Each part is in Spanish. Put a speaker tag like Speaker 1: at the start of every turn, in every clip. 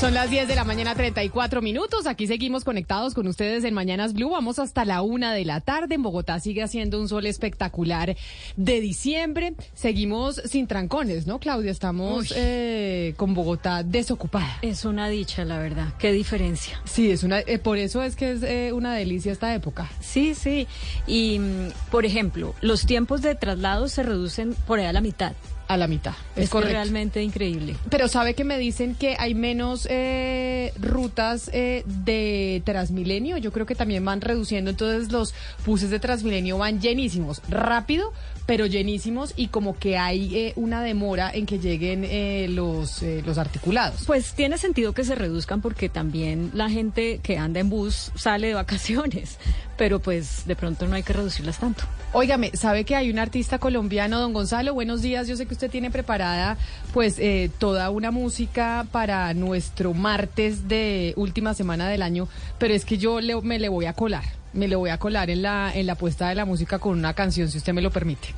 Speaker 1: Son las 10 de la mañana, 34 minutos. Aquí seguimos conectados con ustedes en Mañanas Blue. Vamos hasta la una de la tarde. En Bogotá sigue haciendo un sol espectacular de diciembre. Seguimos sin trancones, ¿no, Claudia? Estamos eh, con Bogotá desocupada.
Speaker 2: Es una dicha, la verdad. Qué diferencia.
Speaker 1: Sí, es una, eh, por eso es que es eh, una delicia esta época.
Speaker 2: Sí, sí. Y, mm, por ejemplo, los tiempos de traslado se reducen por ahí a la mitad.
Speaker 1: A la mitad. Es,
Speaker 2: Es
Speaker 1: correcto.
Speaker 2: realmente increíble.
Speaker 1: Pero sabe que me dicen que hay menos eh, rutas eh, de Transmilenio. Yo creo que también van reduciendo. Entonces los buses de Transmilenio van llenísimos, rápido, pero llenísimos y como que hay eh, una demora en que lleguen eh, los, eh, los articulados.
Speaker 2: Pues tiene sentido que se reduzcan porque también la gente que anda en bus sale de vacaciones, pero pues de pronto no hay que reducirlas tanto.
Speaker 1: Óigame, ¿sabe que hay un artista colombiano, don Gonzalo? Buenos días. Yo sé que usted tiene preparada pues eh, toda una música para nuestro martes de última semana del año, pero es que yo le- me le voy a colar. Me le voy a colar en la, en la puesta de la música con una canción, si usted me lo permite.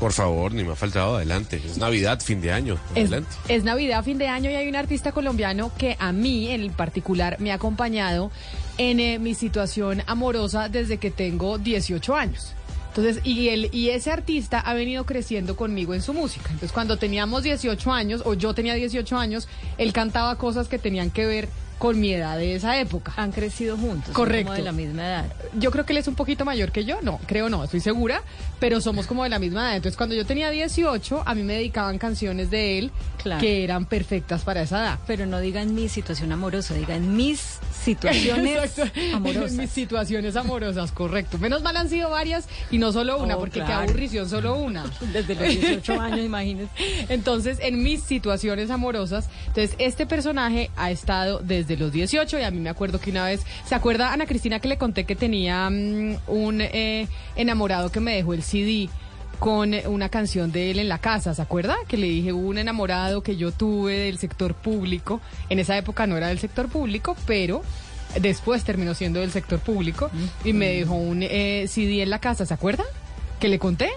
Speaker 3: Por favor, ni me ha faltado adelante. Es Navidad, fin de año.
Speaker 1: Es,
Speaker 3: Adelante.
Speaker 1: es Navidad, fin de año y hay un artista colombiano que a mí en particular me ha acompañado en eh, mi situación amorosa desde que tengo 18 años. Entonces, y, él, y ese artista ha venido creciendo conmigo en su música. Entonces, cuando teníamos 18 años, o yo tenía 18 años, él cantaba cosas que tenían que ver con mi edad de esa época.
Speaker 2: Han crecido juntos,
Speaker 1: Correcto.
Speaker 2: como de la misma edad.
Speaker 1: Yo creo que él es un poquito mayor que yo, no, creo no, estoy segura, pero somos como de la misma edad. Entonces, cuando yo tenía 18, a mí me dedicaban canciones de él
Speaker 2: Claro.
Speaker 1: que eran perfectas para esa edad.
Speaker 2: Pero no digan mi situación amorosa, digan mis situaciones amorosas.
Speaker 1: Mis situaciones amorosas, correcto. Menos mal han sido varias y no solo una,
Speaker 2: Oh,
Speaker 1: porque
Speaker 2: claro.
Speaker 1: qué aburrición solo una.
Speaker 2: Desde los 18 años, imagínense.
Speaker 1: Entonces, en mis situaciones amorosas, entonces este personaje ha estado desde los 18 y a mí me acuerdo que una vez, ¿se acuerda Ana Cristina que le conté que tenía mm, un eh, enamorado que me dejó el CD? con una canción de él en la casa, ¿se acuerda? Que le dije, un enamorado que yo tuve del sector público. En esa época no era del sector público, pero después terminó siendo del sector público y me dejó un eh, CD en la casa, ¿se acuerda? Que le conté.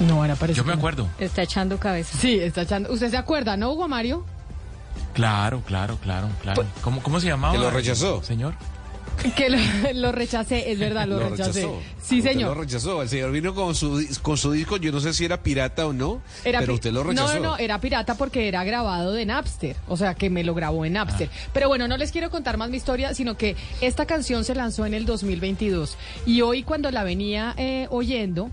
Speaker 1: No, ahora parece
Speaker 4: Yo me acuerdo.
Speaker 2: Está echando cabeza.
Speaker 1: Sí, está echando. ¿Usted se acuerda, no, Hugo Mario?
Speaker 4: Claro, claro, claro, claro.
Speaker 1: Pues,
Speaker 4: ¿Cómo, cómo se llamaba?
Speaker 3: Que lo rechazó.
Speaker 4: Señor.
Speaker 1: Que lo, lo rechacé, es verdad, lo, rechacé. Sí,
Speaker 3: Usted
Speaker 1: señor.
Speaker 3: lo rechazó. El señor vino con su, dis- con su disco, yo no sé si era pirata o no,
Speaker 1: Era
Speaker 3: pero
Speaker 1: pi-
Speaker 3: usted lo rechazó.
Speaker 1: No, no, no, era pirata porque era grabado de Napster. O sea, que me lo grabó en Napster.
Speaker 3: Ah.
Speaker 1: Pero bueno, no les quiero contar más mi historia, sino que esta canción se lanzó en el 2022. Y hoy, cuando la venía eh, oyendo,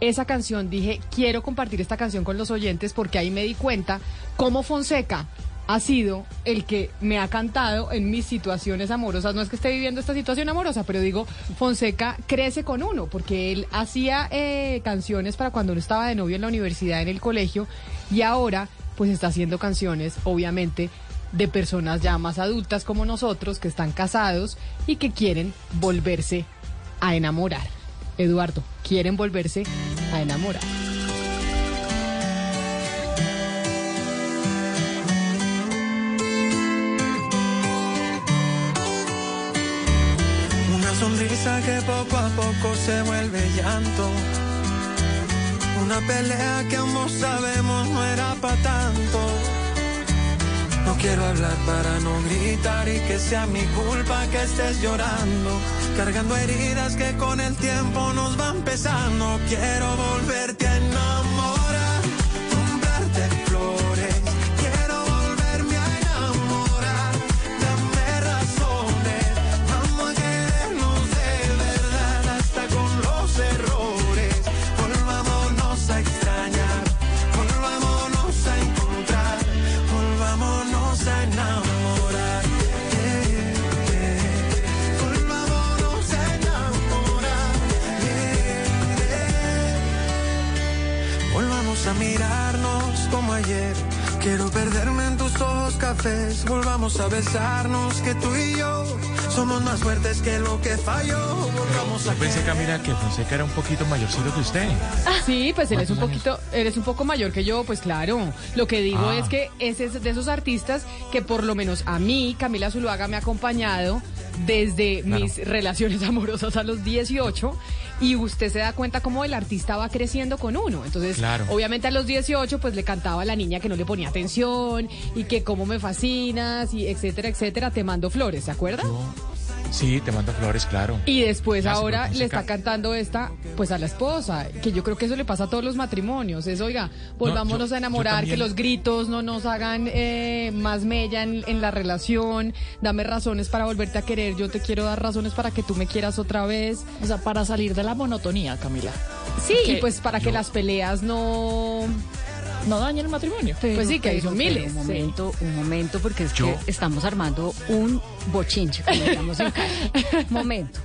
Speaker 1: esa canción dije, quiero compartir esta canción con los oyentes porque ahí me di cuenta cómo Fonseca ha sido el que me ha cantado en mis situaciones amorosas. No es que esté viviendo esta situación amorosa, pero digo, Fonseca crece con uno, porque él hacía eh, canciones para cuando uno estaba de novio en la universidad, en el colegio, y ahora pues está haciendo canciones, obviamente, de personas ya más adultas como nosotros, que están casados y que quieren volverse a enamorar. Eduardo, quieren volverse a enamorar.
Speaker 5: Sonrisa que poco a poco se vuelve llanto. Una pelea que ambos sabemos no era para tanto. No quiero hablar para no gritar y que sea mi culpa que estés llorando. Cargando heridas que con el tiempo nos van pesando. Quiero volverte a enamorar, cafés, volvamos a besarnos, que tú y yo somos más fuertes que lo que falló. Volvamos a
Speaker 4: Yo pensé, Camila, que Fonseca era un poquito mayorcito que usted.
Speaker 1: Sí, pues él es un
Speaker 4: ¿Cuántos
Speaker 1: poquito, él es un poco mayor que yo, pues claro. Lo que digo
Speaker 4: Ah.
Speaker 1: es que ese es de esos artistas que por lo menos a mí, Camila Zuluaga, me ha acompañado desde
Speaker 4: Claro.
Speaker 1: mis relaciones amorosas a los 18 y usted se da cuenta cómo el artista va creciendo con uno. Entonces,
Speaker 4: Claro.
Speaker 1: obviamente a los 18 pues le cantaba a la niña que no le ponía atención y que cómo me fascinas y etcétera, etcétera, te mando flores, ¿se acuerda?
Speaker 4: Sí, te mando flores, claro.
Speaker 1: Y después
Speaker 4: Clásico,
Speaker 1: ahora le está cantando esta, pues a la esposa, que yo creo que eso le pasa a todos los matrimonios. Es, oiga, volvámonos
Speaker 4: yo-
Speaker 1: a enamorar, que los gritos no nos hagan eh, más mella en, en la relación, dame razones para volverte a querer, yo te quiero dar razones para que tú me quieras otra vez.
Speaker 6: O sea, para salir de la monotonía, Camila.
Speaker 1: Sí, y pues para que las peleas no...
Speaker 6: No dañen el matrimonio.
Speaker 1: Pues sí, que son
Speaker 2: pero
Speaker 1: miles,
Speaker 2: Un
Speaker 1: sí.
Speaker 2: momento, un momento, porque es
Speaker 4: Yo-
Speaker 2: que estamos armando un bochinche, como digamos en Cali. Momento.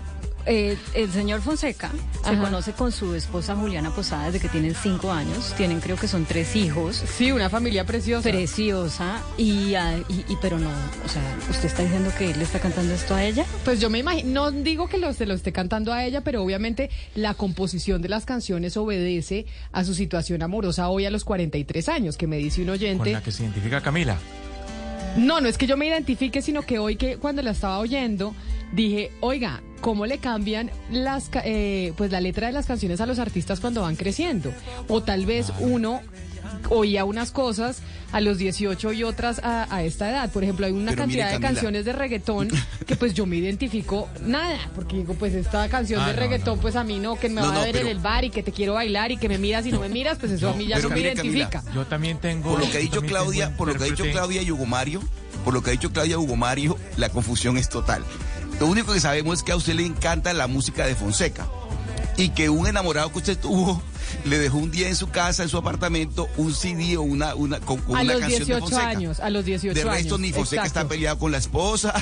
Speaker 2: Eh, el señor Fonseca se conoce con su esposa Juliana Posada desde que tienen cinco años. Tienen, creo que son tres hijos.
Speaker 1: Sí, una familia preciosa.
Speaker 2: Preciosa. Y, ah, y, y- pero no, o sea, ¿usted está diciendo que él le está cantando esto a ella?
Speaker 1: Pues yo me imagino, no digo que lo, se lo esté cantando a ella, pero obviamente la composición de las canciones obedece a su situación amorosa hoy a los 43 años, que me dice un
Speaker 4: Con
Speaker 1: oyente.
Speaker 4: la que se identifica Camila.
Speaker 1: No, no es que yo me identifique, sino que hoy que cuando la estaba oyendo dije, oiga, ¿cómo le cambian las, ca- eh, pues la letra de las canciones a los artistas cuando van creciendo? O tal vez uno oía unas cosas a los 18 y otras a, a esta edad. Por ejemplo, hay una
Speaker 3: Pero mire,
Speaker 1: cantidad de canciones de reggaetón que pues yo me identifico nada, porque digo, pues esta canción
Speaker 4: Ah,
Speaker 1: de
Speaker 4: no,
Speaker 1: reggaetón,
Speaker 4: no.
Speaker 1: pues a mí no, que me
Speaker 3: No,
Speaker 1: va
Speaker 3: no,
Speaker 1: a ver en el bar y que te quiero bailar y que me miras y no me miras, pues eso a mí ya no me
Speaker 3: mire, Camila,
Speaker 1: identifica.
Speaker 4: Yo también tengo.
Speaker 3: Por lo que ha dicho Claudia, por lo que ha dicho Claudia y Hugo Mario, por lo que ha dicho Claudia y Hugo Mario, la confusión es total. Lo único que sabemos es que a usted le encanta la música de Fonseca y que un enamorado que usted tuvo le dejó un día en su casa, en su apartamento, un CD o una, una, con, con
Speaker 1: A
Speaker 3: una
Speaker 1: los
Speaker 3: canción de
Speaker 1: 18
Speaker 3: Fonseca.
Speaker 1: años, a los 18
Speaker 3: De resto,
Speaker 1: años,
Speaker 3: ni Fonseca
Speaker 1: exacto.
Speaker 3: está peleado con la esposa.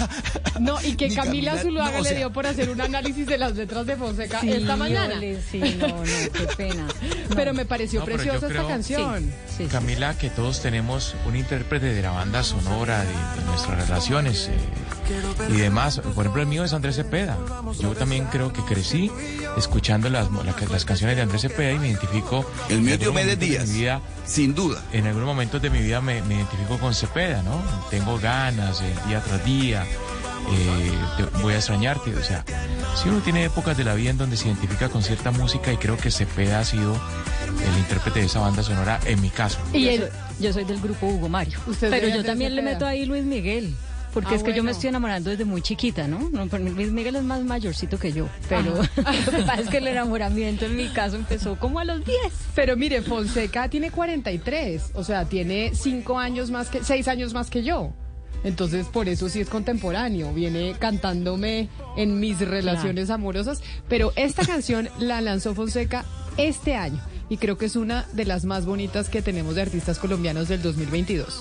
Speaker 1: No, y que
Speaker 3: ni
Speaker 1: Camila Zuluaga
Speaker 3: no, o
Speaker 1: le dio por hacer un análisis de las letras de Fonseca esta mañana.
Speaker 2: ole, sí, no, no, qué pena. No.
Speaker 1: Pero me pareció
Speaker 4: No,
Speaker 1: preciosa esta
Speaker 4: creo-
Speaker 1: canción.
Speaker 2: Sí, sí,
Speaker 4: Camila, que todos tenemos un intérprete de la banda sonora, de, de nuestras relaciones eh, y demás. Por ejemplo, el mío es Andrés Cepeda. Yo también creo que crecí escuchando las, la- las canciones de Andrés Cepeda y me identifico.
Speaker 3: El mío Diomedes Díaz,
Speaker 4: mi vida-
Speaker 3: sin duda.
Speaker 4: en algunos momentos de mi vida me, me identifico con Cepeda, ¿no? Tengo ganas, eh, día tras día, eh, te- voy a extrañarte. O sea, si uno tiene épocas de la vida en donde se identifica con cierta música y creo que Cepeda ha sido el intérprete de esa banda sonora en mi caso.
Speaker 1: Y
Speaker 2: yo,
Speaker 1: el,
Speaker 2: soy, yo soy del grupo Hugo Mario. Pero yo también le meto ahí Luis Miguel. Porque
Speaker 1: Ah,
Speaker 2: es que yo me estoy enamorando desde muy chiquita, ¿no? Luis Miguel es más mayorcito que yo. Pero lo que pasa es que el enamoramiento en mi caso empezó como a los 10.
Speaker 1: pero mire, Fonseca tiene 43, o sea, tiene 5 años más que, 6 años más que yo. Entonces, por eso sí es contemporáneo, viene cantándome en mis relaciones amorosas, pero esta canción la lanzó Fonseca este año y creo que es una de las más bonitas que tenemos de artistas colombianos del 2022.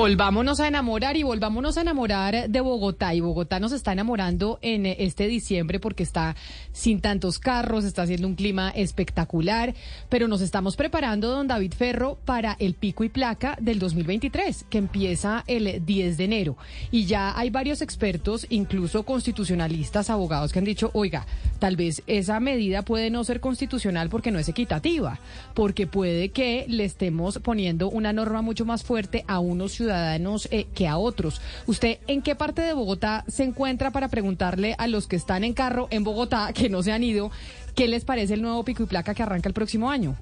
Speaker 5: Volvámonos a enamorar
Speaker 1: y volvámonos a enamorar de Bogotá. Y Bogotá nos está enamorando en este diciembre porque está sin tantos carros, está haciendo un clima espectacular, pero nos estamos preparando, don David Ferro, para el pico y placa del 2023, que empieza el 10 de enero. Y ya hay varios expertos, incluso constitucionalistas, abogados, que han dicho, oiga, tal vez esa medida puede no ser constitucional porque no es equitativa, porque puede que le estemos poniendo una norma mucho más fuerte a unos ciudadanos eh, que a otros. ¿Usted en qué parte de Bogotá se encuentra para preguntarle a los que están en carro en Bogotá, que no se han ido, qué les parece el nuevo pico y placa que arranca el próximo año?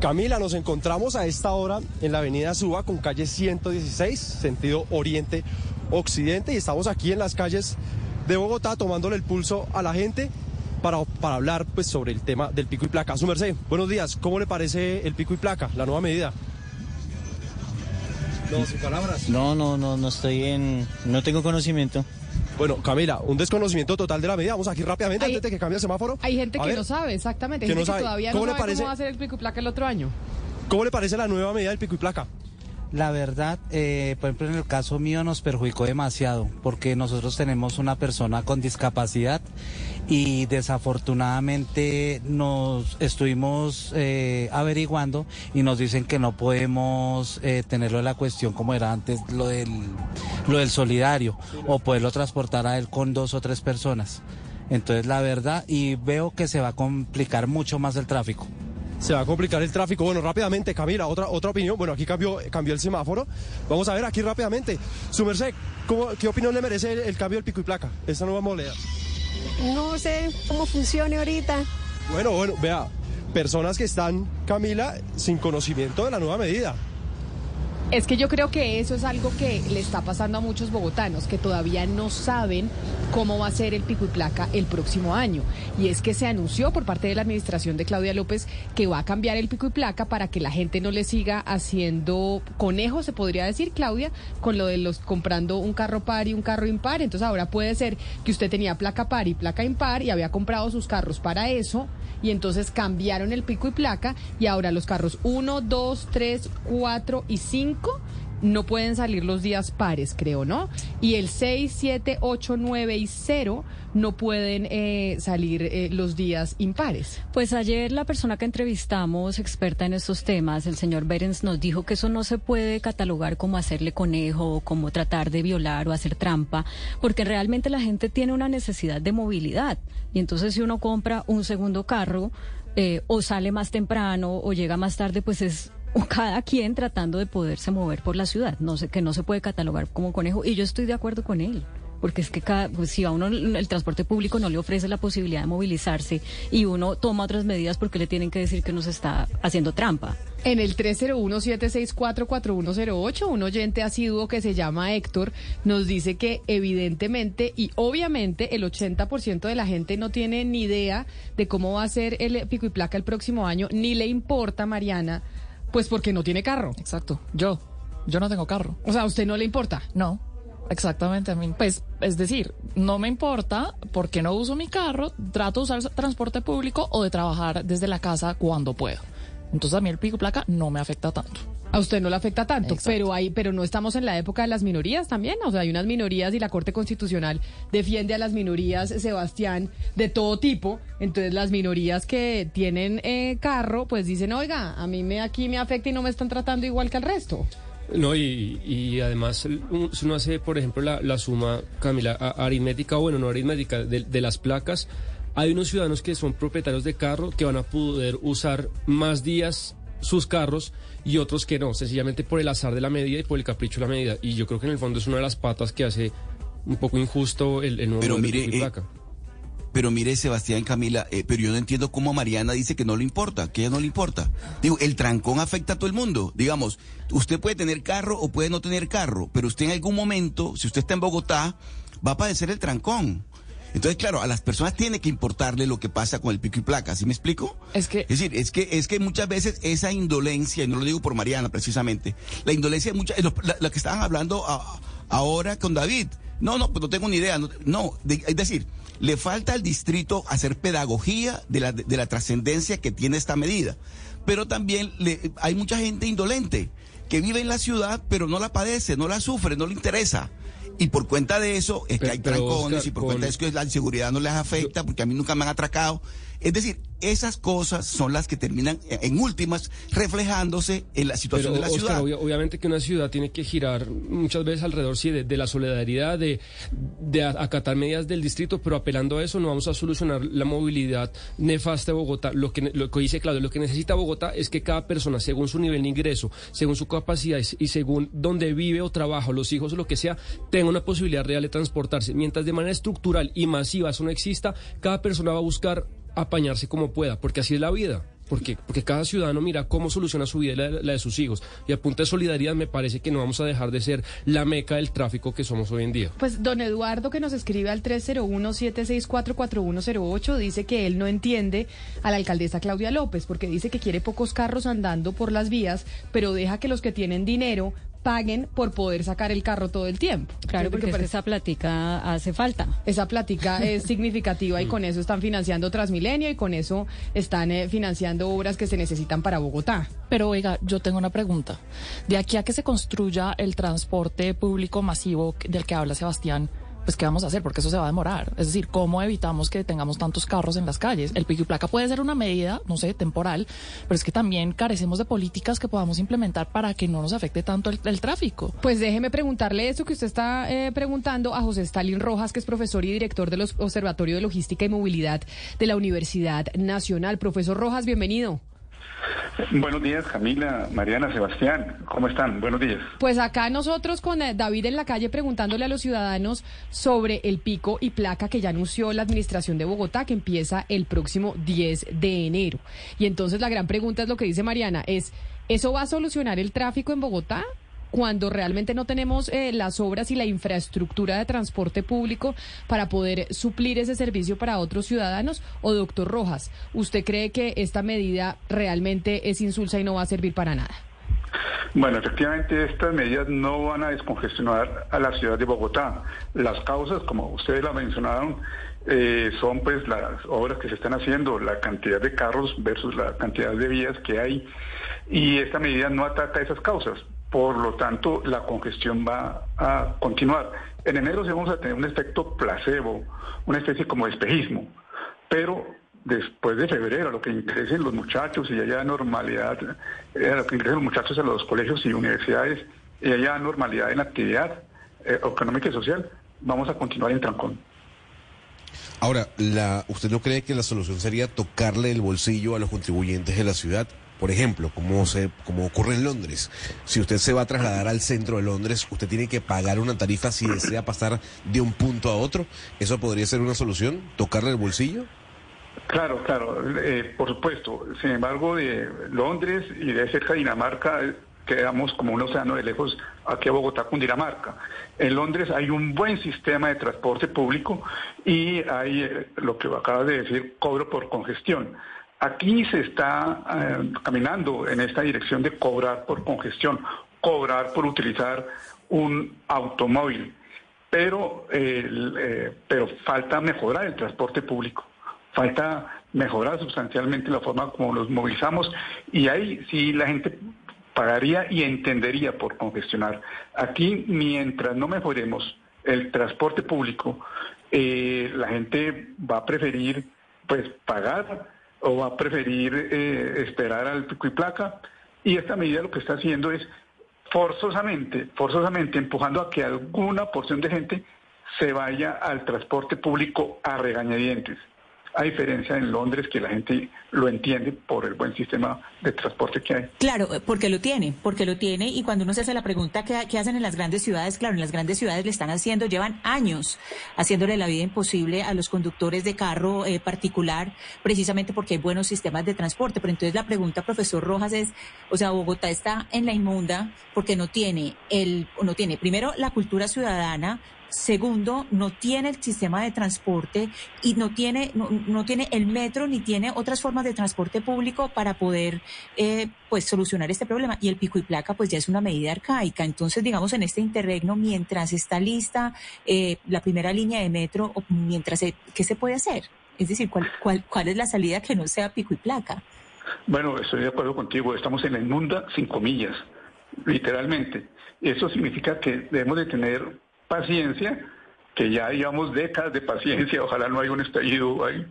Speaker 7: Camila, nos encontramos a esta hora en la avenida Suba con calle 116, sentido oriente-occidente, y estamos aquí en las calles de Bogotá tomándole el pulso a la gente para, para hablar pues, sobre el tema del pico y placa. Su merced, buenos días, ¿cómo le parece el pico y placa, la nueva medida? No, sin palabras.
Speaker 8: No, no, no, no estoy en, no tengo conocimiento.
Speaker 7: Bueno, Camila, un desconocimiento total de la medida. Vamos aquí rápidamente
Speaker 1: Hay-
Speaker 7: antes de que cambie el semáforo.
Speaker 1: Hay gente
Speaker 7: A
Speaker 1: que
Speaker 7: ver,
Speaker 1: no sabe, exactamente. Hay
Speaker 7: que no
Speaker 1: gente que
Speaker 7: sabe.
Speaker 1: todavía no
Speaker 7: ¿Cómo le
Speaker 1: sabe
Speaker 7: parece?
Speaker 1: cómo va a ser el pico y placa el otro año.
Speaker 7: ¿Cómo le parece la nueva medida del pico y placa?
Speaker 8: La verdad, eh, por ejemplo, en el caso mío nos perjudicó demasiado porque nosotros tenemos una persona con discapacidad y desafortunadamente nos estuvimos eh, averiguando y nos dicen que no podemos eh, tenerlo en la cuestión como era antes lo del, lo del solidario o poderlo transportar a él con dos o tres personas. Entonces, la verdad, y veo que se va a complicar mucho más el tráfico.
Speaker 7: Se va a complicar el tráfico. Bueno, rápidamente, Camila, otra, otra opinión. Bueno, aquí cambió, cambió el semáforo. Vamos a ver aquí rápidamente. Su merced, ¿cómo- ¿qué opinión le merece el, cambio del pico y placa? Esta nueva moneda.
Speaker 9: No sé cómo funcione ahorita.
Speaker 7: Bueno, bueno, vea, personas que están, Camila, sin conocimiento de la nueva medida.
Speaker 1: Es que yo creo que eso es algo que le está pasando a muchos bogotanos que todavía no saben cómo va a ser el pico y placa el próximo año. Y es que se anunció por parte de la administración de Claudia López que va a cambiar el pico y placa para que la gente no le siga haciendo conejo, se podría decir, Claudia, con lo de los comprando un carro par y un carro impar. Entonces ahora puede ser que usted tenía placa par y placa impar y había comprado sus carros para eso y entonces cambiaron el pico y placa y ahora los carros 1, 2, 3, 4 y 5 no pueden salir los días pares, creo, ¿no? Y el 6, 7, 8, 9 y 0 no pueden eh, salir eh, los días impares.
Speaker 2: Pues ayer la persona que entrevistamos, experta en estos temas, el señor Berens, nos dijo que eso no se puede catalogar como hacerle conejo o como tratar de violar o hacer trampa, porque realmente la gente tiene una necesidad de movilidad. Y entonces si uno compra un segundo carro eh, o sale más temprano o llega más tarde, pues es cada quien tratando de poderse mover por la ciudad. No sé, que no se puede catalogar como conejo. Y yo estoy de acuerdo con él. Porque es que cada, pues, si a uno el el transporte público no le ofrece la posibilidad de movilizarse y uno toma otras medidas porque le tienen que decir que uno se está haciendo trampa.
Speaker 1: En el 301-764-4108, un oyente asiduo que se llama Héctor nos dice que evidentemente y obviamente el 80% de la gente no tiene ni idea de cómo va a ser el pico y placa el próximo año, ni le importa, Mariana, pues porque no tiene carro.
Speaker 6: Exacto. Yo. Yo no tengo carro.
Speaker 1: O sea, a usted no le importa.
Speaker 6: No. Exactamente. A mí, pues, es decir, no me importa porque no uso mi carro, trato de usar transporte público o de trabajar desde la casa cuando puedo. Entonces a mí el pico y placa no me afecta tanto.
Speaker 1: A usted no le afecta tanto,
Speaker 6: Exacto.
Speaker 1: pero hay, pero no estamos en la época de las minorías también. O sea, hay unas minorías y la Corte Constitucional defiende a las minorías, Sebastián, de todo tipo. Entonces, las minorías que tienen eh, carro, pues dicen, oiga, a mí me aquí me afecta y no me están tratando igual que al resto.
Speaker 10: No, y, y además, si uno hace, por ejemplo, la, la suma, Camila, a- aritmética, bueno, no aritmética, de, de las placas, hay unos ciudadanos que son propietarios de carro que van a poder usar más días sus carros y otros que no, sencillamente por el azar de la medida y por el capricho de la medida. Y yo creo que en el fondo es una de las patas que hace un poco injusto el, el nuevo
Speaker 11: Pero
Speaker 10: de
Speaker 11: mire,
Speaker 10: pico y
Speaker 11: eh,
Speaker 10: placa.
Speaker 11: Pero mire, Sebastián Camila, eh, pero yo no entiendo cómo Mariana dice que no le importa, que ella no le importa. Digo, el trancón afecta a todo el mundo. Digamos, usted puede tener carro o puede no tener carro, pero usted en algún momento, si usted está en Bogotá, va a padecer el trancón. Entonces, claro, a las personas tiene que importarle lo que pasa con el pico y placa, ¿sí me explico?
Speaker 6: Es que
Speaker 11: Es decir, es que, es que muchas veces esa indolencia, y no lo digo por Mariana precisamente, la indolencia de muchas, lo, la, la que estaban hablando a- ahora con David, no, no, pues no tengo ni idea, no, no, de- es decir, le falta al distrito hacer pedagogía de la, de la trascendencia que tiene esta medida, pero también le, hay mucha gente indolente que vive en la ciudad, pero no la padece, no la sufre, no le interesa. Y por cuenta de eso es que hay trancones
Speaker 10: Oscar,
Speaker 11: y por cuenta de eso que la inseguridad no les afecta porque a mí nunca me han atracado. Es decir, esas cosas son las que terminan eh, en últimas reflejándose en la situación
Speaker 10: Pero,
Speaker 11: de la
Speaker 10: Oscar,
Speaker 11: ciudad.
Speaker 10: obvia- obviamente que una ciudad tiene que girar muchas veces alrededor sí, de, de la solidaridad, de, de acatar medidas del distrito, pero apelando a eso no vamos a solucionar la movilidad nefasta de Bogotá. Lo que, lo que dice Claudio, lo que necesita Bogotá es que cada persona, según su nivel de ingreso, según su capacidad y según donde vive o trabaja, los hijos o lo que sea, tenga una posibilidad real de transportarse. Mientras de manera estructural y masiva eso no exista, cada persona va a buscar apañarse como pueda, porque así es la vida. Porque, porque cada ciudadano mira cómo soluciona su vida y la, de sus hijos. Y a punta de solidaridad me parece que no vamos a dejar de ser la meca del tráfico que somos hoy en día.
Speaker 1: Pues don Eduardo que nos escribe al 301-764-4108 dice que él no entiende a la alcaldesa Claudia López porque dice que quiere pocos carros andando por las vías, pero deja que los que tienen dinero paguen por poder sacar el carro todo el tiempo.
Speaker 2: Claro, porque
Speaker 1: que
Speaker 2: es que esa plática hace falta.
Speaker 1: esa plática es significativa y con eso están financiando Transmilenio y con eso están eh, financiando obras que se necesitan para Bogotá.
Speaker 6: Pero oiga, yo tengo una pregunta. De aquí a que se construya el transporte público masivo del que habla Sebastián, pues ¿qué vamos a hacer? Porque eso se va a demorar. Es decir, ¿cómo evitamos que tengamos tantos carros en las calles? El pico y placa puede ser una medida, no sé, temporal, pero es que también carecemos de políticas que podamos implementar para que no nos afecte tanto el, tráfico.
Speaker 1: Pues déjeme preguntarle eso que usted está eh, preguntando a José Stalin Rojas, que es profesor y director del Observatorio de Logística y Movilidad de la Universidad Nacional. Profesor Rojas, bienvenido.
Speaker 12: Buenos días, Camila, Mariana, Sebastián. ¿Cómo están? Buenos días.
Speaker 1: Pues acá nosotros con eh, David en la calle preguntándole a los ciudadanos sobre el pico y placa que ya anunció la administración de Bogotá que empieza el próximo 10 de enero. Y entonces la gran pregunta es lo que dice Mariana, es, ¿eso va a solucionar el tráfico en Bogotá? Cuando realmente no tenemos eh, las obras y la infraestructura de transporte público para poder suplir ese servicio para otros ciudadanos? O doctor Rojas, ¿usted cree que esta medida realmente es insulsa y no va a servir para nada?
Speaker 12: Bueno, efectivamente estas medidas no van a descongestionar a la ciudad de Bogotá. Las causas, como ustedes la mencionaron, eh, son pues las obras que se están haciendo, la cantidad de carros versus la cantidad de vías que hay. Y esta medida no ataca esas causas. Por lo tanto, la congestión va a continuar. En enero sí vamos a tener un efecto placebo, una especie como de espejismo, pero después de febrero, a lo que ingresen los muchachos y haya normalidad, eh, a lo que ingresen los muchachos a los colegios y universidades y haya normalidad en la actividad eh, económica y social, vamos a continuar en trancón.
Speaker 13: Ahora, ¿usted no cree que la solución sería tocarle el bolsillo a los contribuyentes de la ciudad? Por ejemplo, como, se, como ocurre en Londres. Si usted se va a trasladar al centro de Londres, usted tiene que pagar una tarifa si desea pasar de un punto a otro. ¿Eso podría ser una solución? ¿Tocarle el bolsillo?
Speaker 12: Claro, claro, eh, por supuesto. Sin embargo, de Londres y de cerca de Dinamarca eh, quedamos como un océano de lejos aquí a Bogotá con Dinamarca. En Londres hay un buen sistema de transporte público y hay eh, lo que acaba de decir, cobro por congestión. Aquí se está eh, caminando en esta dirección de cobrar por congestión, cobrar por utilizar un automóvil, pero, eh, pero falta mejorar el transporte público, falta mejorar sustancialmente la forma como nos movilizamos y ahí sí la gente pagaría y entendería por congestionar. Aquí, mientras no mejoremos el transporte público, eh, la gente va a preferir pues pagar o va a preferir eh, esperar al pico y placa. Y esta medida lo que está haciendo es forzosamente, forzosamente empujando a que alguna porción de gente se vaya al transporte público a regañadientes a diferencia en Londres que la gente lo entiende por el buen sistema de transporte que hay.
Speaker 14: Claro, porque lo tiene, porque lo tiene y cuando uno se hace la pregunta ¿qué, hacen en las grandes ciudades, claro, en las grandes ciudades le están haciendo, llevan años haciéndole la vida imposible a los conductores de carro eh, particular, precisamente porque hay buenos sistemas de transporte. Pero entonces la pregunta, profesor Rojas, es, o sea, Bogotá está en la inmunda porque no tiene el, no tiene primero la cultura ciudadana, Segundo, no tiene el sistema de transporte y no tiene, no, tiene el metro ni tiene otras formas de transporte público para poder eh, pues solucionar este problema. Y el pico y placa pues ya es una medida arcaica. Entonces, digamos, en este interregno, mientras está lista eh, la primera línea de metro, mientras ¿qué se puede hacer? Es decir, ¿cuál, cuál, ¿cuál es la salida que no sea pico y placa?
Speaker 12: Bueno, estoy de acuerdo contigo. Estamos en la inmunda sin comillas, literalmente. Eso significa que debemos de tener paciencia, que ya llevamos décadas de paciencia, ojalá no haya un estallido ahí,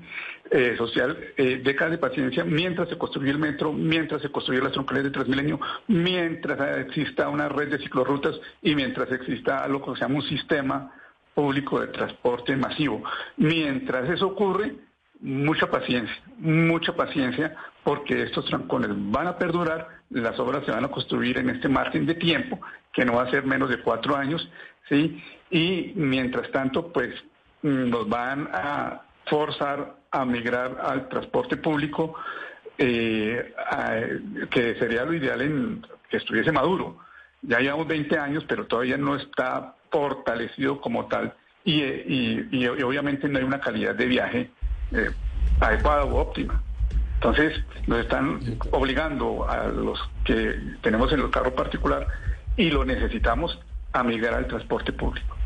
Speaker 12: eh, social, eh, décadas de paciencia mientras se construye el metro, mientras se construyen las troncales de Transmilenio, mientras exista una red de ciclorrutas y mientras exista lo que se llama un sistema público de transporte masivo. Mientras eso ocurre, mucha paciencia, mucha paciencia, porque estos trancones van a perdurar, las obras se van a construir en este margen de tiempo, que no va a ser menos de cuatro años, ¿sí? Y mientras tanto, pues mm, nos van a forzar a migrar al transporte público, eh, que sería lo ideal en que estuviese maduro. Ya llevamos 20 años, pero todavía no está fortalecido como tal y, y, obviamente no hay una calidad de viaje eh, adecuada o óptima. Entonces nos están obligando a los que tenemos en el carro particular y lo necesitamos a migrar al transporte público.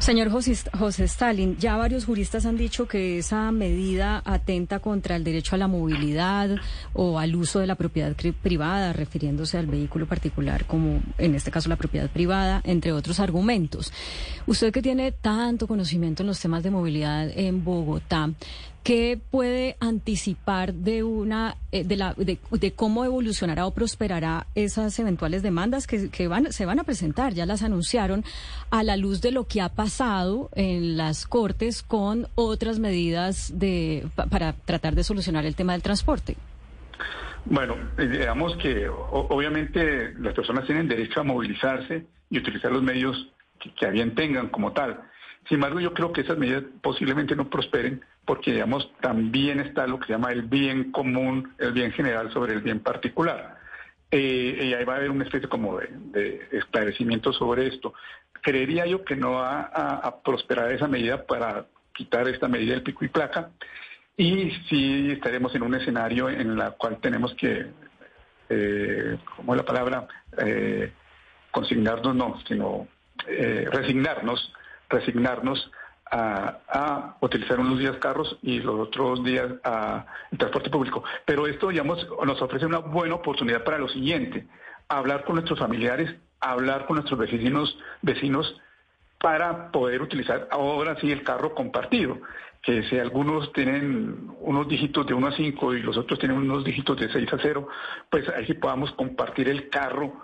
Speaker 2: Señor José, José, Stalin, ya varios juristas han dicho que esa medida atenta contra el derecho a la movilidad o al uso de la propiedad privada, refiriéndose al vehículo particular como en este caso la propiedad privada, entre otros argumentos. Usted que tiene tanto conocimiento en los temas de movilidad en Bogotá, ¿Qué puede anticipar de una eh, de, la, de, cómo evolucionará o prosperará esas eventuales demandas que, que, van, se van a presentar? Ya las anunciaron a la luz de lo que ha pasado en las cortes con otras medidas de para tratar de solucionar el tema del transporte.
Speaker 12: Bueno, eh, digamos que obviamente las personas tienen derecho a movilizarse y utilizar los medios que, que bien tengan como tal. Sin embargo, yo creo que esas medidas posiblemente no prosperen porque, digamos, también está lo que se llama el bien común, el bien general sobre el bien particular. Eh, y ahí va a haber una especie como de, esclarecimiento sobre esto. Creería yo que no va a, prosperar esa medida para quitar esta medida del pico y placa y sí estaremos en un escenario en el cual tenemos que, eh, ¿cómo es la palabra? Eh, consignarnos, no, sino eh, resignarnos resignarnos a, utilizar unos días carros y los otros días el transporte público. Pero esto, digamos, nos ofrece una buena oportunidad para lo siguiente, hablar con nuestros familiares, hablar con nuestros vecinos, vecinos para poder utilizar ahora sí el carro compartido, que si algunos tienen unos dígitos de 1 a 5 y los otros tienen unos dígitos de 6 a 0, pues sí podamos compartir el carro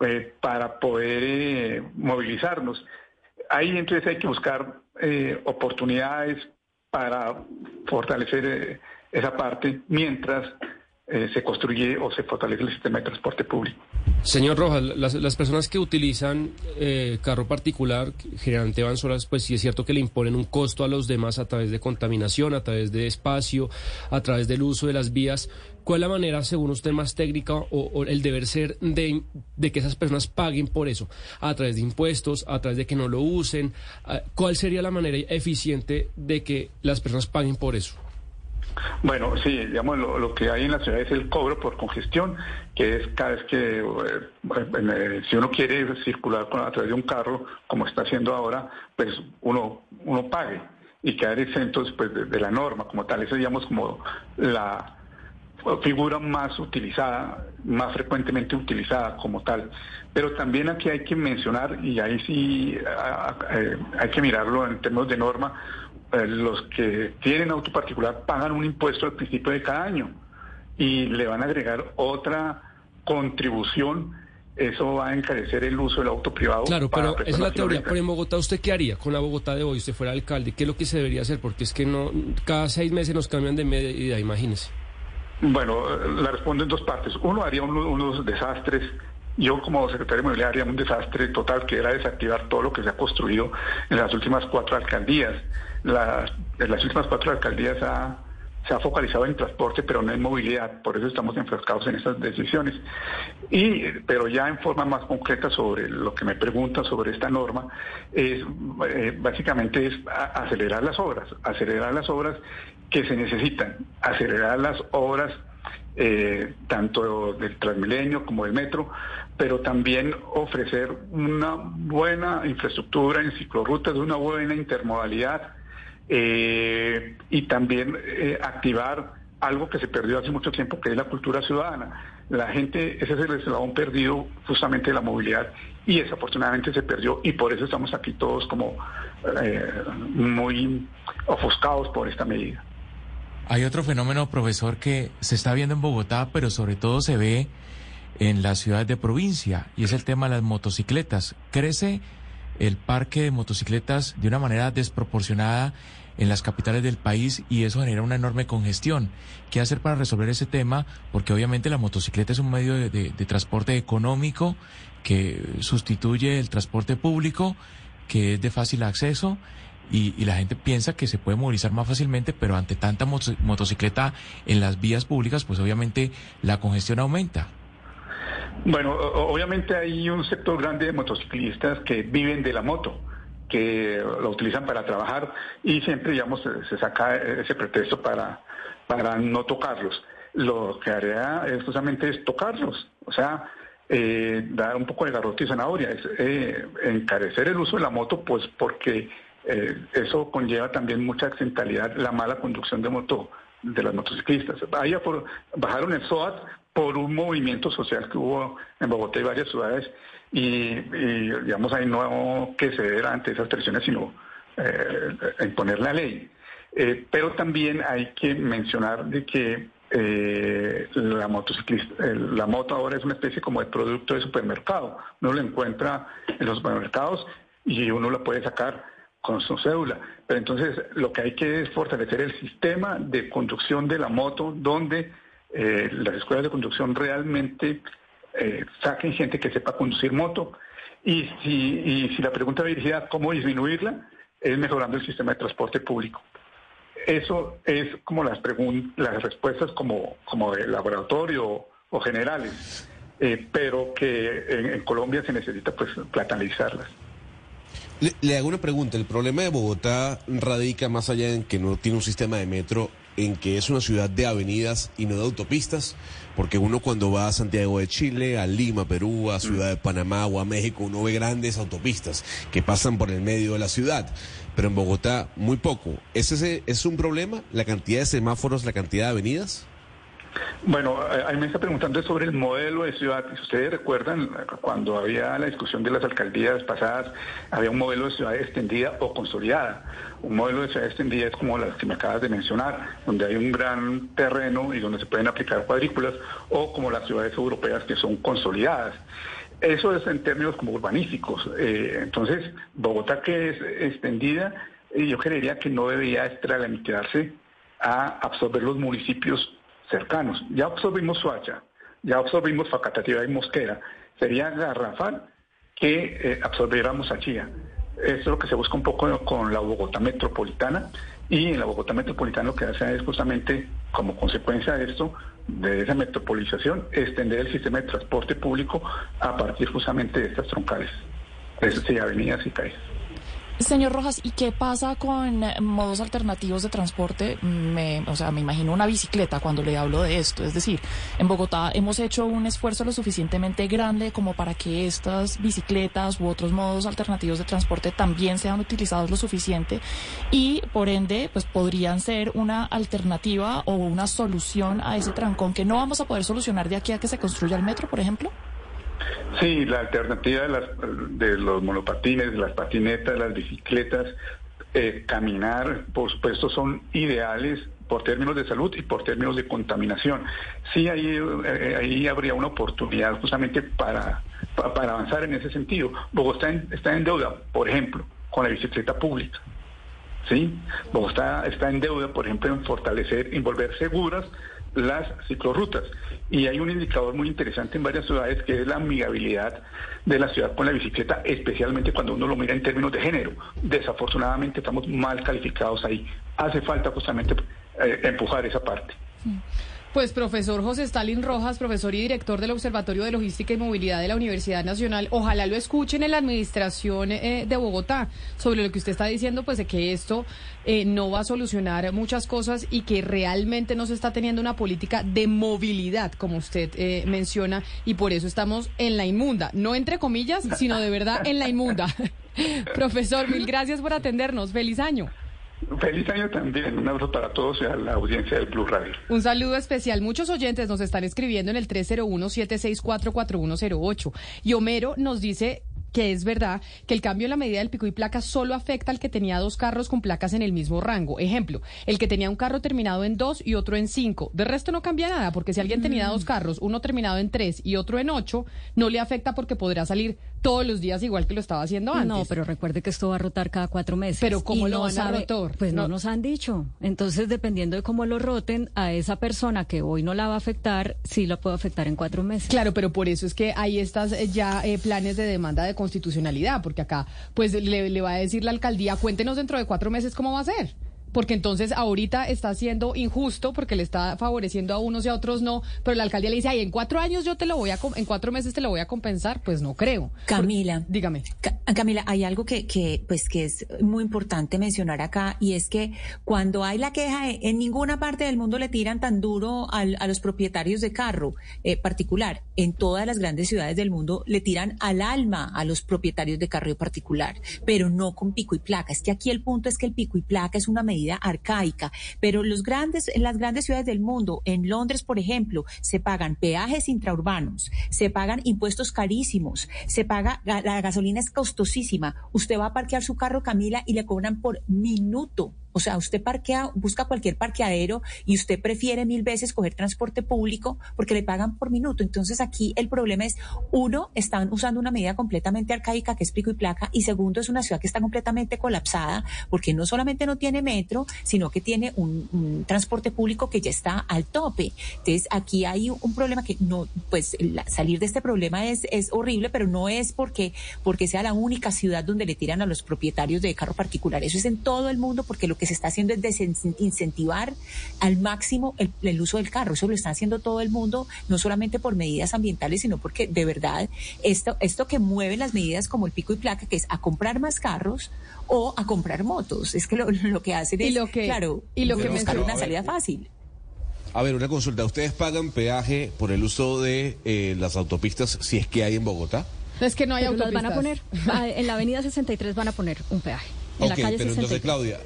Speaker 12: eh, para poder eh, movilizarnos ahí entonces hay que buscar eh, oportunidades para fortalecer eh, esa parte mientras eh, se construye o se fortalece el sistema de transporte público.
Speaker 15: Señor Rojas, las, personas que utilizan carro particular generalmente van solas, pues sí es cierto que le imponen un costo a los demás a través de contaminación, a través de espacio, a través del uso de las vías. ¿Cuál es la manera, según usted, más técnica o, el deber ser de, que esas personas paguen por eso? ¿A través de impuestos? ¿A través de que no lo usen? Ah, ¿Cuál sería la manera eficiente de que las personas paguen por eso?
Speaker 12: Bueno, sí, digamos, lo, que hay en la ciudad es el cobro por congestión, que es cada vez que, eh, eh, si uno quiere circular a través de un carro, como está haciendo ahora, pues uno, uno pague y quedar exentos pues, de, la norma como tal. Eso, digamos, como la figura más utilizada, más frecuentemente utilizada como tal. Pero también aquí hay que mencionar, y ahí sí eh, hay que mirarlo en términos de norma, eh, los que tienen auto particular pagan un impuesto al principio de cada año y le van a agregar otra contribución. Eso va a encarecer el uso del auto privado.
Speaker 15: Claro, pero esa es la teoría. Pero en Bogotá, ¿usted qué haría con la Bogotá de hoy? Usted fuera alcalde, ¿qué es lo que se debería hacer? Porque es que no cada seis meses nos cambian de medida, imagínese.
Speaker 12: Bueno, la respondo en dos partes. Uno haría unos desastres. Yo como secretario Movilidad haría un desastre total que era desactivar todo lo que se ha construido en las últimas cuatro alcaldías. en las últimas cuatro alcaldías se ha focalizado en transporte, pero no en movilidad. Por eso estamos enfrascados en esas decisiones. Y, pero ya en forma más concreta sobre lo que me pregunta sobre esta norma, es eh, básicamente es acelerar las obras, acelerar las obras que se necesitan, acelerar las obras eh, tanto del Transmilenio como del metro, pero también ofrecer una buena infraestructura en ciclorrutas, una buena intermodalidad eh, y también eh, activar algo que se perdió hace mucho tiempo, que es la cultura ciudadana. La gente, ese es el eslabón perdido justamente de la movilidad y desafortunadamente se perdió y por eso estamos aquí todos como muy ofuscados por esta medida.
Speaker 4: Hay otro fenómeno, profesor, que se está viendo en Bogotá, pero sobre todo se ve en las ciudades de provincia, y es el tema de las motocicletas. Crece el parque de motocicletas de una manera desproporcionada en las capitales del país y eso genera una enorme congestión. ¿Qué hacer para resolver ese tema? Porque obviamente la motocicleta es un medio de, transporte económico que sustituye el transporte público, que es de fácil acceso y, la gente piensa que se puede movilizar más fácilmente, pero ante tanta motocicleta en las vías públicas, pues obviamente la congestión aumenta.
Speaker 12: Bueno, obviamente hay un sector grande de motociclistas que viven de la moto que lo utilizan para trabajar y siempre, digamos, se saca ese pretexto para, para no tocarlos. Lo que haría es justamente es tocarlos, o sea, eh, dar un poco de garrote y zanahoria, es eh, encarecer el uso de la moto, pues porque eh, eso conlleva también mucha accidentalidad, la mala conducción de moto de las motociclistas. Por, bajaron el SOAT por un movimiento social que hubo en Bogotá y varias ciudades y, digamos ahí no que ceder ante esas presiones, sino eh, imponer la ley. Eh, pero también hay que mencionar de que eh, la motociclista, la moto ahora es una especie como de producto de supermercado. Uno lo encuentra en los supermercados y uno la puede sacar con su cédula. Pero entonces lo que hay que es fortalecer el sistema de conducción de la moto donde eh, las escuelas de conducción realmente eh, saquen gente que sepa conducir moto. Y si, y si la pregunta dirigida a cómo disminuirla, es mejorando el sistema de transporte público. Eso es como las las respuestas como, como de laboratorio o generales, eh, pero que en, Colombia se necesita pues platanizarlas.
Speaker 13: Le, le hago una pregunta. El problema de Bogotá radica más allá en que no tiene un sistema de metro, en que es una ciudad de avenidas y no de autopistas, porque uno cuando va a Santiago de Chile, a Lima, Perú, a Ciudad de Panamá o a México, uno ve grandes autopistas que pasan por el medio de la ciudad. Pero en Bogotá, muy poco. ¿Es, ese, ¿Es un problema la cantidad de semáforos, la cantidad de avenidas?
Speaker 12: Bueno, eh, ahí me está preguntando sobre el modelo de ciudad. Si ustedes recuerdan, cuando había la discusión de las alcaldías pasadas, había un modelo de ciudad extendida o consolidada. Un modelo de ciudad extendida es como las que me acabas de mencionar, donde hay un gran terreno y donde se pueden aplicar cuadrículas, o como las ciudades europeas que son consolidadas. Eso es en términos como urbanísticos. Eh, entonces, Bogotá que es extendida, eh, yo creería que no debería extralimitarse a absorber los municipios cercanos. Ya absorbimos Soacha, ya absorbimos Facatativá y Mosquera. Sería garrafal que eh, absorbiéramos a Chía. Eso es lo que se busca un poco con la Bogotá metropolitana y en la Bogotá metropolitana lo que hace es justamente como consecuencia de esto, de esa metropolización, extender el sistema de transporte público a partir justamente de estas troncales, es decir, avenidas y calles.
Speaker 6: Señor Rojas, ¿y qué pasa con modos alternativos de transporte? Me, o sea, me imagino una bicicleta cuando le hablo de esto. Es decir, en Bogotá hemos hecho un esfuerzo lo suficientemente grande como para que estas bicicletas u otros modos alternativos de transporte también sean utilizados lo suficiente y, por ende, pues podrían ser una alternativa o una solución a ese trancón que no vamos a poder solucionar de aquí a que se construya el metro, por ejemplo.
Speaker 12: Sí, la alternativa de, las, los monopatines, las patinetas, las bicicletas, eh, caminar, por supuesto, son ideales por términos de salud y por términos de contaminación. Sí, ahí, eh, ahí habría una oportunidad justamente para, pa- para avanzar en ese sentido. Bogotá está en deuda, por ejemplo, con la bicicleta pública. ¿sí? Bogotá está en deuda, por ejemplo, en fortalecer, en volver seguras las ciclorrutas. Y hay un indicador muy interesante en varias ciudades que es la amigabilidad de la ciudad con la bicicleta, especialmente cuando uno lo mira en términos de género. Desafortunadamente estamos mal calificados ahí. Hace falta justamente eh, empujar esa parte.
Speaker 1: Pues profesor José Stalin Rojas, profesor y director del Observatorio de Logística y Movilidad de la Universidad Nacional, ojalá lo escuchen en la administración eh, de Bogotá sobre lo que usted está diciendo, pues de que esto eh, no va a solucionar muchas cosas y que realmente no se está teniendo una política de movilidad, como usted eh, menciona, y por eso estamos en la inmunda, no entre comillas, sino de verdad en la inmunda. profesor, mil gracias por atendernos. Feliz año.
Speaker 12: Feliz año también. Un abrazo para todos y a la audiencia del Blue Radio.
Speaker 1: Un saludo especial. Muchos oyentes nos están escribiendo en el 301-764-4108. Y Homero nos dice que es verdad que el cambio en la medida del pico y placa solo afecta al que tenía dos carros con placas en el mismo rango. Ejemplo, el que tenía un carro terminado en dos y otro en cinco. De resto no cambia nada, porque si alguien tenía dos carros, uno terminado en tres y otro en ocho, no le afecta porque podrá salir todos los días igual que lo estaba haciendo antes.
Speaker 2: No, pero recuerde que esto va a rotar cada cuatro meses.
Speaker 1: Pero ¿cómo lo
Speaker 2: no
Speaker 1: van a
Speaker 2: sabe-
Speaker 1: rotar?
Speaker 2: Pues no.
Speaker 1: No.
Speaker 2: nos han dicho. Entonces, dependiendo de cómo lo roten, a esa persona que hoy no la va a afectar, sí la puede afectar en cuatro meses.
Speaker 1: Claro, pero por eso es que hay estas eh, ya eh, planes de demanda de constitucionalidad, porque acá pues le, le va a decir la alcaldía, cuéntenos dentro de cuatro meses cómo va a ser. Porque entonces ahorita está siendo injusto porque le está favoreciendo a unos y a otros no, pero la alcaldía le dice, ay, en cuatro años yo te lo voy a, en cuatro meses te lo voy a compensar, pues no creo.
Speaker 14: Camila.
Speaker 1: Dígame.
Speaker 14: Ca- Camila, hay algo que, que, pues, que es muy importante mencionar acá y es que cuando hay la queja, eh, en ninguna parte del mundo le tiran tan duro al- a los propietarios de carro eh, particular. En todas las grandes ciudades del mundo le tiran al alma a los propietarios de carro particular, pero no con pico y placa. Es que aquí el punto es que el pico y placa es una medida arcaica, pero los grandes, en las grandes ciudades del mundo, en Londres, por ejemplo, se pagan peajes intraurbanos, se pagan impuestos carísimos, se paga, ga- la gasolina es costosísima. Usted va a parquear su carro, Camila, y le cobran por minuto. O sea, usted parquea, busca cualquier parqueadero y usted prefiere mil veces coger transporte público porque le pagan por minuto. Entonces aquí el problema es, uno, están usando una medida completamente arcaica que es pico y placa y segundo, es una ciudad que está completamente colapsada porque no solamente no tiene metro, sino que tiene un, transporte público que ya está al tope. Entonces aquí hay un problema que no, pues salir de este problema es, es horrible, pero no es porque, porque sea la única ciudad donde le tiran a los propietarios de carro particular. Eso es en todo el mundo porque lo que se está haciendo es desincentivar al máximo el, el uso del carro. Eso lo está haciendo todo el mundo, no solamente por medidas ambientales, sino porque de verdad esto, esto que mueve las medidas como el pico y placa, que es a comprar más carros o a comprar motos. Es que lo, lo que hacen
Speaker 1: Y
Speaker 14: es,
Speaker 1: lo que-
Speaker 14: claro,
Speaker 1: y lo que
Speaker 14: buscar una salida fácil.
Speaker 13: A ver, una consulta. ¿Ustedes pagan peaje por el uso de eh, las autopistas si es que hay en Bogotá?
Speaker 1: Es que no hay
Speaker 2: Pero las
Speaker 1: autopistas.
Speaker 2: van a poner, ah, en la avenida 63 van a poner un peaje. En la calle
Speaker 13: pero
Speaker 2: 63.
Speaker 13: entonces, Claudia,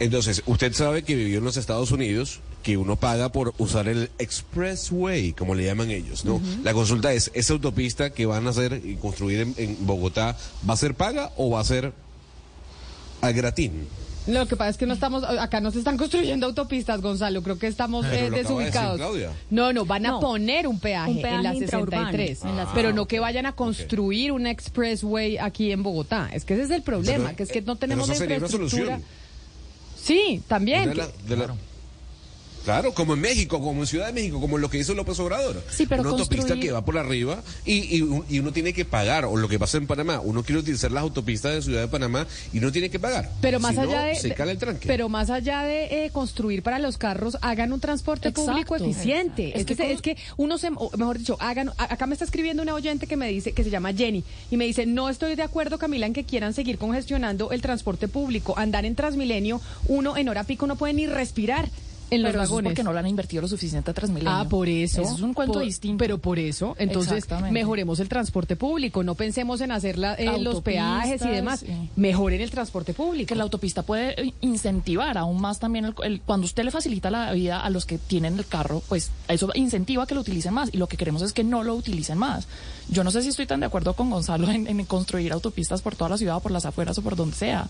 Speaker 13: entonces, usted sabe que vivió en los Estados Unidos, que uno paga por usar el expressway, como le llaman ellos, ¿no? La consulta es, ¿esa autopista que van a hacer y construir en, en Bogotá va a ser paga o va a ser al gratín?
Speaker 1: Lo que pasa es que no estamos, acá no se están construyendo autopistas, Gonzalo. Creo que estamos eh,
Speaker 13: de decir
Speaker 1: desubicados. No, no, van a
Speaker 2: No,
Speaker 1: poner un peaje,
Speaker 2: un peaje
Speaker 1: en la
Speaker 2: intraurbano,
Speaker 1: 63,
Speaker 2: en la-
Speaker 1: pero no que vayan a construir un expressway aquí en Bogotá. Es que ese es el problema,
Speaker 13: Pero,
Speaker 1: que es que no
Speaker 13: eh,
Speaker 1: tenemos la
Speaker 13: sería una
Speaker 1: infraestructura.
Speaker 13: solución.
Speaker 1: Sí, también.
Speaker 13: De la- de la- Claro, como en México, como en Ciudad de México, como lo que hizo López Obrador.
Speaker 6: Sí, pero
Speaker 13: una autopista que va por arriba y, y un- y uno tiene que pagar, o lo que pasa en Panamá, uno quiere utilizar las autopistas de Ciudad de Panamá y no tiene que pagar.
Speaker 1: Pero más
Speaker 13: Si no,
Speaker 1: allá de,
Speaker 13: Se cala el tranque.
Speaker 1: pero más allá de eh, construir para los carros, hagan un transporte
Speaker 6: Exacto.
Speaker 1: público eficiente. Es,
Speaker 6: Es
Speaker 1: que,
Speaker 6: que
Speaker 1: se-
Speaker 6: con-
Speaker 1: es que uno se, o mejor dicho, hagan. a- Acá me está escribiendo una oyente que me dice que se llama Jenny y me dice no estoy de acuerdo Camila en que quieran seguir congestionando el transporte público, andar en Transmilenio, uno en hora pico no puede ni respirar en los
Speaker 6: Pero eso es
Speaker 1: vagones.
Speaker 6: porque no le han invertido lo suficiente a Transmilenio.
Speaker 1: Ah, por eso.
Speaker 6: Eso es un cuento
Speaker 1: Por-
Speaker 6: distinto.
Speaker 1: Pero por eso, entonces, mejoremos el transporte público. No pensemos en hacer la- eh, los peajes y demás.
Speaker 6: sí.
Speaker 1: Mejoren el transporte público.
Speaker 6: que la autopista puede eh, incentivar aún más también el, el- cuando usted le facilita la vida a los que tienen el carro, pues eso incentiva que lo utilicen más y lo que queremos es que no lo utilicen más. Yo no sé si estoy tan de acuerdo con Gonzalo en, en construir autopistas por toda la ciudad, por las afueras o por donde sea,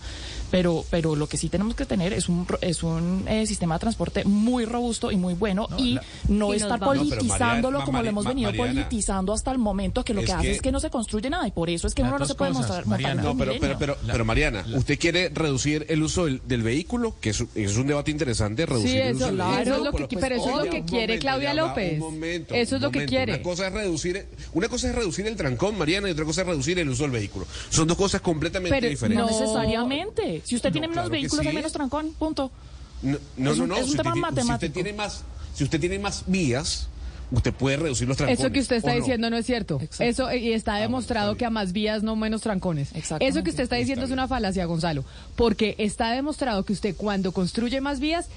Speaker 6: pero pero lo que sí tenemos que tener es un es un eh, sistema de transporte muy robusto y muy bueno y
Speaker 13: la-
Speaker 6: no
Speaker 2: Y.
Speaker 13: No, pero
Speaker 6: politizándolo
Speaker 13: Mariana-
Speaker 6: como lo hemos venido
Speaker 13: Mariana,
Speaker 6: politizando hasta el momento que lo
Speaker 13: es
Speaker 6: que hace es que no se construye nada y por eso es que uno no se puede
Speaker 4: cosas,
Speaker 6: mostrar, montar.
Speaker 13: No, pero, pero, pero, pero Mariana, usted quiere reducir el uso del, del vehículo, que es, es un debate interesante, reducir
Speaker 1: Sí,
Speaker 13: el
Speaker 1: eso,
Speaker 13: uso del
Speaker 1: claro,
Speaker 13: vehículo.
Speaker 1: eso es lo que-
Speaker 13: pero,
Speaker 1: pero eso es lo que
Speaker 13: un
Speaker 1: quiere Claudia López.
Speaker 13: momento,
Speaker 1: Eso es lo que quiere.
Speaker 13: Una cosa es reducir, una cosa es reducir el trancón, Mariana, y otra cosa es reducir el uso del vehículo. Son dos cosas completamente diferentes.
Speaker 6: No
Speaker 1: No.
Speaker 6: necesariamente. Si usted
Speaker 13: No,
Speaker 6: tiene menos vehículos, hay menos trancón, punto.
Speaker 13: No, no,
Speaker 6: Es
Speaker 13: no,
Speaker 6: un-
Speaker 13: no.
Speaker 6: es un
Speaker 13: si,
Speaker 6: tema
Speaker 13: usted, tiene- si usted
Speaker 6: matemático.
Speaker 13: tiene más, si usted tiene más vías, usted puede reducir los trancones.
Speaker 1: Eso que usted está diciendo no es cierto.
Speaker 6: Exacto.
Speaker 1: Eso eh, y está
Speaker 13: bueno,
Speaker 1: demostrado
Speaker 13: está
Speaker 1: que a más vías no menos trancones. Eso que usted está diciendo
Speaker 13: Está
Speaker 1: es una falacia, Gonzalo, porque está demostrado que usted cuando construye más vías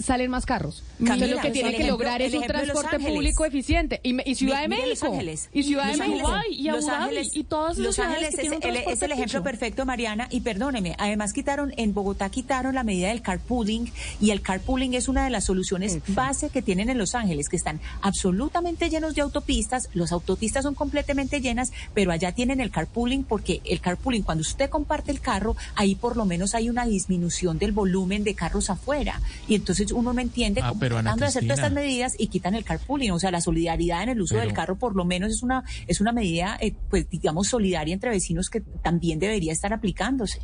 Speaker 1: salen más carros. Usted lo que tiene que lograr es un
Speaker 14: Los
Speaker 1: transporte público eficiente y, y Ciudad de México.
Speaker 14: Los.
Speaker 1: Y Ciudad de
Speaker 14: Los
Speaker 1: México.
Speaker 6: Y
Speaker 14: Los Ángeles,
Speaker 6: y todas
Speaker 14: Los Ángeles es, es el ejemplo perfecto, Mariana, y perdóneme, además quitaron, en Bogotá quitaron la medida del carpooling, y el carpooling es una de las soluciones base que tienen en Los Ángeles, que están absolutamente llenos de autopistas, las autopistas son completamente llenas, pero allá tienen el carpooling, porque el carpooling, cuando usted comparte el carro, ahí por lo menos hay una disminución del volumen de carros afuera, y entonces uno no entiende
Speaker 4: Ah,
Speaker 14: cómo
Speaker 4: pero,
Speaker 14: tratando de hacer todas estas medidas y quitan el carpooling, o sea, la solidaridad en el uso
Speaker 4: Pero-
Speaker 14: del carro por lo menos es una es una medida, eh, pues digamos, solidaria entre vecinos que también debería estar aplicándose.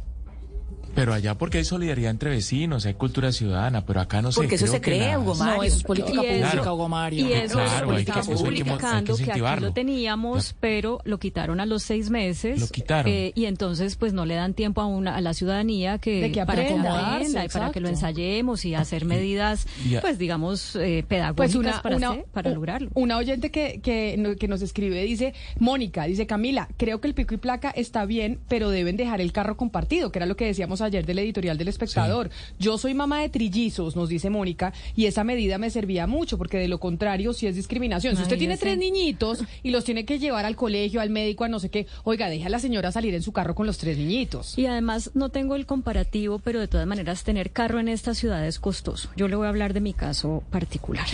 Speaker 4: Pero allá porque hay solidaridad entre vecinos, hay cultura ciudadana, pero acá no sé.
Speaker 14: Porque eso se
Speaker 4: las-
Speaker 14: Hugo Mario.
Speaker 6: No, eso es política
Speaker 2: Y eso-
Speaker 6: pública, Hugo Mario.
Speaker 2: Y eso
Speaker 4: Claro,
Speaker 2: es
Speaker 4: hay que-
Speaker 2: estamos
Speaker 4: eso hay que mo- hay que
Speaker 2: publicando que, aquí lo teníamos, pero lo quitaron a los seis meses.
Speaker 4: Lo quitaron.
Speaker 2: eh, y entonces pues no le dan tiempo a, una, a la ciudadanía que, para que
Speaker 1: aprenda.
Speaker 2: y para que lo ensayemos y hacer medidas,
Speaker 4: Y a-
Speaker 2: pues digamos, eh, pedagógicas
Speaker 1: Pues una,
Speaker 2: para,
Speaker 1: una,
Speaker 2: hacer- para
Speaker 1: u-
Speaker 2: lograrlo.
Speaker 1: Una oyente que, que, que nos escribe dice, Mónica, dice Camila, creo que el pico y placa está bien, pero deben dejar el carro compartido, que era lo que decíamos ayer del editorial del espectador. Yo soy mamá de trillizos, nos dice Mónica, y esa medida me servía mucho, porque de lo contrario sí es discriminación. Si usted tiene tres niñitos y los tiene que llevar al colegio, al médico, a no sé qué, oiga, deja a la señora salir en su carro con los tres niñitos.
Speaker 2: Y además no tengo el comparativo, pero de todas maneras tener carro en esta ciudad es costoso. Yo le voy a hablar de mi caso particular.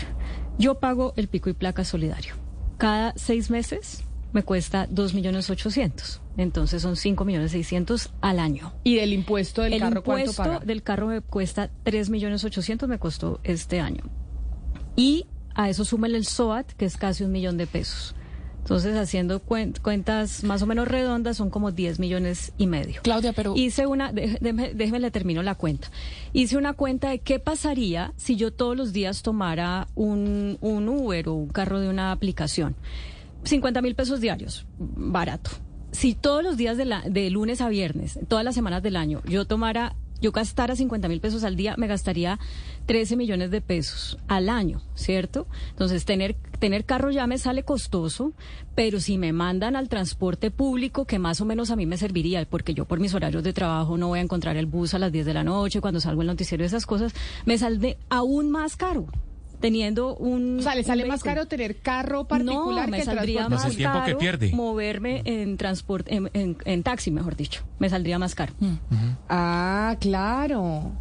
Speaker 2: Yo pago el pico y placa solidario. Cada seis meses me cuesta dos millones ochocientos. Entonces son cinco millones seiscientos al año.
Speaker 1: Y del impuesto del
Speaker 2: el
Speaker 1: carro, ¿cuánto
Speaker 2: impuesto
Speaker 1: paga?
Speaker 2: del carro me cuesta tres millones ochocientos, me costó este año. Y a eso súmele el SOAT, que es casi un millón de pesos. Entonces, haciendo cuen- cuentas más o menos redondas, son como 10 millones y medio.
Speaker 6: Claudia, pero...
Speaker 2: Hice una, déjeme, déjeme le termino la cuenta. Hice una cuenta de qué pasaría si yo todos los días tomara un, un Uber o un carro de una aplicación. 50 mil pesos diarios, barato. Si todos los días de, la, de lunes a viernes, todas las semanas del año, yo tomara, yo gastara 50 mil pesos al día, me gastaría 13 millones de pesos al año, ¿cierto? Entonces, tener, tener carro ya me sale costoso, pero si me mandan al transporte público, que más o menos a mí me serviría, porque yo por mis horarios de trabajo no voy a encontrar el bus a las 10 de la noche, cuando salgo el noticiero, esas cosas, me sale aún más caro. Teniendo un.
Speaker 1: O sea, ¿le sale más caro tener carro particular
Speaker 2: no, me
Speaker 1: que
Speaker 2: saldría
Speaker 4: Más el tiempo que
Speaker 2: caro
Speaker 4: pierde.
Speaker 2: moverme en transporte, en, en- en taxi, mejor dicho. Me saldría más caro.
Speaker 1: Ah, claro.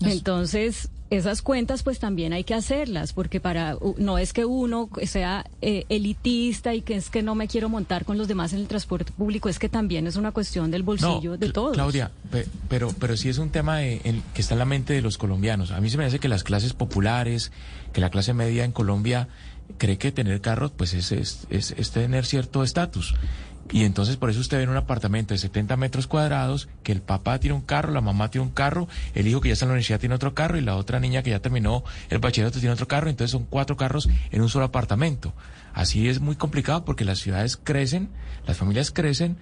Speaker 2: Entonces, esas cuentas pues también hay que hacerlas, porque para no es que uno sea eh, elitista y que es que no me quiero montar con los demás en el transporte público, es que también es una cuestión del bolsillo de todos.
Speaker 4: Claudia, pe- pero, pero sí es un tema de- en- que está en la mente de los colombianos. A mí se me hace que las clases populares, que la clase media en Colombia cree que tener carros pues es, es, es- es tener cierto estatus. Y entonces por eso usted ve en un apartamento de 70 metros cuadrados que el papá tiene un carro, la mamá tiene un carro, el hijo que ya está en la universidad tiene otro carro y la otra niña que ya terminó el bachillerato tiene otro carro, entonces son cuatro carros en un solo apartamento. Así es muy complicado porque las ciudades crecen, las familias crecen,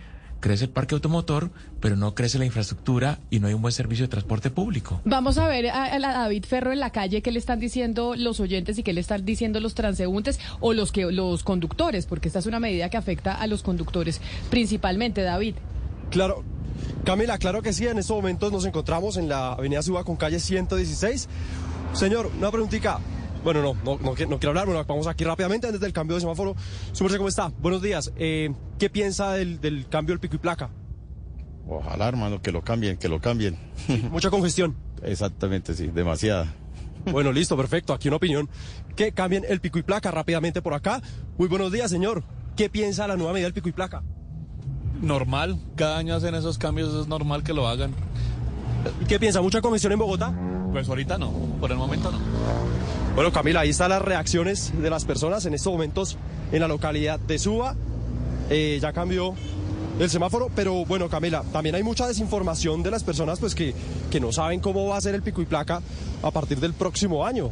Speaker 4: crece el parque automotor, pero no crece la infraestructura y no hay un buen servicio de transporte público.
Speaker 1: Vamos a ver a, David Ferro en la calle qué le están diciendo los oyentes y qué le están diciendo los transeúntes o los que los conductores, porque esta es una medida que afecta a los conductores principalmente, David.
Speaker 7: Claro, Camila, claro que sí. En estos momentos nos encontramos en la avenida Suba con calle 116. Señor, una preguntita. Bueno, no, no, no, qui- no quiero hablar. Bueno, vamos aquí rápidamente antes del cambio de semáforo. Su merced, ¿cómo está? Buenos días. Eh, ¿Qué piensa del, del cambio del pico y placa?
Speaker 16: Ojalá, hermano, que lo cambien, que lo cambien.
Speaker 7: Mucha congestión.
Speaker 16: Exactamente, sí, demasiada.
Speaker 7: Bueno, listo, perfecto. Aquí una opinión. Que cambien el pico y placa rápidamente por acá. Muy buenos días, señor. ¿Qué piensa la nueva medida del pico y placa?
Speaker 17: Normal, cada año hacen esos cambios, es normal que lo hagan.
Speaker 7: ¿Y qué piensa? ¿Mucha congestión en Bogotá?
Speaker 17: Pues ahorita no, por el momento no.
Speaker 7: Bueno, Camila, ahí están las reacciones de las personas en estos momentos en la localidad de Suba. Eh, ya cambió el semáforo, pero bueno, Camila, también hay mucha desinformación de las personas pues que, que no saben cómo va a ser el pico y placa a partir del próximo año.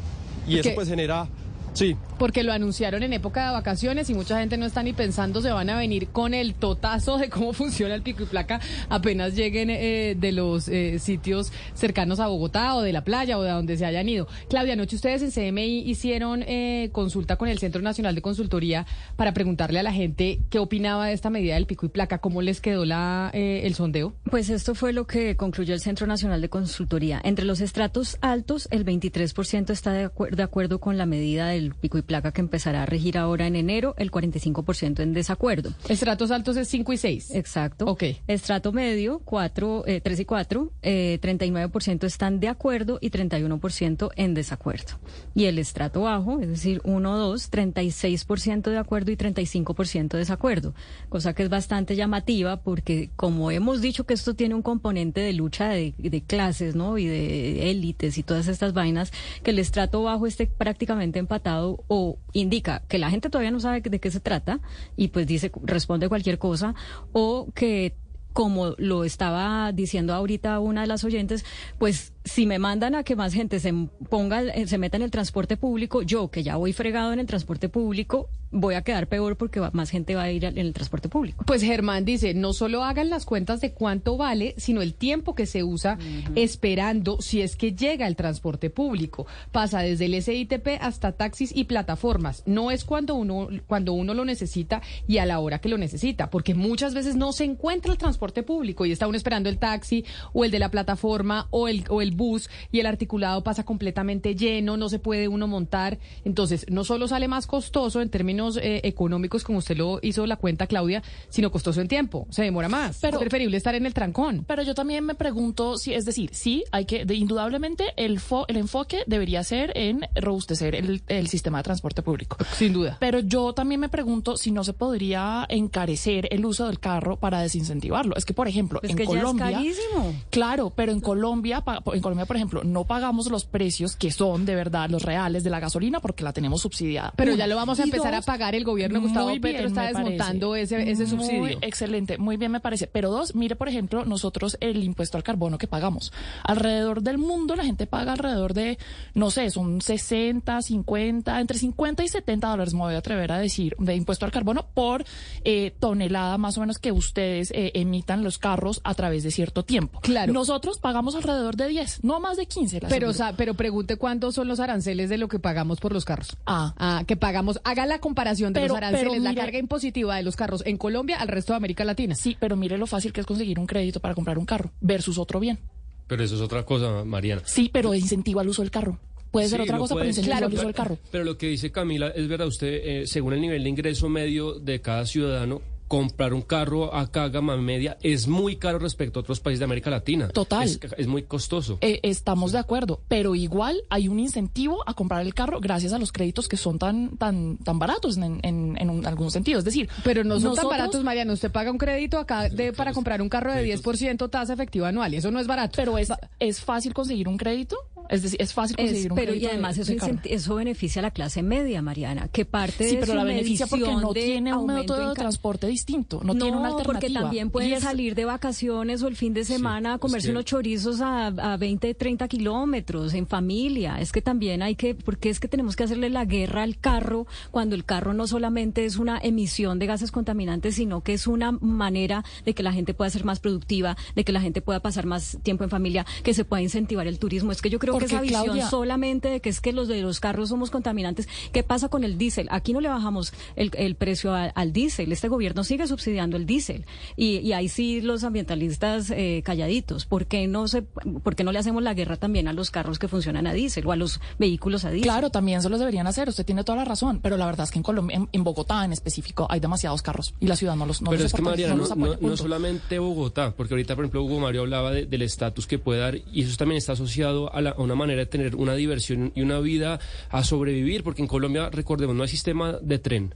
Speaker 7: Y eso
Speaker 1: ¿Qué?
Speaker 7: pues genera... Sí,
Speaker 1: Porque lo anunciaron en época de vacaciones y mucha gente no está ni pensando se van a venir con el totazo de cómo funciona el pico y placa apenas lleguen eh, de los eh, sitios cercanos a Bogotá o de la playa o de donde se hayan ido. Claudia, anoche ustedes en CMI hicieron eh, consulta con el Centro Nacional de Consultoría para preguntarle a la gente qué opinaba de esta medida del pico y placa, cómo les quedó la, eh, el sondeo.
Speaker 2: Pues esto fue lo que concluyó el Centro Nacional de Consultoría. Entre los estratos altos, el 23% está de, acuer- de acuerdo con la medida del pico y placa que empezará a regir ahora en enero, el 45% en desacuerdo.
Speaker 1: Estratos altos es 5 y 6.
Speaker 2: Exacto.
Speaker 1: Ok.
Speaker 2: Estrato medio, 4, eh, 3 y 4, eh, 39% están de acuerdo y 31% en desacuerdo. Y el estrato bajo, es decir, 1, 2, 36% de acuerdo y 35% de desacuerdo. Cosa que es bastante llamativa porque, como hemos dicho que esto tiene un componente de lucha de, de clases, ¿no? Y de élites y todas estas vainas, que el estrato bajo esté prácticamente empatado o indica que la gente todavía no sabe de qué se trata y pues dice, responde cualquier cosa, o que como lo estaba diciendo ahorita una de las oyentes, pues si me mandan a que más gente se ponga, eh, se meta en el transporte público, yo que ya voy fregado en el transporte público, voy a quedar peor porque va- más gente va a ir en el transporte público.
Speaker 1: Pues Germán dice, no solo hagan las cuentas de cuánto vale, sino el tiempo que se usa esperando si es que llega el transporte público. Pasa desde el SITP hasta taxis y plataformas. No es cuando uno, cuando uno lo necesita y a la hora que lo necesita, porque muchas veces no se encuentra el transporte público y está uno esperando el taxi o el de la plataforma o el, o el bus y el articulado pasa completamente lleno, no se puede uno montar. Entonces, no solo sale más costoso en términos eh, económicos, como usted lo hizo la cuenta, Claudia, sino costoso en tiempo. Se demora más.
Speaker 6: Pero-
Speaker 1: es preferible estar en el trancón.
Speaker 6: Pero yo también me pregunto si, es decir, sí, hay que, de, indudablemente, el, fo- el enfoque debería ser en robustecer el, el sistema de transporte público.
Speaker 1: Sin duda.
Speaker 6: Pero yo también me pregunto si no se podría encarecer el uso del carro para desincentivarlo. Es que, por ejemplo, en
Speaker 2: que ya es
Speaker 6: Colombia.
Speaker 2: carísimo.
Speaker 6: Claro, pero en Colombia, pa- en Colombia, por ejemplo, no pagamos los precios que son de verdad los reales de la gasolina porque la tenemos subsidiada.
Speaker 1: Pero ya lo vamos a empezar a pagar. El gobierno Gustavo
Speaker 6: muy
Speaker 1: Petro
Speaker 6: bien,
Speaker 1: está desmontando ese, ese
Speaker 6: Muy
Speaker 1: subsidio.
Speaker 6: excelente, muy bien me parece. Pero dos, mire, por ejemplo, nosotros el impuesto al carbono que pagamos. Alrededor del mundo la gente paga alrededor de, no sé, son 60, 50, entre 50 y 70 dólares, me voy a atrever a decir, de impuesto al carbono por eh, tonelada más o menos que ustedes eh, emitan los carros a través de cierto tiempo.
Speaker 1: Claro.
Speaker 6: Nosotros pagamos alrededor de 10, no más de 15. le
Speaker 1: Pero, o
Speaker 6: aseguro.
Speaker 1: sea, pero pregunte cuántos son los aranceles de lo que pagamos por los carros.
Speaker 6: Ah.
Speaker 1: que pagamos. Haga la comparación de
Speaker 6: Pero-
Speaker 1: los aranceles, la carga impositiva de los carros en Colombia al resto de América Latina.
Speaker 6: Sí, pero mire lo fácil que es conseguir un crédito para comprar un carro versus otro bien.
Speaker 15: Pero eso es otra cosa, Mariana.
Speaker 6: Sí, pero incentiva al uso del carro. Puede ser
Speaker 15: Sí,
Speaker 6: otra cosa,
Speaker 15: puede
Speaker 6: pero
Speaker 15: Claro,
Speaker 6: al uso del carro.
Speaker 15: Pero lo que dice Camila es verdad, usted, eh, según el nivel de ingreso medio de cada ciudadano, comprar un carro acá, gama media, es muy caro respecto a otros países de América Latina.
Speaker 6: Total.
Speaker 15: Es, es muy costoso.
Speaker 6: Eh, estamos de acuerdo, pero igual hay un incentivo a comprar el carro gracias a los créditos que son tan tan tan baratos en, en, en un- algún sentido. Es decir,
Speaker 1: Pero no son tan baratos, Mariano. Usted paga un crédito acá de, para comprar un carro de 10% tasa efectiva anual y eso no es barato.
Speaker 6: Pero es, es fácil conseguir un crédito. Es decir, es fácil
Speaker 2: Es-
Speaker 6: conseguir un
Speaker 2: pero y
Speaker 6: crédito. de-
Speaker 2: además eso,
Speaker 6: de
Speaker 2: eso beneficia a la clase media, Mariana, que parte
Speaker 6: Sí,
Speaker 2: de
Speaker 6: pero
Speaker 2: su
Speaker 6: la beneficia porque no tiene un método de transporte distinto, no, tiene una alternativa.
Speaker 2: porque también pueden
Speaker 6: Y
Speaker 2: salir de vacaciones o el fin de semana a comerse unos chorizos a, a 20, 30 kilómetros en familia. Es que también hay que, porque es que tenemos que hacerle la guerra al carro cuando el carro no solamente es una emisión de gases contaminantes, sino que es una manera de que la gente pueda ser más productiva, de que la gente pueda pasar más tiempo en familia, que se pueda incentivar el turismo. Es que yo creo
Speaker 6: Porque,
Speaker 2: que esa visión
Speaker 6: Claudia-
Speaker 2: solamente de que es que los de los carros somos contaminantes. ¿Qué pasa con el diésel? Aquí no le bajamos el, el precio a- al diésel. Este gobierno sigue subsidiando el diésel. Y, y ahí sí los ambientalistas eh, calladitos. ¿Por qué, no se, ¿Por qué no le hacemos la guerra también a los carros que funcionan a diésel o a los vehículos a diésel?
Speaker 6: Claro, también se los deberían hacer. Usted tiene toda la razón. Pero la verdad es que en Colombia, en, en Bogotá en específico, hay demasiados carros y la ciudad no los no
Speaker 15: Pero
Speaker 6: los
Speaker 15: es que Mariana,
Speaker 6: no
Speaker 15: no, no- solamente Bogotá, porque ahorita, por ejemplo, Hugo Mario hablaba de- del estatus que puede dar y eso también está asociado a, la- una manera de tener una diversión y una vida a sobrevivir, porque en Colombia, recordemos, no hay sistema de tren.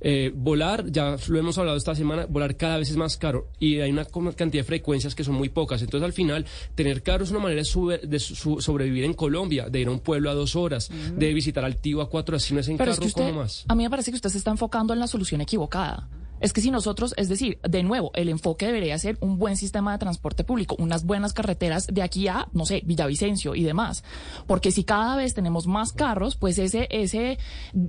Speaker 15: Eh, volar, ya lo hemos hablado esta semana, volar cada vez es más caro y hay una cantidad de frecuencias que son muy pocas. Entonces, al final, tener carro es una manera de, sube- de su- sobrevivir en Colombia, de ir a un pueblo a dos horas, de visitar al tío a cuatro horas, si no es en
Speaker 6: Pero
Speaker 15: carro,
Speaker 6: es que usted,
Speaker 15: ¿cómo más?
Speaker 6: a mí me parece que usted se está enfocando en la solución equivocada. Es que si nosotros, es decir, de nuevo, el enfoque debería ser un buen sistema de transporte público, unas buenas carreteras de aquí a, no sé, Villavicencio y demás. Porque si cada vez tenemos más carros, pues ese, ese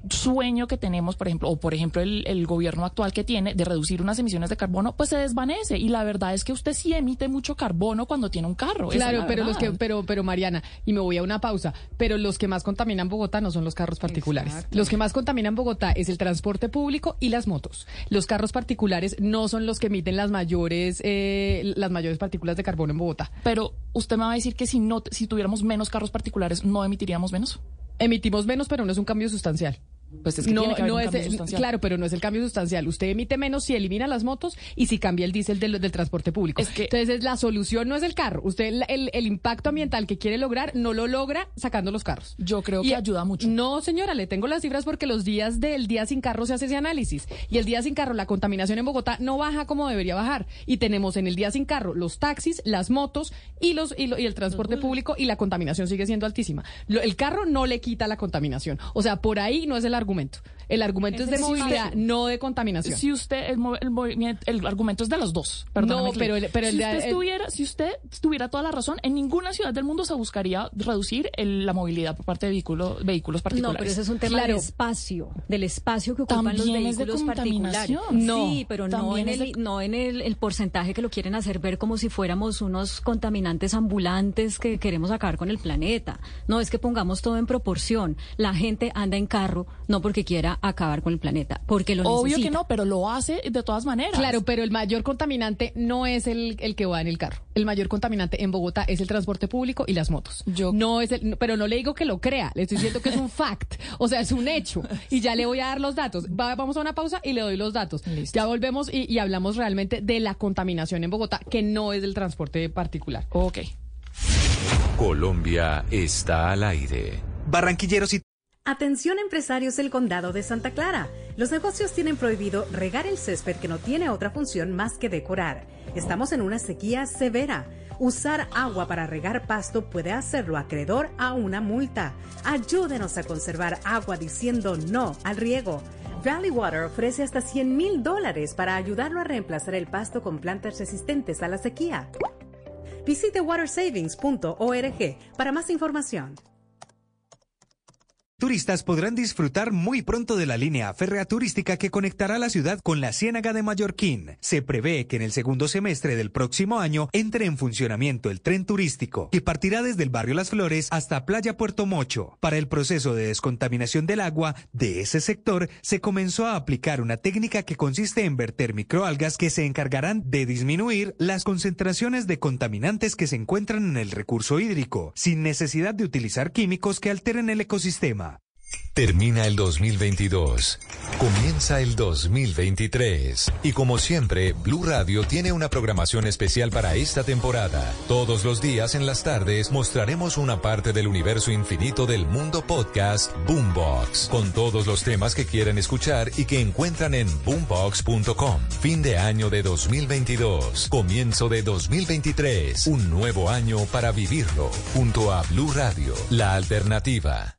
Speaker 6: sueño que tenemos, por ejemplo, o por ejemplo el, el gobierno actual que tiene de reducir unas emisiones de carbono, pues se desvanece. Y la verdad es que usted sí emite mucho carbono cuando tiene un carro.
Speaker 1: Claro,
Speaker 6: la
Speaker 1: pero los que, pero, pero Mariana, y me voy a una pausa, pero los que más contaminan Bogotá no son los carros particulares. Los que más contaminan Bogotá es el transporte público y las motos. Los carros particulares no son los que emiten las mayores, eh, las mayores partículas de carbono en Bogotá.
Speaker 6: Pero usted me va a decir que si no, si tuviéramos menos carros particulares, no emitiríamos menos.
Speaker 1: Emitimos menos, pero no es un cambio sustancial.
Speaker 6: Pues es que tiene que haber un
Speaker 1: es,
Speaker 6: cambio
Speaker 1: eh,
Speaker 6: sustancial.
Speaker 1: Claro, pero no es el cambio sustancial. Usted emite menos si elimina las motos y si cambia el diésel del, del transporte público. Entonces, la solución no es el carro. Usted, el, el- el impacto ambiental que quiere lograr, no lo logra sacando los carros.
Speaker 6: Yo creo
Speaker 1: Y-
Speaker 6: que ayuda mucho.
Speaker 1: No, señora, le tengo las cifras porque los días del día sin carro se hace ese análisis. Y el día sin carro, la contaminación en Bogotá no baja como debería bajar. Y tenemos en el día sin carro los taxis, las motos y, los, y, lo- y el transporte público y la contaminación sigue siendo altísima. Lo- el carro no le quita la contaminación. O sea, por ahí no es el argumento. El argumento es,
Speaker 6: Es
Speaker 1: de movilidad, no de contaminación.
Speaker 6: Si usted, el, el movimiento, el argumento es de los dos. perdóneme,
Speaker 1: No, pero el- pero el
Speaker 6: si,
Speaker 1: de-
Speaker 6: usted
Speaker 1: el-
Speaker 6: estuviera, si usted tuviera toda la razón, en ninguna ciudad del mundo se buscaría reducir el- la movilidad por parte de vehículo- vehículos
Speaker 2: No,
Speaker 6: particulares.
Speaker 2: pero ese es un tema
Speaker 1: Claro.
Speaker 2: del espacio, del espacio que ocupan los
Speaker 6: También es de
Speaker 2: vehículos particulares.
Speaker 6: contaminación.
Speaker 2: No,
Speaker 6: Sí,
Speaker 2: pero no en, el,
Speaker 6: de-
Speaker 2: no en el, el porcentaje que lo quieren hacer ver como si fuéramos unos contaminantes ambulantes que queremos acabar con el planeta. No, es que pongamos todo en proporción. La gente anda en carro no porque quiera acabar con el planeta, porque lo
Speaker 6: Obvio
Speaker 2: necesita.
Speaker 6: que no, pero lo hace de todas maneras.
Speaker 1: Claro, pero el mayor contaminante no es el, el que va en el carro. El mayor contaminante en Bogotá es el transporte público y las motos. Yo no es el, pero no le digo que lo crea, le estoy diciendo que es un fact, o sea, es un hecho. Y ya le voy a dar los datos. Va- vamos a una pausa y le doy los datos. Ya volvemos y, y hablamos realmente de la contaminación en Bogotá, que no es del transporte particular.
Speaker 6: Ok.
Speaker 18: Colombia está al aire.
Speaker 19: Barranquilleros y
Speaker 20: Atención empresarios del condado de Santa Clara. Los negocios tienen prohibido regar el césped que no tiene otra función más que decorar. Estamos en una sequía severa. Usar agua para regar pasto puede hacerlo acreedor a una multa. Ayúdenos a conservar agua diciendo no al riego. Valley Water ofrece hasta 100 mil dólares para ayudarlo a reemplazar el pasto con plantas resistentes a la sequía. Visite watersavings.org para más información.
Speaker 19: Turistas podrán disfrutar muy pronto de la línea férrea turística que conectará la ciudad con la Ciénaga de Mallorquín. Se prevé que en el segundo semestre del próximo año entre en funcionamiento el tren turístico, que partirá desde el barrio Las Flores hasta Playa Puerto Mocho. Para el proceso de descontaminación del agua de ese sector, se comenzó a aplicar una técnica que consiste en verter microalgas que se encargarán de disminuir las concentraciones de contaminantes que se encuentran en el recurso hídrico, sin necesidad de utilizar químicos que alteren el ecosistema.
Speaker 18: Termina el 2022. Comienza el 2023. Y como siempre, Blue Radio tiene una programación especial para esta temporada. Todos los días en las tardes mostraremos una parte del universo infinito del mundo podcast Boombox, con todos los temas que quieren escuchar y que encuentran en boombox.com. Fin de año de 2022. Comienzo de 2023. Un nuevo año para vivirlo. Junto a Blue Radio, la alternativa.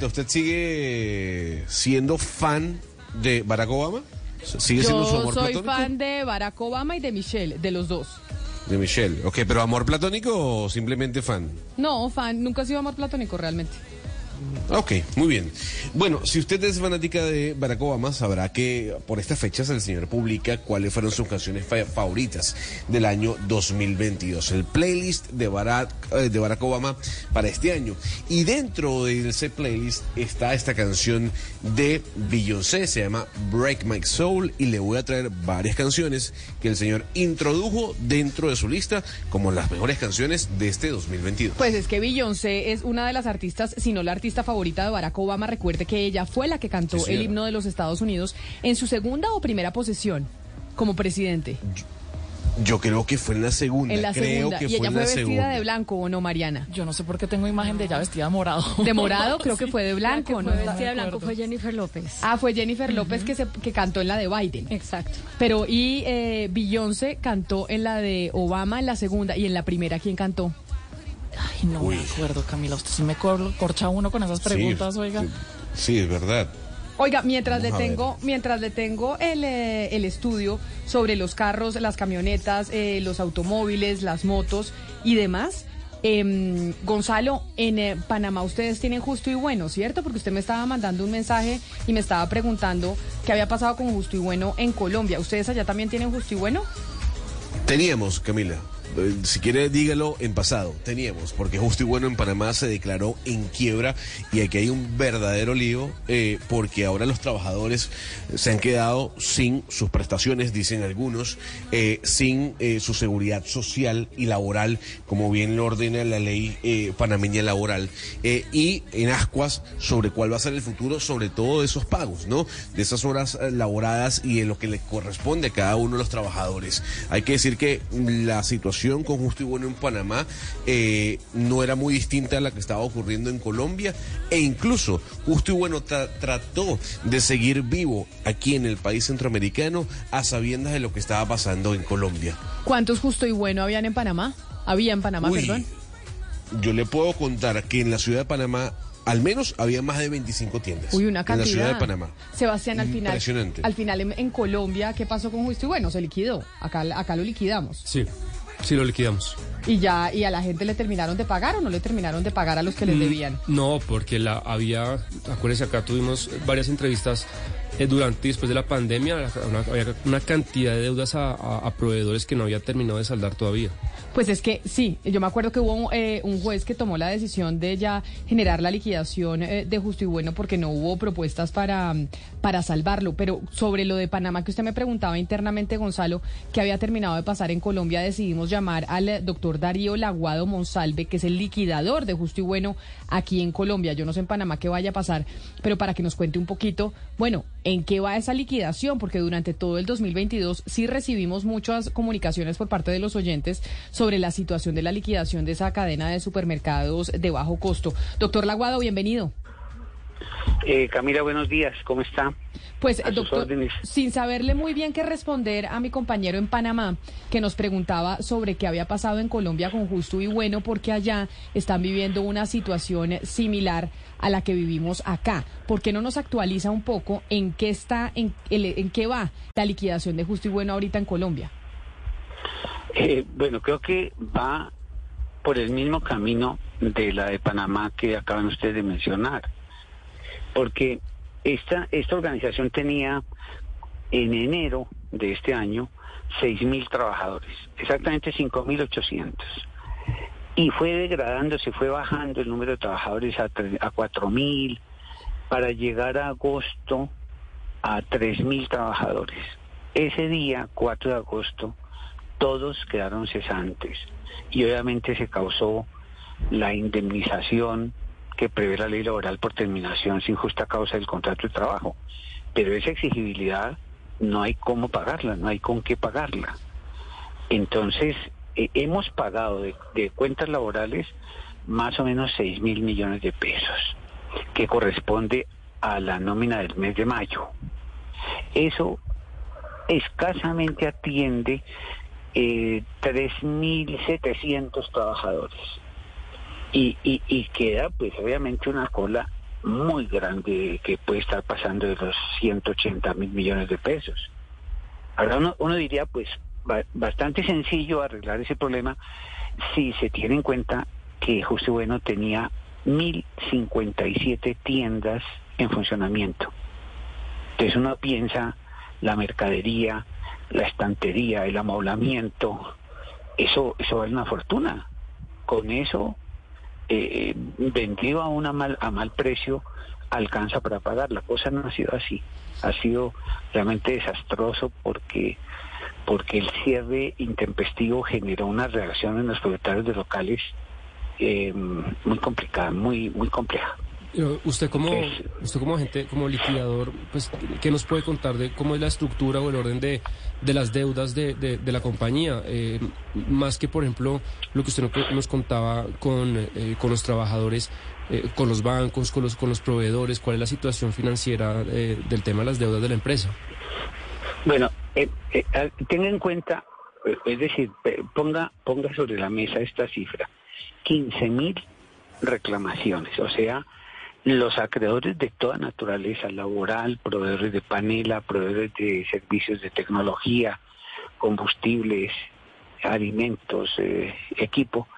Speaker 13: Pregunta. ¿Usted sigue siendo fan de Barack Obama? ¿Sigue siendo su
Speaker 1: Yo
Speaker 13: amor
Speaker 1: soy
Speaker 13: platónico?
Speaker 1: fan de Barack Obama y de Michelle, de los dos.
Speaker 13: De Michelle. Ok, pero amor platónico o simplemente fan?
Speaker 1: No, fan, nunca he sido amor platónico realmente.
Speaker 13: Ok, muy bien. Bueno, si usted es fanática de Barack Obama, sabrá que por estas fechas el señor publica cuáles fueron sus canciones fa- favoritas del año 2022. El playlist de Barack, eh, de Barack Obama para este año. Y dentro de ese playlist está esta canción de Beyoncé, se llama Break My Soul, y le voy a traer varias canciones que el señor introdujo dentro de su lista como las mejores canciones de este 2022.
Speaker 1: Pues es que Beyoncé es una de las artistas, si no la artista favorita de Barack Obama. Recuerde que ella fue la que cantó
Speaker 13: Sí,
Speaker 1: el himno de los Estados Unidos en su segunda o primera posesión como presidente.
Speaker 13: Yo creo que fue en la segunda.
Speaker 1: En la
Speaker 13: creo
Speaker 1: segunda.
Speaker 13: que
Speaker 1: y
Speaker 13: fue
Speaker 1: ella fue vestida
Speaker 13: segunda.
Speaker 1: de blanco, ¿o no, Mariana?
Speaker 6: Yo no sé por qué tengo imagen de ella vestida de morado.
Speaker 1: De morado, creo que fue de blanco,
Speaker 2: La que
Speaker 1: ¿no?
Speaker 2: fue vestida de blanco fue Jennifer López.
Speaker 1: Ah, fue Jennifer López que, se, que cantó en la de Biden.
Speaker 2: Exacto.
Speaker 1: Pero y eh, Beyoncé cantó en la de Obama en la segunda y en la primera, ¿quién cantó?
Speaker 6: Ay, no me acuerdo, Camila. Usted sí me cor- corcha uno con esas preguntas,
Speaker 13: Sí,
Speaker 6: oiga.
Speaker 13: Sí, es verdad.
Speaker 1: Oiga, mientras
Speaker 13: Vamos
Speaker 1: le tengo, mientras le tengo el, eh, el estudio sobre los carros, las camionetas, eh, los automóviles, las motos y demás. em, Gonzalo, en eh, Panamá ustedes tienen justo y bueno, ¿cierto? Porque usted me estaba mandando un mensaje y me estaba preguntando qué había pasado con justo y bueno en Colombia. ¿Ustedes allá también tienen justo y bueno?
Speaker 13: Teníamos, Camila. Eh, si quiere dígalo en pasado, teníamos, porque justo y bueno en Panamá se declaró en quiebra y aquí hay un verdadero lío eh, porque ahora los trabajadores se han quedado sin sus prestaciones, dicen algunos, eh, sin su seguridad social y laboral, como bien lo ordena la ley panameña laboral, y en ascuas sobre cuál va a ser el futuro, sobre todo de esos pagos, ¿no? De esas horas laboradas y en lo que le corresponde a cada uno de los trabajadores. Hay que decir que la situación con Justo y Bueno en Panamá eh, no era muy distinta a la que estaba ocurriendo en Colombia e incluso Justo y Bueno tra- trató de seguir vivo aquí en el país centroamericano a sabiendas de lo que estaba pasando en Colombia.
Speaker 1: ¿Cuántos justo y bueno habían en Panamá? Había en Panamá,
Speaker 13: Uy,
Speaker 1: perdón.
Speaker 13: Yo le puedo contar que en la ciudad de Panamá al menos había más de 25 tiendas.
Speaker 1: Uy, una
Speaker 13: En
Speaker 1: cantidad.
Speaker 13: la ciudad de Panamá.
Speaker 1: Sebastián, al final,
Speaker 13: Impresionante.
Speaker 1: al final en, en Colombia, ¿qué pasó con Justo y Bueno? Se liquidó. Acá, acá lo liquidamos.
Speaker 15: Sí, sí lo liquidamos.
Speaker 1: Y ya, y a la gente le terminaron de pagar o no le terminaron de pagar a los que les
Speaker 15: Mm,
Speaker 1: debían.
Speaker 15: No, porque la había, acuérdense acá tuvimos varias entrevistas durante y después de la pandemia, había una cantidad de deudas a, proveedores que no había terminado de saldar todavía.
Speaker 1: Pues es que sí, yo me acuerdo que hubo eh, un juez que tomó la decisión de ya generar la liquidación eh, de justo y bueno porque no hubo propuestas para, para salvarlo. Pero sobre lo de Panamá que usted me preguntaba internamente, Gonzalo, que había terminado de pasar en Colombia, decidimos llamar al eh, doctor Darío Laguado Monsalve, que es el liquidador de justo y bueno aquí en Colombia. Yo no sé en Panamá qué vaya a pasar, pero para que nos cuente un poquito, bueno, ¿en qué va esa liquidación? Porque durante todo el 2022 sí recibimos muchas comunicaciones por parte de los oyentes sobre la situación de la liquidación de esa cadena de supermercados de bajo costo. Doctor Laguado, bienvenido.
Speaker 21: Eh, Camila, buenos días, ¿cómo está?
Speaker 1: Pues,
Speaker 21: A
Speaker 1: doctor, sin saberle muy bien qué responder a mi compañero en Panamá, que nos preguntaba sobre qué había pasado en Colombia con Justo y Bueno, porque allá están viviendo una situación similar a la que vivimos acá. ¿Por qué no nos actualiza un poco en qué está, en, el- en qué va la liquidación de Justo y Bueno ahorita en Colombia?
Speaker 21: Eh, bueno, creo que va por el mismo camino de la de Panamá que acaban ustedes de mencionar. Porque esta, esta organización tenía en enero de este año 6.000 trabajadores, exactamente 5.800. Y fue degradando, se fue bajando el número de trabajadores a, tre- a 4.000 para llegar a agosto a 3.000 trabajadores. Ese día, 4 de agosto, todos quedaron cesantes y obviamente se causó la indemnización que prevé la ley laboral por terminación sin justa causa del contrato de trabajo. Pero esa exigibilidad no hay cómo pagarla, no hay con qué pagarla. Entonces, eh, hemos pagado de, cuentas laborales más o menos 6 mil millones de pesos, que corresponde a la nómina del mes de mayo. Eso escasamente atiende eh, 3.700 trabajadores. Y, y, queda pues obviamente una cola muy grande que puede estar pasando de los 180 mil millones de pesos. Ahora uno, uno diría pues ba- bastante sencillo arreglar ese problema si se tiene en cuenta que Justo Bueno tenía 1.057 tiendas en funcionamiento. Entonces uno piensa la mercadería, la estantería, el amoblamiento, eso, eso vale una fortuna. Con eso, eh, vendido a, una mal, a mal precio, alcanza para pagar. La cosa no ha sido así. Ha sido realmente desastroso porque, porque el cierre intempestivo generó una reacción en los propietarios de locales eh, muy complicada, muy, muy compleja.
Speaker 15: Pero usted como usted como agente, como liquidador, pues qué nos puede contar de cómo es la estructura o el orden de, de las deudas de, de- de la compañía, Eh, más que por ejemplo lo que usted no- nos contaba con, eh, con los trabajadores, eh, con los bancos, con los con los proveedores, cuál es la situación financiera eh, del tema de las deudas de la empresa.
Speaker 21: Bueno, eh, eh, ah, tenga en cuenta, es decir, ponga, ponga sobre la mesa esta cifra, 15 mil reclamaciones, o sea, los acreedores de toda naturaleza, laboral, proveedores de panela, proveedores de servicios de tecnología, combustibles, alimentos, eh, equipo,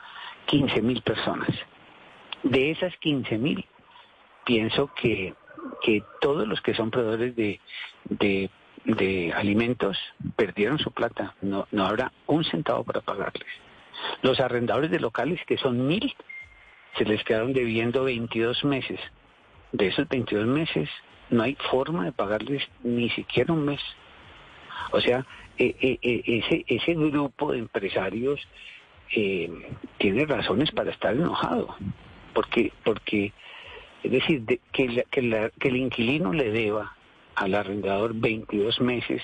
Speaker 21: 15 mil personas. De esas 15 mil, pienso que, que todos los que son proveedores de, de, de alimentos perdieron su plata. No, no habrá un centavo para pagarles. Los arrendadores de locales, que son mil, se les quedaron debiendo 22 meses. De esos 22 meses no hay forma de pagarles ni siquiera un mes. O sea, eh, eh, eh, ese, ese grupo de empresarios eh, tiene razones para estar enojado. Porque, porque es decir, de- que, la- que, la- que el inquilino le deba al arrendador 22 meses,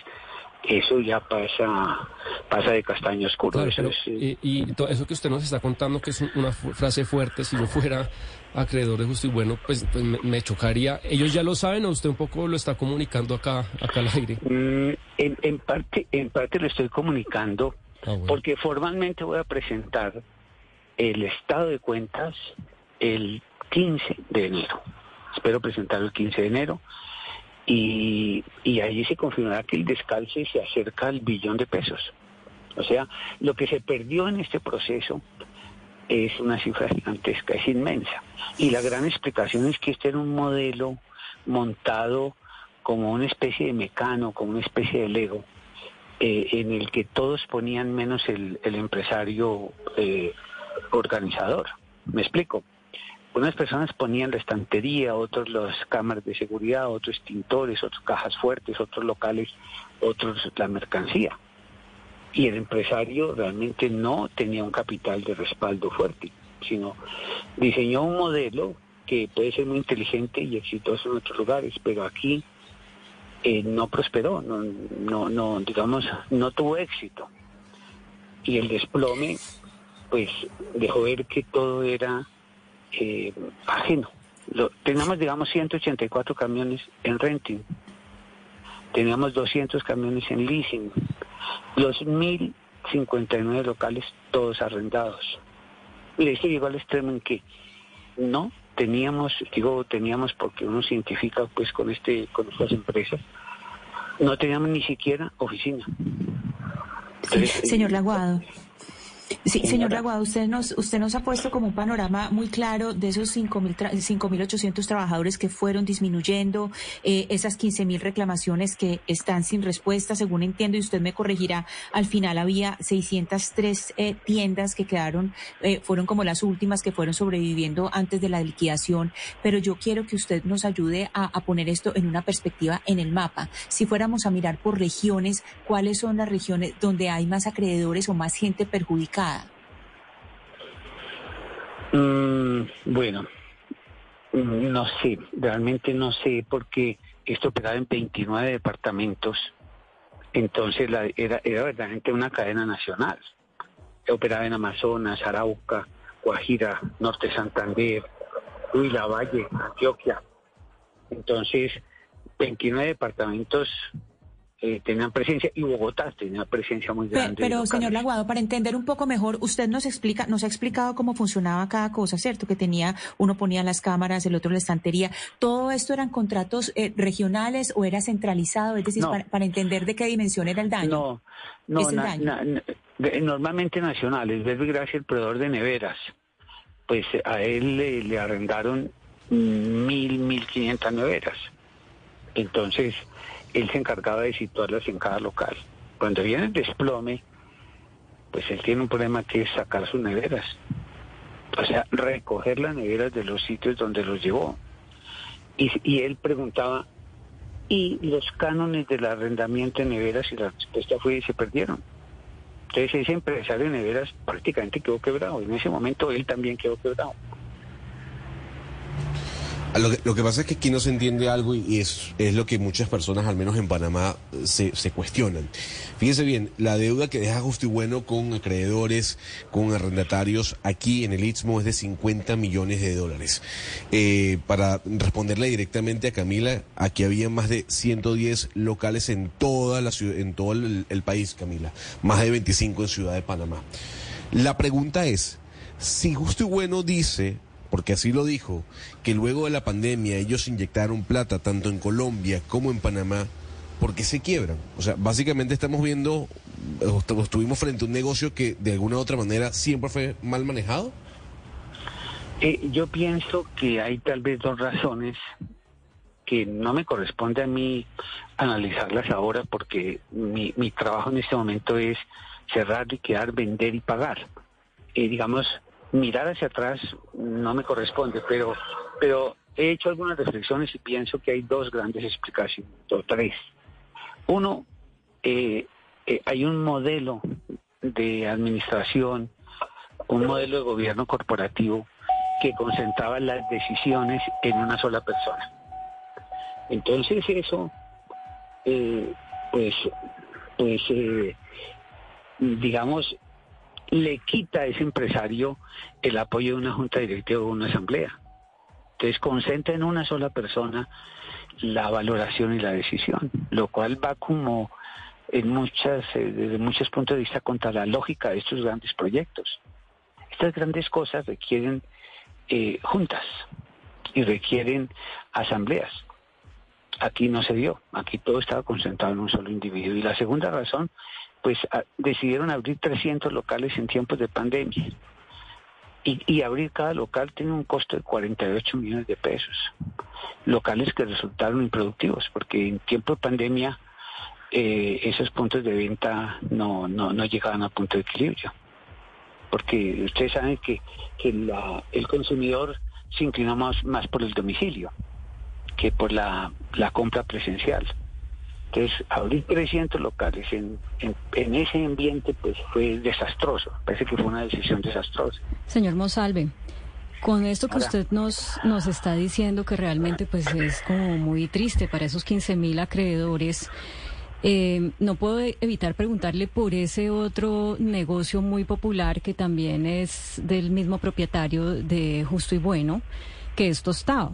Speaker 21: eso ya pasa pasa de castaño oscuro.
Speaker 15: Claro,
Speaker 21: Eso
Speaker 15: pero,
Speaker 21: es,
Speaker 15: y, y todo eso que usted nos está contando, que es un- una frase fuerte, si yo fuera acreedor de justo y bueno, pues, pues me, me chocaría. ¿Ellos ya lo saben o usted un poco lo está comunicando acá, acá al aire?
Speaker 21: Mm, en, en parte en parte lo estoy comunicando
Speaker 15: Ah, bueno.
Speaker 21: porque formalmente voy a presentar el estado de cuentas el 15 de enero. Espero presentarlo el 15 de enero y, y allí se confirmará que el descalce se acerca al billón de pesos. O sea, lo que se perdió en este proceso es una cifra gigantesca, es inmensa. Y la gran explicación es que este era un modelo montado como una especie de mecano, como una especie de Lego, eh, en el que todos ponían menos el, el empresario eh, organizador. ¿Me explico? Unas personas ponían la estantería, otros las cámaras de seguridad, otros extintores, otros cajas fuertes, otros locales, otros la mercancía. Y el empresario realmente no tenía un capital de respaldo fuerte, sino diseñó un modelo que puede ser muy inteligente y exitoso en otros lugares, pero aquí eh, no prosperó, no, no, no, digamos, no tuvo éxito. Y el desplome, pues, dejó ver que todo era eh, ajeno. Lo, teníamos, digamos, 184 camiones en renting, teníamos 200 camiones en leasing, los 1059 locales todos arrendados. Y esto llegó al extremo en que no teníamos, digo teníamos porque uno se identifica pues con este, con estas empresas, no teníamos ni siquiera oficina.
Speaker 14: Señor Laguado. Sí, señor. Laguado, usted nos, usted nos ha puesto como un panorama muy claro de esos 5.000 tra- 5.800 trabajadores que fueron disminuyendo, eh, esas 15.000 reclamaciones que están sin respuesta, según entiendo, y usted me corregirá, al final había 603 eh, tiendas que quedaron, eh, fueron como las últimas que fueron sobreviviendo antes de la liquidación, pero yo quiero que usted nos ayude a, a poner esto en una perspectiva en el mapa. Si fuéramos a mirar por regiones, ¿cuáles son las regiones donde hay más acreedores o más gente perjudicada?
Speaker 21: Mm, bueno, no sé, realmente no sé porque esto operaba en 29 departamentos, entonces la- era, era verdaderamente una cadena nacional. Operaba en Amazonas, Arauca, Guajira, Norte Santander, Huila, Valle, Antioquia. Entonces, 29 departamentos eh, tenían presencia y Bogotá tenía presencia muy grande. de
Speaker 14: Pero, señor Laguado, para entender un poco mejor, usted nos explica, nos ha explicado cómo funcionaba cada cosa, ¿cierto? Que tenía, uno ponía las cámaras, el otro la estantería. ¿Todo esto eran contratos eh, regionales o era centralizado? Es decir,
Speaker 21: No.
Speaker 14: para, para entender de qué dimensión era el daño.
Speaker 21: No, no,
Speaker 14: Es el
Speaker 21: na-
Speaker 14: daño.
Speaker 21: na- na- de- normalmente nacionales. Gracia, el proveedor de neveras, pues a él le, le arrendaron mil, mil quinientas neveras. Entonces, él se encargaba de situarlas en cada local. Cuando viene el desplome, pues él tiene un problema que es sacar sus neveras. O sea, recoger las neveras de los sitios donde los llevó. Y, y él preguntaba, ¿y los cánones del arrendamiento de neveras? Y la respuesta fue, se perdieron. Entonces ese empresario de neveras prácticamente quedó quebrado. En ese momento él también quedó quebrado.
Speaker 13: Lo que, lo que pasa es que aquí no se entiende algo y, es, es lo que muchas personas, al menos en Panamá, se, se cuestionan. Fíjese bien, la deuda que deja Justo y Bueno con acreedores, con arrendatarios aquí en el Istmo es de 50 millones de dólares. Eh, para responderle directamente a Camila, aquí había más de 110 locales en toda la ciudad, en todo el, el país, Camila, más de 25 en Ciudad de Panamá. La pregunta es, si Justo y Bueno dice porque así lo dijo, que luego de la pandemia ellos inyectaron plata tanto en Colombia como en Panamá, ¿por qué se quiebran? O sea, básicamente estamos viendo, eh, estu- estuvimos frente a un negocio que de alguna u otra manera siempre fue mal manejado.
Speaker 21: Eh, yo pienso que hay tal vez dos razones que no me corresponde a mí analizarlas ahora porque mi, mi trabajo en este momento es cerrar, liquidar, vender y pagar. eh, digamos, mirar hacia atrás no me corresponde, pero, pero he hecho algunas reflexiones y pienso que hay dos grandes explicaciones, o tres. Uno, eh, eh, hay un modelo de administración, un modelo de gobierno corporativo que concentraba las decisiones en una sola persona. Entonces eso, eh, pues, pues, digamos, le quita a ese empresario el apoyo de una junta directiva o una asamblea. Entonces concentra en una sola persona la valoración y la decisión, lo cual va como en muchas, eh, desde muchos puntos de vista contra la lógica de estos grandes proyectos. Estas grandes cosas requieren eh, juntas y requieren asambleas. Aquí no se dio, aquí todo estaba concentrado en un solo individuo. Y la segunda razón, pues decidieron abrir 300 locales en tiempos de pandemia. Y, abrir cada local tiene un costo de 48 millones de pesos. Locales que resultaron improductivos, porque en tiempo de pandemia eh, esos puntos de venta no, no, no llegaban a punto de equilibrio. Porque ustedes saben que, que la- el consumidor se inclina más, más por el domicilio que por la, la compra presencial. Entonces, abrir 300 locales en, en, en ese ambiente pues fue desastroso. Parece que fue una decisión desastrosa.
Speaker 2: Señor Monsalve, con esto que
Speaker 21: Ahora.
Speaker 2: usted nos, nos está diciendo que realmente pues es como muy triste para esos 15 mil acreedores, eh, no puedo evitar preguntarle por ese otro negocio muy popular que también es del mismo propietario de Justo y Bueno, que es Tostado.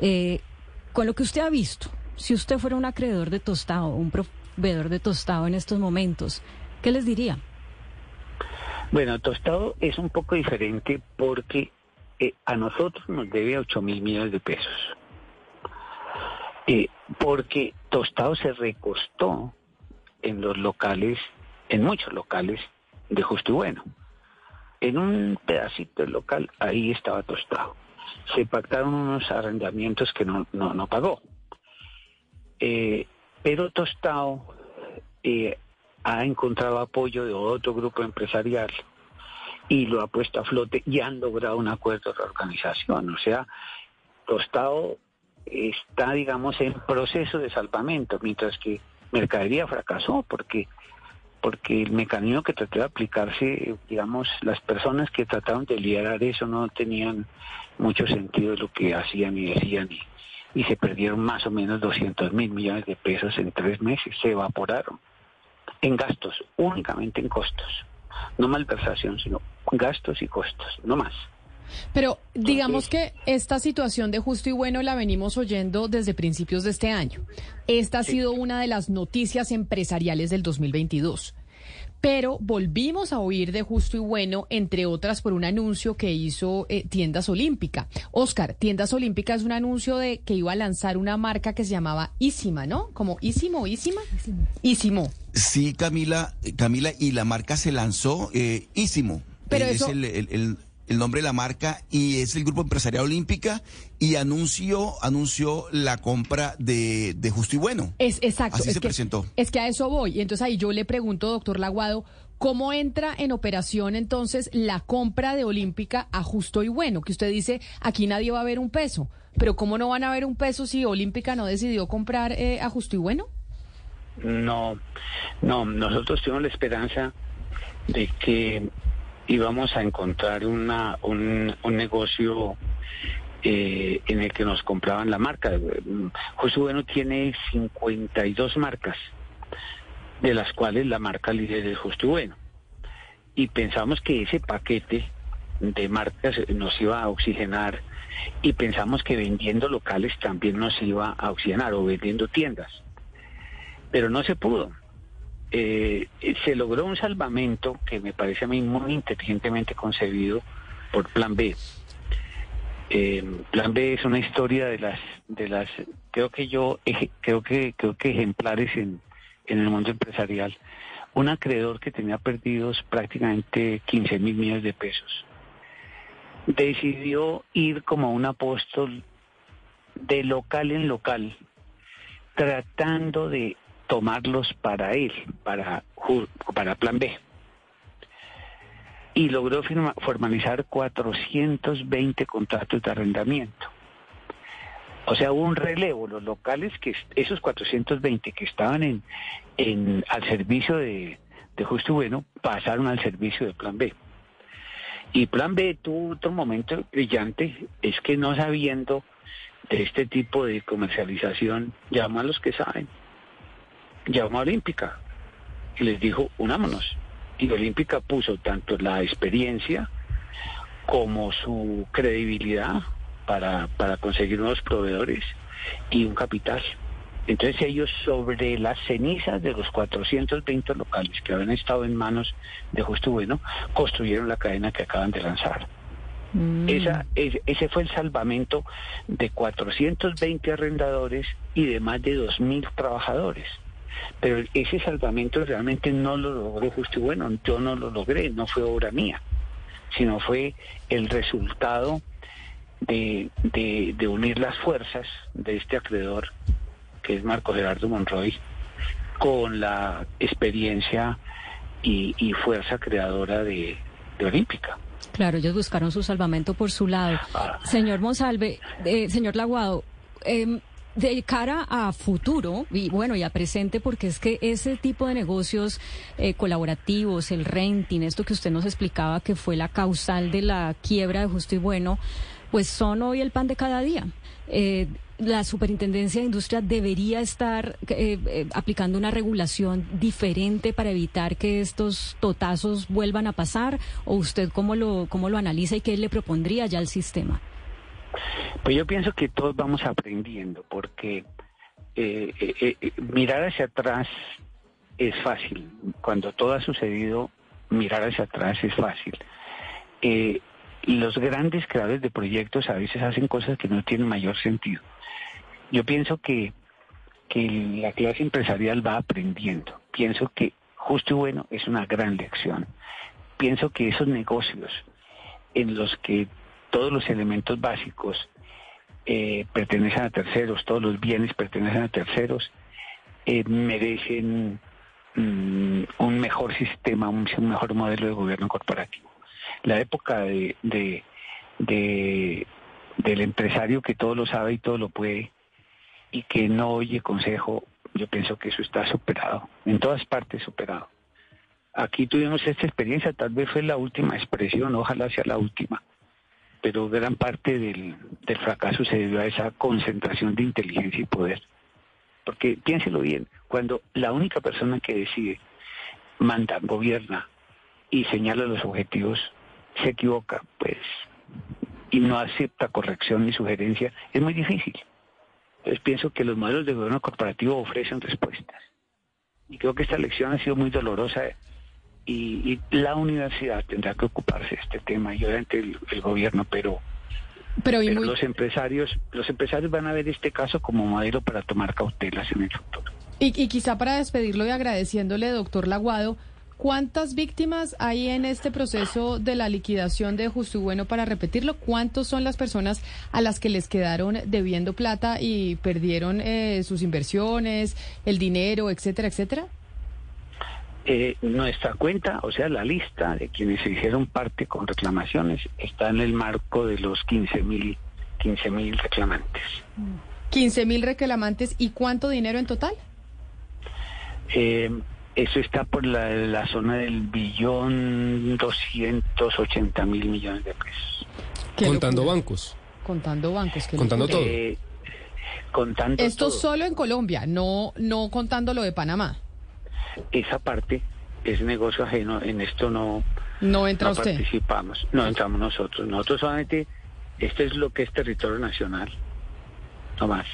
Speaker 2: Eh, con lo que usted ha visto, si usted fuera un acreedor de Tostado, un proveedor de Tostado en estos momentos, ¿qué les diría?
Speaker 21: Bueno, Tostado es un poco diferente porque eh, a nosotros nos debe 8 mil millones de pesos. Eh, porque Tostado se recostó en los locales, en muchos locales de Justo y Bueno. En un pedacito del local, ahí estaba Tostado. Se pactaron unos arrendamientos que no, no, no pagó. Eh, pero Tostado eh, ha encontrado apoyo de otro grupo empresarial y lo ha puesto a flote y han logrado un acuerdo de reorganización. O sea, Tostado está, digamos, en proceso de salvamento, mientras que Mercadería fracasó porque porque el mecanismo que trató de aplicarse, digamos, las personas que trataron de liderar eso no tenían mucho sentido de lo que hacían y decían y, y se perdieron más o menos 200 mil millones de pesos en tres meses, se evaporaron en gastos, únicamente en costos, no malversación, sino gastos y costos, no más.
Speaker 1: Pero digamos que esta situación de justo y bueno la venimos oyendo desde principios de este año. Esta ha sido una de las noticias empresariales del 2022. Pero volvimos a oír de justo y bueno, entre otras, por un anuncio que hizo eh, Tiendas Olímpica. Oscar, Tiendas Olímpica es un anuncio de que iba a lanzar una marca que se llamaba Ísima, ¿no? Como Ísimo, Ísima. Ísimo.
Speaker 3: Sí, Camila, Camila, y la marca se lanzó eh, Ísimo.
Speaker 1: Pero
Speaker 3: Eh,
Speaker 1: eso-
Speaker 3: Es el, el- el- el nombre de la marca y es el Grupo Empresarial Olímpica y anunció, anunció la compra de, de Justo y Bueno.
Speaker 1: Es exacto.
Speaker 3: Así
Speaker 1: es
Speaker 3: se
Speaker 1: que,
Speaker 3: presentó.
Speaker 1: Es que a eso voy. Y entonces ahí yo le pregunto, doctor Laguado, ¿cómo entra en operación entonces la compra de Olímpica a justo y bueno? Que usted dice, aquí nadie va a ver un peso. Pero ¿cómo no van a ver un peso si Olímpica no decidió comprar eh, a justo y bueno?
Speaker 21: No, no, nosotros tuvimos la esperanza de que íbamos a encontrar una, un, un negocio eh, en el que nos compraban la marca. José Bueno tiene 52 marcas, de las cuales la marca líder es Justo y Bueno. Y pensamos que ese paquete de marcas nos iba a oxigenar y pensamos que vendiendo locales también nos iba a oxigenar o vendiendo tiendas pero no se pudo. Eh, se logró un salvamento que me parece a mí muy inteligentemente concebido por Plan B. Eh, Plan B es una historia de las, de las, creo que yo, creo que, creo que ejemplares en, en el mundo empresarial. Un acreedor que tenía perdidos prácticamente 15 mil millones de pesos decidió ir como un apóstol de local en local, tratando de tomarlos para él, para, para Plan B. y logró firma- formalizar 420 contratos de arrendamiento. O sea, hubo un relevo. Los locales, que esos 420 que estaban en, en, al servicio de, de Justo y Bueno, pasaron al servicio de Plan B. Y Plan B tuvo otro momento brillante, es que no sabiendo de este tipo de comercialización, llamó a los que saben, llamó a Olímpica y les dijo, unámonos. Y Olímpica puso tanto la experiencia como su credibilidad para, para conseguir nuevos proveedores y un capital. Entonces ellos sobre las cenizas de los 420 locales que habían estado en manos de Justo Bueno, construyeron la cadena que acaban de lanzar. Esa, es- ese fue el salvamento de 420 arrendadores y de más de 2.000 trabajadores. Pero ese salvamento realmente no lo logró Justo y Bueno, yo no lo logré, no fue obra mía, sino fue el resultado de, de, de unir las fuerzas de este acreedor, que es Marco Gerardo Monroy, con la experiencia y, y fuerza creadora de, de Olímpica.
Speaker 2: Claro, ellos buscaron su salvamento por su lado. Señor Monsalve, eh, señor Laguado, em, de cara a futuro y bueno y a presente porque es que ese tipo de negocios eh, colaborativos el renting esto que usted nos explicaba que fue la causal de la quiebra de justo y bueno pues son hoy el pan de cada día. Eh, la superintendencia de industria debería estar eh, eh, aplicando una regulación diferente para evitar que estos totazos vuelvan a pasar o usted cómo lo cómo lo analiza y qué le propondría ya al sistema
Speaker 21: Pues yo pienso que todos vamos aprendiendo, porque eh, eh, eh, mirar hacia atrás es fácil. Cuando todo ha sucedido, mirar hacia atrás es fácil. Eh, los grandes creadores de proyectos a veces hacen cosas que no tienen mayor sentido. Yo pienso que, que la clase empresarial va aprendiendo. Pienso que justo y bueno es una gran lección. Pienso que esos negocios en los que todos los elementos básicos eh, pertenecen a terceros, todos los bienes pertenecen a terceros, eh, merecen mm, un mejor sistema, un, mejor modelo de gobierno corporativo. La época de, de- de- del empresario que todo lo sabe y todo lo puede y que no oye consejo, yo pienso que eso está superado, en todas partes superado. Aquí tuvimos esta experiencia, tal vez fue la última expresión, ojalá sea la última, pero gran parte del, fracaso se debió a esa concentración de inteligencia y poder. Porque piénselo bien, cuando la única persona que decide, manda, gobierna y señala los objetivos, se equivoca, pues, y no acepta corrección ni sugerencia, es muy difícil. Entonces pienso que los modelos de gobierno corporativo ofrecen respuestas. Y creo que esta lección ha sido muy dolorosa y, y la universidad tendrá que ocuparse de este tema y obviamente el, el gobierno, pero,
Speaker 1: Pero, y
Speaker 21: pero
Speaker 1: muy-
Speaker 21: los empresarios, los empresarios van a ver este caso como modelo para tomar cautelas en el futuro.
Speaker 1: Y, y quizá para despedirlo y agradeciéndole, doctor Laguado, ¿cuántas víctimas hay en este proceso de la liquidación de Justo y Bueno para repetirlo? ¿Cuántos son las personas a las que les quedaron debiendo plata y perdieron eh, sus inversiones, el dinero, etcétera, etcétera?
Speaker 21: Eh, nuestra cuenta, o sea, la lista de quienes se hicieron parte con reclamaciones, está en el marco de los 15 mil 15 mil reclamantes.
Speaker 1: 15 mil reclamantes y cuánto dinero en total?
Speaker 21: Eh, eso está por la, la zona del billón 280 mil millones de pesos.
Speaker 1: Qué
Speaker 15: Contando
Speaker 1: locura.
Speaker 15: bancos.
Speaker 1: Contando bancos.
Speaker 15: Contando
Speaker 1: locura.
Speaker 15: todo.
Speaker 21: Eh, contando
Speaker 1: Esto
Speaker 21: todo.
Speaker 1: solo en Colombia, no, no contando lo de Panamá.
Speaker 21: Esa parte es negocio ajeno, en esto no,
Speaker 1: No entra
Speaker 21: no
Speaker 1: usted.
Speaker 21: participamos, no entramos nosotros. Nosotros solamente, esto es lo que es territorio nacional, no más.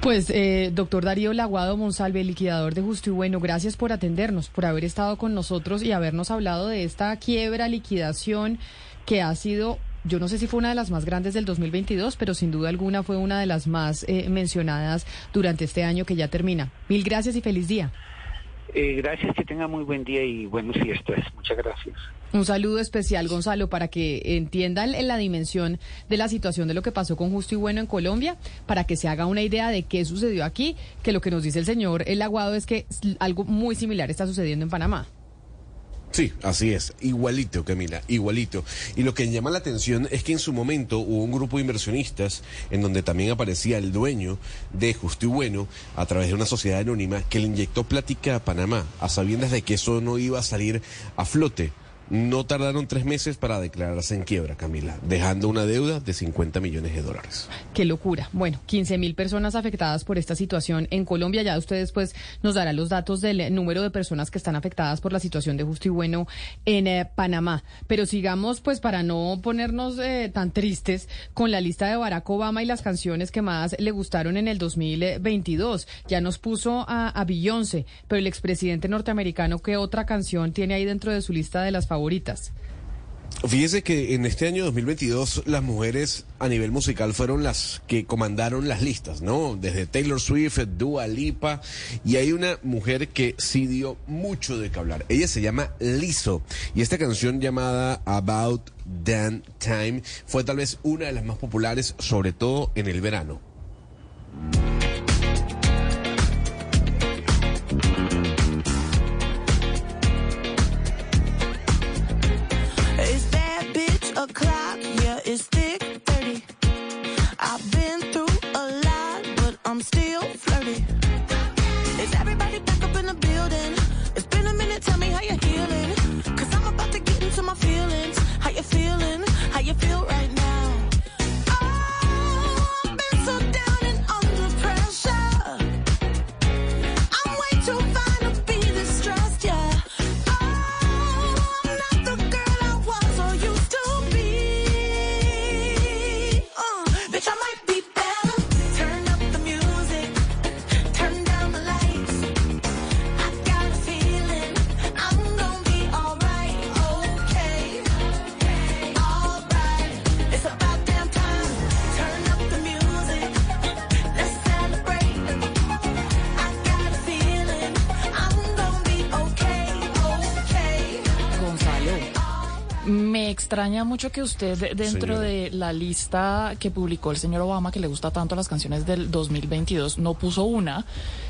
Speaker 1: Pues, eh, doctor Darío Laguado Monsalve, liquidador de Justo y Bueno, gracias por atendernos, por haber estado con nosotros y habernos hablado de esta quiebra, liquidación que ha sido, yo no sé si fue una de las más grandes del 2022, pero sin duda alguna fue una de las más eh, mencionadas durante este año que ya termina. Mil gracias y feliz día.
Speaker 21: Eh, gracias, que tenga muy buen día y buenas fiestas. Muchas gracias.
Speaker 1: Un saludo especial, Gonzalo, para que entiendan en la dimensión de la situación de lo que pasó con Justo y Bueno en Colombia, para que se haga una idea de qué sucedió aquí, que lo que nos dice el señor El Aguado es que algo muy similar está sucediendo en Panamá.
Speaker 13: Sí, así es, igualito Camila, igualito. Y lo que llama la atención es que en su momento hubo un grupo de inversionistas en donde también aparecía el dueño de Justo y Bueno a través de una sociedad anónima que le inyectó plática a Panamá a sabiendas de que eso no iba a salir a flote. No tardaron tres meses para declararse en quiebra, Camila, dejando una deuda de 50 millones de dólares.
Speaker 1: Qué locura. Bueno, 15 mil personas afectadas por esta situación en Colombia. Ya usted después nos dará los datos del número de personas que están afectadas por la situación de Justo y Bueno en eh, Panamá. Pero sigamos, pues, para no ponernos eh, tan tristes con la lista de Barack Obama y las canciones que más le gustaron en el 2022. Ya nos puso a, a pero el expresidente norteamericano, ¿qué otra canción tiene ahí dentro de su lista de las favoritas?
Speaker 13: Fíjese que en este año 2022 las mujeres a nivel musical fueron las que comandaron las listas, ¿no? Desde Taylor Swift, Dua Lipa, y hay una mujer que sí dio mucho de qué hablar. Ella se llama Lizzo, y esta canción llamada About Damn Time fue tal vez una de las más populares, sobre todo en el verano.
Speaker 22: It's thick 30. I've been through a lot, but I'm still flirty. Me
Speaker 6: extraña mucho que usted de- dentro
Speaker 22: Señora.
Speaker 6: de la lista que publicó el señor Obama, que le gusta tanto las canciones del 2022, no puso una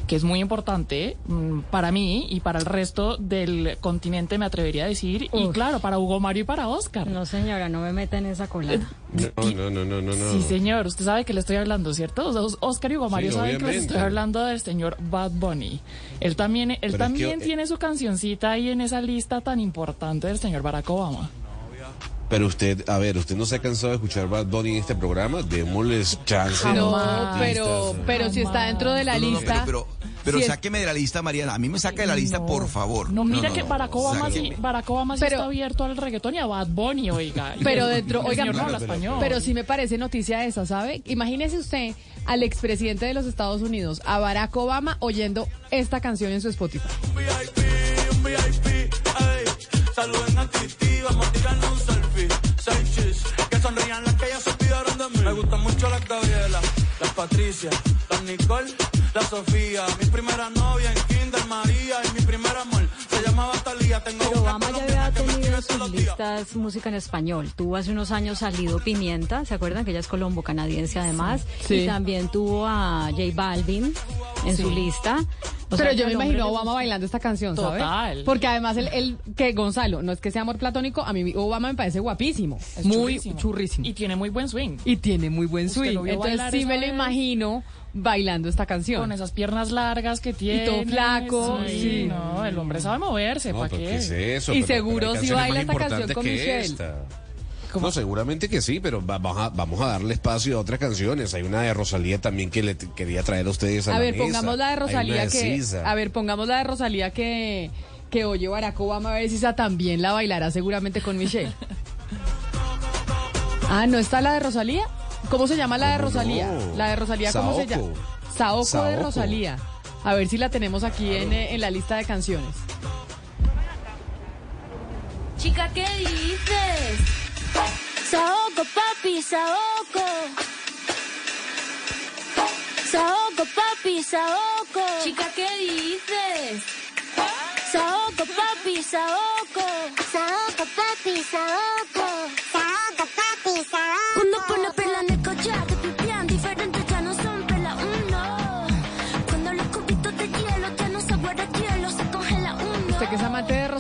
Speaker 6: que es muy importante mm, para mí y para el resto del continente, me atrevería a decir, y claro, para Hugo Mario y para Oscar.
Speaker 2: No, señora, no me meta en esa colada.
Speaker 13: No, no, no, no, no. no.
Speaker 6: Sí, señor, usted sabe que le estoy hablando, ¿cierto? O sea, Oscar y Hugo Mario
Speaker 13: Sí,
Speaker 6: saben que les estoy hablando del señor Bad Bunny. Él también, él
Speaker 13: Pero es
Speaker 6: también
Speaker 13: que-
Speaker 6: tiene su cancioncita ahí en esa lista tan importante del señor Barack Obama.
Speaker 13: Pero usted, a ver, ¿usted no se ha cansado de escuchar Bad Bunny en este programa? Démosles chance.
Speaker 1: No, pero, pero si está dentro de la
Speaker 3: No, no, no,
Speaker 1: lista.
Speaker 3: pero, pero
Speaker 1: si es-
Speaker 3: sáqueme de la lista, Mariana. A mí me saca de la lista, por favor.
Speaker 6: No, mira que
Speaker 3: no,
Speaker 6: Barack Obama, sí. Barack Obama sí
Speaker 1: Pero-
Speaker 6: está abierto al reggaetón y a Bad Bunny, oiga.
Speaker 1: Pero dentro, oiga,
Speaker 6: señor no habla español.
Speaker 1: pero sí me parece noticia esa, ¿sabe? Imagínese usted al expresidente de los Estados Unidos, a Barack Obama, oyendo esta canción en su Spotify.
Speaker 5: un VIP, ey. Saluden a Titi, vamos a tirarnos un selfie. Sonrían las que ya se olvidaron de mí. Me gustan mucho las Gabriela, las Patricia, las Nicole, la Sofía. Mi primera novia en Kinder María y mi primer amor
Speaker 2: Pero Obama ya había tenido sus listas música en español. Tuvo hace unos años salido Pimienta, ¿se acuerdan que ella es colombo-canadiense además?
Speaker 1: Sí.
Speaker 2: Y también tuvo a J Balvin en su lista. O
Speaker 1: Pero
Speaker 2: sea,
Speaker 1: yo me imagino a Obama bailando esta canción, ¿sabe?
Speaker 6: Total.
Speaker 1: Porque además el, el que Gonzalo, no es que sea amor platónico, a mí Obama me parece guapísimo,
Speaker 6: Es
Speaker 1: muy
Speaker 6: churrísimo.
Speaker 1: churrísimo
Speaker 6: Y tiene muy buen swing.
Speaker 1: y tiene muy buen
Speaker 6: ¿Usted
Speaker 1: swing. Entonces sí me lo imagino bailando esta canción.
Speaker 6: Con esas piernas largas que tiene.
Speaker 1: todo flaco, sí.
Speaker 6: No, el hombre sabe moverse,
Speaker 13: No,
Speaker 6: ¿para qué?
Speaker 13: ¿qué es eso?
Speaker 1: Y
Speaker 13: Pero-
Speaker 1: seguro
Speaker 13: pero canciones
Speaker 1: baila esta canción con Michelle.
Speaker 13: esta. No, seguramente que sí, pero va- vamos a, vamos a darle espacio a otras canciones. Hay una de Rosalía también que le quería traer a ustedes a,
Speaker 1: A
Speaker 13: la
Speaker 1: ver,
Speaker 13: mesa.
Speaker 1: pongamos la de Rosalía
Speaker 13: de
Speaker 1: que.
Speaker 13: Sisa.
Speaker 1: A ver, pongamos la de Rosalía que, que oye Barack Obama a ver si esa también la bailará seguramente con Michelle. Ah, ¿no está la de Rosalía? ¿Cómo se llama la de
Speaker 13: ¿Cómo
Speaker 1: Rosalía?
Speaker 13: no?
Speaker 1: La de Rosalía, ¿cómo se llama?
Speaker 13: Saoko.
Speaker 1: Saoko de
Speaker 13: Saoko.
Speaker 1: Rosalía. A ver si la tenemos aquí en, en la lista de canciones.
Speaker 23: Chica, ¿qué dices? Saoco, papi, saoco. Saoco, papi, saoco. Chica, ¿qué dices? Saoco, papi, saoco. Saoco, papi, saoco.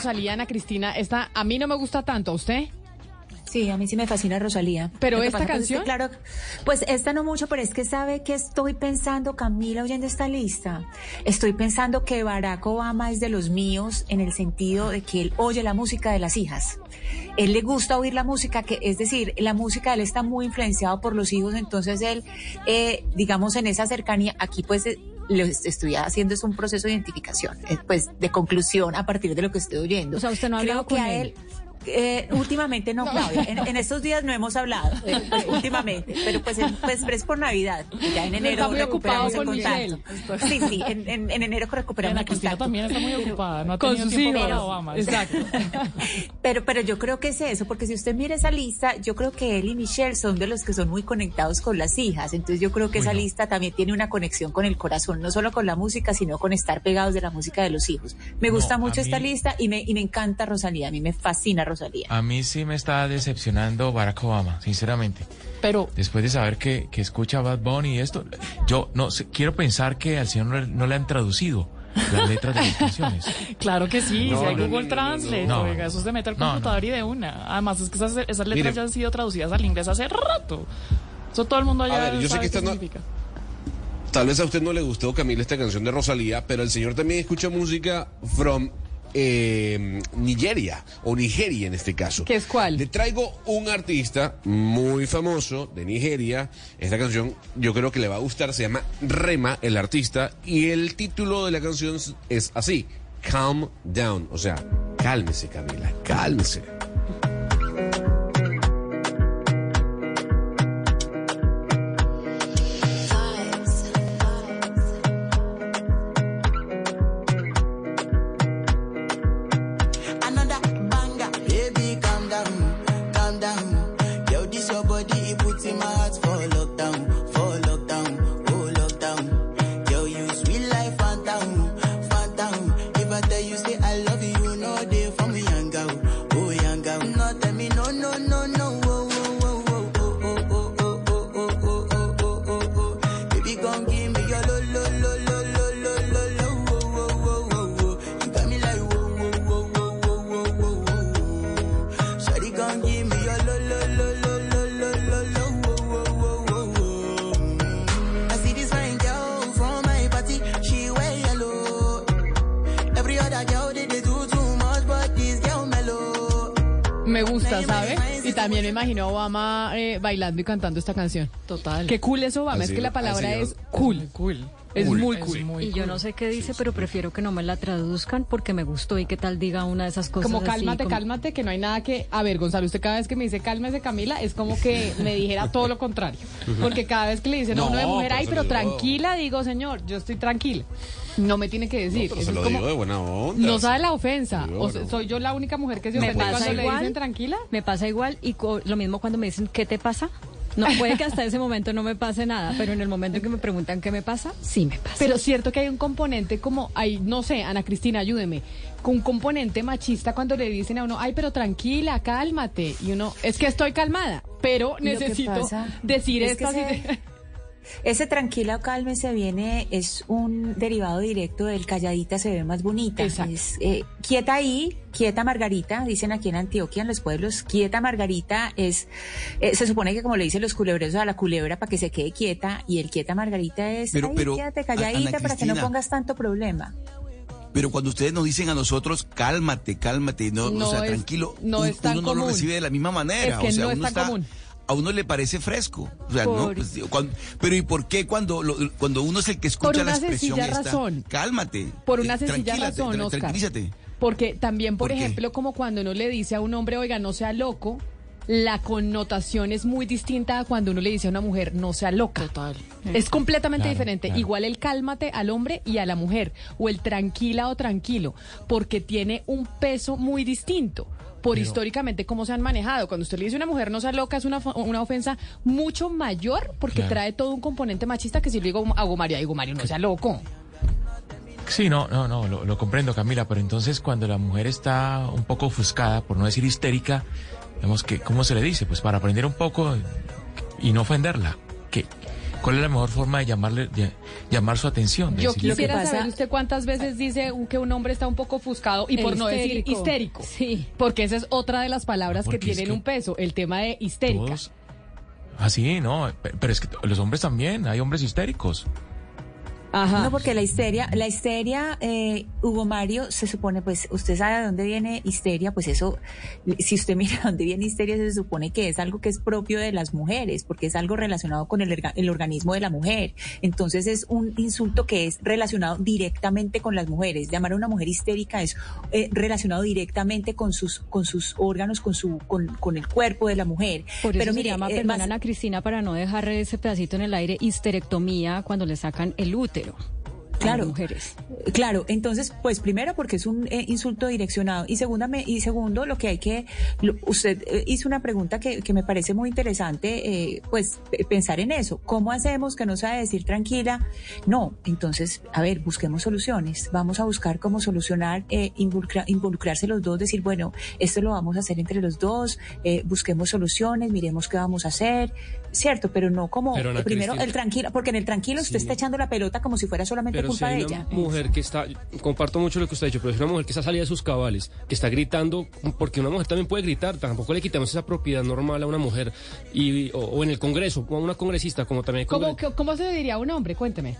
Speaker 1: Rosalía. Ana Cristina. Esta a mí no me gusta tanto, ¿a usted?
Speaker 14: Sí, a mí sí me fascina Rosalía.
Speaker 1: Pero esta
Speaker 14: pues, es que,
Speaker 1: canción-
Speaker 14: claro, pues esta no mucho, pero es que sabe que estoy pensando, Camila, oyendo esta lista. Estoy pensando que Barack Obama es de los míos en el sentido de que él oye la música de las hijas. Él le gusta oír la música, que es decir, la música de él está muy influenciado por los hijos, entonces él, eh, digamos, en esa cercanía, aquí pues eh, lo est- estoy haciendo es un proceso de identificación, eh, pues de conclusión a partir de lo que estoy oyendo.
Speaker 2: O sea, usted no ha
Speaker 14: Creo
Speaker 2: hablado
Speaker 14: que
Speaker 2: con
Speaker 14: a
Speaker 2: él.
Speaker 14: Eh, últimamente no, Claudia. En, en estos días no hemos hablado, pues, últimamente, pero pues, es- pues es por Navidad. Ya en enero
Speaker 1: muy
Speaker 14: recuperamos el
Speaker 1: con
Speaker 14: contacto. Sí, sí, en, en- en enero recuperamos el
Speaker 6: Cristina
Speaker 14: contacto.
Speaker 6: también está muy
Speaker 14: Pero-
Speaker 6: ocupada, no ha
Speaker 1: Con
Speaker 6: tenido tiempo para Obama.
Speaker 1: Exacto.
Speaker 14: Pero, pero yo creo que es eso, porque si usted mira esa lista, yo creo que él y Michelle son de los que son muy conectados con las hijas. Entonces yo creo que esa lista también tiene una conexión con el corazón, no solo con la música, sino con estar pegados de la música de los hijos. Me gusta mucho esta lista y me, y me encanta Rosalía, a mí me fascina Rosalía.
Speaker 4: A mí sí me está decepcionando Barack Obama, sinceramente.
Speaker 6: Pero
Speaker 4: Después de saber que, que escucha Bad Bunny y esto, yo no sé, quiero pensar que al señor no, le- no le han traducido las letras de las canciones.
Speaker 6: Claro que sí,
Speaker 4: No,
Speaker 6: si hay
Speaker 4: no,
Speaker 6: Google
Speaker 4: no,
Speaker 6: Translate,
Speaker 4: no.
Speaker 6: oiga, eso se mete al
Speaker 4: No, no.
Speaker 6: computador y de una. Además, es que esas, esas letras
Speaker 13: Mire.
Speaker 6: ya han sido traducidas al inglés hace rato. Eso todo el mundo allá
Speaker 13: A ver, yo sé
Speaker 6: sabe
Speaker 13: que
Speaker 6: qué
Speaker 13: esta no-
Speaker 6: significa.
Speaker 13: Tal vez a usted no le gustó, Camila, esta canción de Rosalía, pero el señor también escucha música from eh, Nigeria, o Nigeria en este caso.
Speaker 1: ¿Qué es cuál?
Speaker 13: Le traigo un artista muy famoso de Nigeria. Esta canción yo creo que le va a gustar, se llama Rema, el artista, y el título de la canción es así, Calm Down, o sea, cálmese Camila, cálmese.
Speaker 1: También me imagino a Obama eh, bailando y cantando esta canción.
Speaker 6: Total.
Speaker 1: Qué cool es Obama, es que la
Speaker 13: al
Speaker 1: palabra es cool.
Speaker 6: Cool.
Speaker 1: Es
Speaker 13: Cool.
Speaker 1: muy
Speaker 6: Es
Speaker 1: cool.
Speaker 6: muy
Speaker 2: Y yo no sé qué dice, pero prefiero que no me la traduzcan porque me gustó y qué tal diga una de esas cosas
Speaker 1: Como
Speaker 2: así,
Speaker 1: cálmate,
Speaker 2: como-
Speaker 1: cálmate, que no hay nada que... A ver, Gonzalo, usted cada vez que me dice cálmese, Camila, es como que me dijera todo lo contrario. Porque cada vez que le dicen a
Speaker 13: No,
Speaker 1: uno de mujer,
Speaker 13: pero
Speaker 1: ay, pero
Speaker 13: lo digo".
Speaker 1: tranquila, digo, señor, yo estoy tranquila. No me tiene que decir.
Speaker 13: Pero
Speaker 1: Eso
Speaker 13: se
Speaker 1: es
Speaker 13: lo
Speaker 1: como-
Speaker 13: digo de buena onda.
Speaker 1: No sabe la ofensa. O sea, soy yo la única mujer que se
Speaker 2: Me
Speaker 1: ofende
Speaker 2: pasa
Speaker 1: cuando le
Speaker 2: igual.
Speaker 1: dicen tranquila.
Speaker 2: Me pasa igual y lo mismo cuando me dicen, ¿qué te pasa? No, puede que hasta ese momento no me pase nada, pero en el momento en que me preguntan qué me pasa, sí me pasa.
Speaker 1: Pero cierto que hay un componente como, hay, no sé, Ana Cristina, ayúdeme, con un componente machista cuando le dicen a uno, ay, pero tranquila, cálmate. Y uno, es que estoy calmada, pero necesito decir
Speaker 14: es
Speaker 1: esto.
Speaker 14: Ese- tranquila o cálmese viene, es un derivado directo del calladita se ve más bonita.
Speaker 1: Exacto.
Speaker 14: Es, eh, quieta ahí, quieta Margarita, dicen aquí en Antioquia, en los pueblos, quieta Margarita es, eh, se supone que como le dicen los culebreros a la culebra para que se quede quieta, y el quieta Margarita es,
Speaker 3: Pero-
Speaker 14: "Ay,
Speaker 3: pero,
Speaker 14: quédate
Speaker 3: Ana
Speaker 14: calladita para que no pongas tanto problema.
Speaker 3: Pero cuando ustedes nos dicen a nosotros, cálmate, cálmate, no,
Speaker 1: No
Speaker 3: o sea,
Speaker 1: es-
Speaker 3: tranquilo,
Speaker 1: no
Speaker 3: un-
Speaker 1: es tan
Speaker 3: uno no lo
Speaker 1: común.
Speaker 3: recibe de la misma manera.
Speaker 1: Es que
Speaker 3: o sea,
Speaker 1: no es
Speaker 3: uno
Speaker 1: tan
Speaker 3: está,
Speaker 1: común.
Speaker 3: A uno le parece fresco. O sea, no, pues, cuando- pero ¿y por qué cuando, lo- cuando uno es el que escucha
Speaker 1: Por una
Speaker 3: la expresión
Speaker 1: sencilla
Speaker 3: esta?
Speaker 1: razón.
Speaker 3: Cálmate.
Speaker 1: Por una
Speaker 3: eh,
Speaker 1: sencilla razón, Oscar.
Speaker 3: Tranquilízate.
Speaker 1: Porque también, por,
Speaker 3: ¿Por qué?
Speaker 1: ejemplo, como cuando uno le dice a un hombre, oiga, no sea loco, la connotación es muy distinta a cuando uno le dice a una mujer, no sea loca.
Speaker 6: Total.
Speaker 1: Es completamente
Speaker 4: Claro,
Speaker 1: diferente.
Speaker 4: claro.
Speaker 1: Igual el cálmate al hombre y a la mujer, o el tranquila o tranquilo, porque tiene un peso muy distinto. Por
Speaker 4: Pero-
Speaker 1: históricamente cómo se han manejado. Cuando usted le dice a una mujer no sea loca es una, una ofensa mucho mayor porque
Speaker 4: Claro.
Speaker 1: trae todo un componente machista que si le digo a Gomario, digo Mario, no sea loco.
Speaker 4: Sí, no, no, no, lo, lo comprendo, Camila, pero entonces cuando la mujer está un poco ofuscada, por no decir histérica, digamos que, ¿cómo se le dice? Pues para aprender un poco y no ofenderla. ¿Qué, ¿Cuál es la mejor forma de llamarle, de llamar su atención? De
Speaker 1: Yo
Speaker 4: decirle-
Speaker 1: quisiera saber usted cuántas veces dice que un hombre está un poco ofuscado y por no decir
Speaker 2: histérico. Sí.
Speaker 1: Porque esa es otra de las palabras que
Speaker 4: es
Speaker 1: tienen
Speaker 4: que
Speaker 1: un peso, el tema de histérica.
Speaker 4: Todos- Ah, sí, no, pe- pero es que los hombres también, hay hombres histéricos.
Speaker 14: No, porque la histeria, la histeria, eh, Hugo Mario, se supone, pues, usted sabe de dónde viene histeria, pues eso, si usted mira de dónde viene histeria, se supone que es algo que es propio de las mujeres, porque es algo relacionado con el, el organismo de la mujer. Entonces es un insulto que es relacionado directamente con las mujeres. Llamar a una mujer histérica es eh, relacionado directamente con sus, con sus órganos, con su, con, con el cuerpo de la mujer.
Speaker 2: Por eso
Speaker 14: Pero
Speaker 2: se
Speaker 14: mire,
Speaker 2: llama,
Speaker 14: eh, más-
Speaker 2: Ana Cristina, para no dejar ese pedacito en el aire, histerectomía cuando le sacan el útero.
Speaker 14: Claro.
Speaker 2: mujeres.
Speaker 14: Claro, entonces, pues primero porque es un eh, insulto direccionado y segunda me- y segundo lo que hay que lo- usted eh, hizo una pregunta que, que me parece muy interesante, eh, pues pe- pensar en eso. ¿Cómo hacemos que no sea decir tranquila? No, entonces, a ver, busquemos soluciones. Vamos a buscar cómo solucionar, eh, involucra- involucrarse los dos, decir, bueno, esto lo vamos a hacer entre los dos, eh, busquemos soluciones, miremos qué vamos a hacer, cierto, pero no como
Speaker 15: Pero,
Speaker 14: primero
Speaker 15: Cristina-
Speaker 14: el tranquilo, porque en el tranquilo usted está echando la pelota como si fuera solamente
Speaker 15: Pero si
Speaker 14: culpa
Speaker 15: hay
Speaker 14: de
Speaker 15: una
Speaker 14: ella.
Speaker 15: mujer que está, comparto mucho lo que usted ha dicho, pero es una mujer que está salida de sus cabales, que está gritando, porque una mujer también puede gritar, tampoco le quitamos esa propiedad normal a una mujer, y, o, o en el Congreso, o a una congresista, como también hay
Speaker 1: ¿Cómo, ¿Cómo se diría a un hombre? Cuénteme.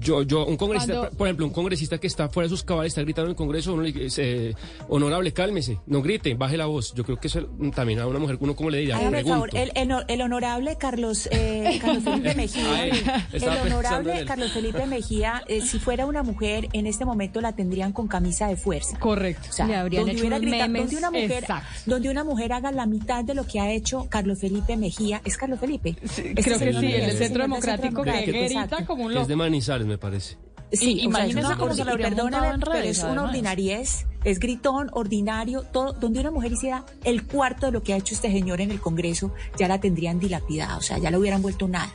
Speaker 15: Yo, yo, un congresista,
Speaker 1: Cuando-
Speaker 15: por ejemplo, un congresista que está fuera de sus cabales, está gritando en el Congreso, uno le dice, eh, honorable, cálmese, no grite, baje la voz. Yo creo que eso también a una mujer, uno como le diría,
Speaker 14: el
Speaker 15: pregunto.
Speaker 14: favor, el, el- el honorable Carlos, eh, Carlos Felipe Mejía,
Speaker 15: Ay, estaba
Speaker 14: el honorable. Carlos Felipe Mejía, eh, si fuera una mujer, en este momento la tendrían con camisa de fuerza.
Speaker 1: Correcto.
Speaker 14: O sea,
Speaker 2: Le habrían
Speaker 14: donde
Speaker 2: hecho unos memes.
Speaker 14: donde una mujer,
Speaker 1: Exacto.
Speaker 14: donde una mujer haga la mitad de lo que ha hecho Carlos Felipe Mejía, es Carlos Felipe. Este
Speaker 1: Creo que sí, el
Speaker 14: ese
Speaker 1: Centro Democrático que grita como un
Speaker 15: Es de
Speaker 1: loco.
Speaker 15: Me parece.
Speaker 14: Sí,
Speaker 6: Y-
Speaker 14: o sea,
Speaker 6: imagínese
Speaker 14: es una
Speaker 6: cómo se habrían
Speaker 14: perdóname,
Speaker 6: montado en
Speaker 14: pero es una ordinariez, es gritón, ordinario, todo, donde una mujer hiciera el cuarto de lo que ha hecho este señor en el Congreso, ya la tendrían dilapidada, o sea, ya la hubieran vuelto nada.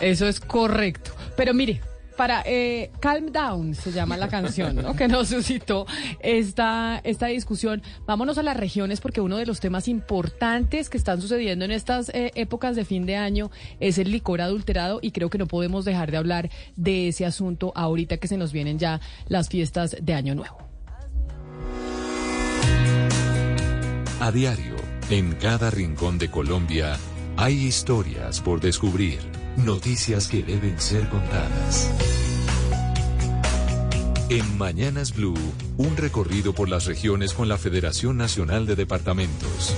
Speaker 1: Eso es correcto. Pero mire, para eh, Calm Down se llama la canción, ¿no? Que nos suscitó esta, esta discusión. Vámonos a las regiones porque uno de los temas importantes que están sucediendo en estas eh, épocas de fin de año es el licor adulterado y creo que no podemos dejar de hablar de ese asunto ahorita que se nos vienen ya las fiestas de Año Nuevo.
Speaker 18: A diario, en cada rincón de Colombia, hay historias por descubrir, noticias que deben ser contadas. En Mañanas Blue, un recorrido por las regiones con la Federación Nacional de Departamentos.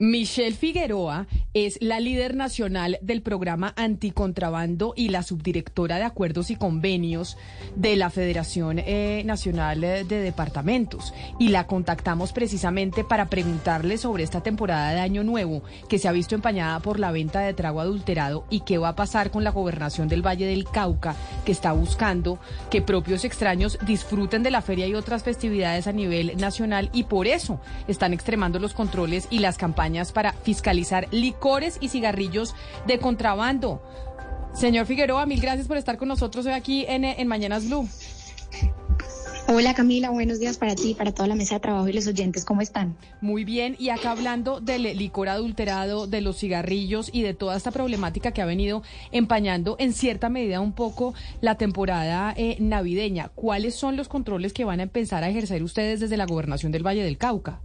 Speaker 1: Michelle Figueroa es la líder nacional del programa Anticontrabando y la subdirectora de Acuerdos y Convenios de la Federación eh, Nacional eh, de Departamentos. Y la contactamos precisamente para preguntarle sobre esta temporada de Año Nuevo que se ha visto empañada por la venta de trago adulterado y qué va a pasar con la gobernación del Valle del Cauca que está buscando que propios extraños disfruten de la feria y otras festividades a nivel nacional y por eso están extremando los controles y las campañas para fiscalizar licores y cigarrillos de contrabando. Señor Figueroa, mil gracias por estar con nosotros hoy aquí en, en Mañanas Blue.
Speaker 24: Hola Camila, buenos días para ti, para toda la mesa de trabajo y los oyentes, ¿cómo están?
Speaker 1: Muy bien, y acá hablando del licor adulterado, de los cigarrillos y de toda esta problemática que ha venido empañando en cierta medida un poco la temporada eh, navideña, ¿cuáles son los controles que van a empezar a ejercer ustedes desde la gobernación del Valle del Cauca?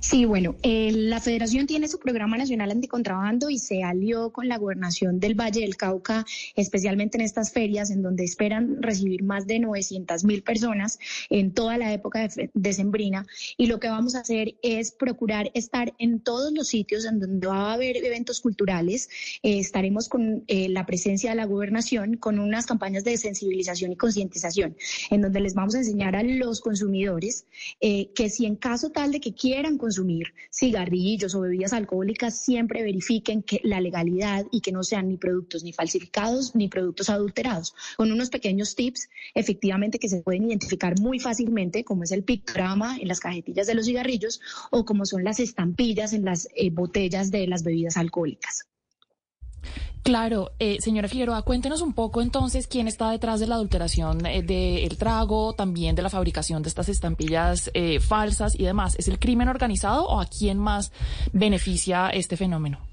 Speaker 24: Sí, bueno, eh, la Federación tiene su programa nacional anticontrabando y se alió con la gobernación del Valle del Cauca, especialmente en estas ferias en donde esperan recibir más de 900 mil personas en toda la época de decembrina. Y lo que vamos a hacer es procurar estar en todos los sitios en donde va a haber eventos culturales. Eh, estaremos con eh, la presencia de la gobernación con unas campañas de sensibilización y concientización, en donde les vamos a enseñar a los consumidores que si en caso tal de que quieran consumir cigarrillos o bebidas alcohólicas, siempre verifiquen que la legalidad y que no sean ni productos ni falsificados ni productos adulterados. Con unos pequeños tips, efectivamente, que se pueden identificar muy fácilmente, como es el pictograma en las cajetillas de los cigarrillos o como son las estampillas en las eh, botellas de las bebidas alcohólicas.
Speaker 6: Claro, eh, señora Figueroa, cuéntenos un poco entonces quién está detrás de la adulteración eh, del trago, también de la fabricación de estas estampillas eh, falsas y demás. ¿Es el crimen organizado o a quién más beneficia este fenómeno?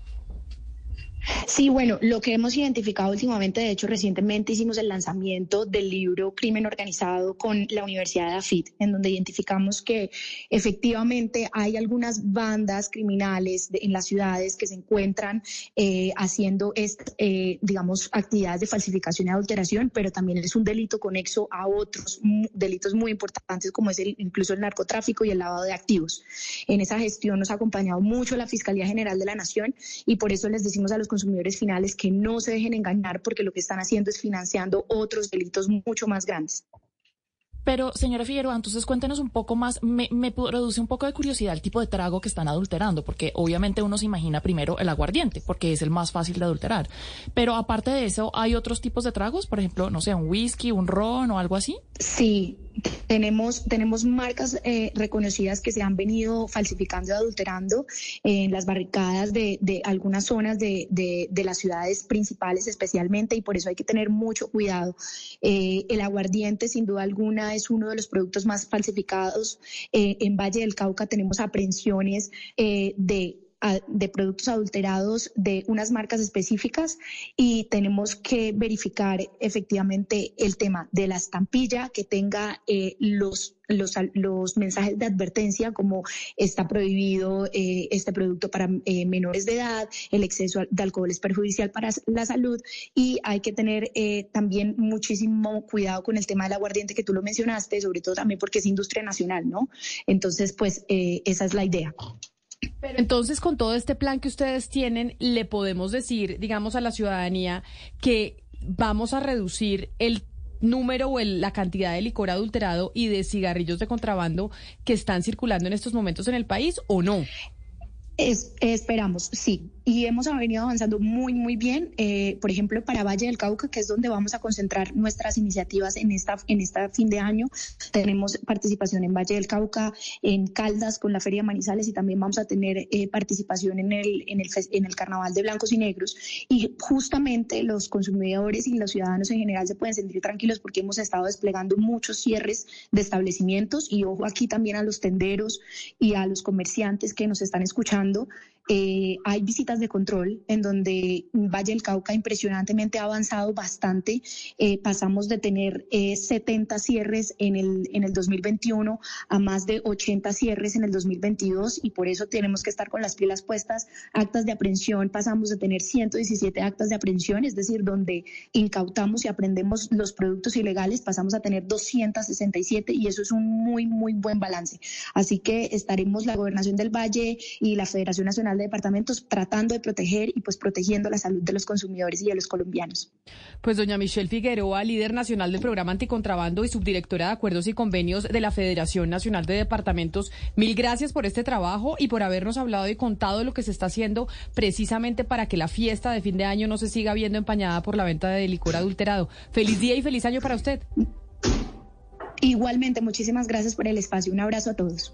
Speaker 24: Sí, bueno, lo que hemos identificado últimamente, de hecho, recientemente hicimos el lanzamiento del libro Crimen Organizado con la Universidad de AFIT, en donde identificamos que efectivamente hay algunas bandas criminales en las ciudades que se encuentran eh, haciendo, eh, digamos, actividades de falsificación y adulteración, pero también es un delito conexo a otros delitos muy importantes, como es el, incluso el narcotráfico y el lavado de activos. En esa gestión nos ha acompañado mucho la Fiscalía General de la Nación y por eso les decimos a los consumidores finales que no se dejen engañar porque lo que están haciendo es financiando otros delitos mucho más grandes.
Speaker 6: Pero, señora Figueroa, entonces cuéntenos un poco más, me, me produce un poco de curiosidad el tipo de trago que están adulterando, porque obviamente uno se imagina primero el aguardiente, porque es el más fácil de adulterar. Pero aparte de eso, ¿hay otros tipos de tragos? Por ejemplo, no sé, un whisky, un ron o algo así.
Speaker 24: Sí, tenemos, tenemos marcas eh, reconocidas que se han venido falsificando y adulterando en las barricadas de, de algunas zonas de, de- las ciudades principales especialmente y por eso hay que tener mucho cuidado. Eh, el aguardiente sin duda alguna es uno de los productos más falsificados. Eh, en Valle del Cauca tenemos aprehensiones eh, de de productos adulterados de unas marcas específicas y tenemos que verificar efectivamente el tema de la estampilla que tenga eh, los, los, los mensajes de advertencia como está prohibido eh, este producto para eh, menores de edad, el exceso de alcohol es perjudicial para la salud y hay que tener eh, también muchísimo cuidado con el tema del aguardiente que tú lo mencionaste, sobre todo también porque es industria nacional, ¿no? Entonces, pues eh, esa es la idea.
Speaker 1: Pero entonces, con todo este plan que ustedes tienen, le podemos decir, digamos, a la ciudadanía que vamos a reducir el número o el- la cantidad de licor adulterado y de cigarrillos de contrabando que están circulando en estos momentos en el país o no.
Speaker 24: Es- esperamos, sí. Y hemos venido avanzando muy, muy bien. Eh, por ejemplo, para Valle del Cauca, que es donde vamos a concentrar nuestras iniciativas en esta, en esta fin de año, tenemos participación en Valle del Cauca, en Caldas con la Feria Manizales y también vamos a tener eh, participación en el, en, el, en el Carnaval de Blancos y Negros. Y justamente los consumidores y los ciudadanos en general se pueden sentir tranquilos porque hemos estado desplegando muchos cierres de establecimientos y ojo aquí también a los tenderos y a los comerciantes que nos están escuchando. Eh, hay visitas de control en donde Valle del Cauca impresionantemente ha avanzado bastante. Eh, pasamos de tener eh, 70 cierres en el, en el 2021 a más de 80 cierres en el 2022 y por eso tenemos que estar con las pilas puestas. Actas de aprehensión, pasamos de tener 117 actas de aprehensión, es decir, donde incautamos y aprendemos los productos ilegales, pasamos a tener 267 y eso es un muy, muy buen balance. Así que estaremos la Gobernación del Valle y la Federación Nacional de Departamentos tratando de proteger y pues protegiendo la salud de los consumidores y de los colombianos.
Speaker 1: Pues doña Michelle Figueroa, líder nacional del programa anticontrabando y subdirectora de acuerdos y convenios de la Federación Nacional de Departamentos, mil gracias por este trabajo y por habernos hablado y contado lo que se está haciendo precisamente para que la fiesta de fin de año no se siga viendo empañada por la venta de licor adulterado. Feliz día y feliz año para usted.
Speaker 24: Igualmente, muchísimas gracias por el espacio. Un abrazo a todos.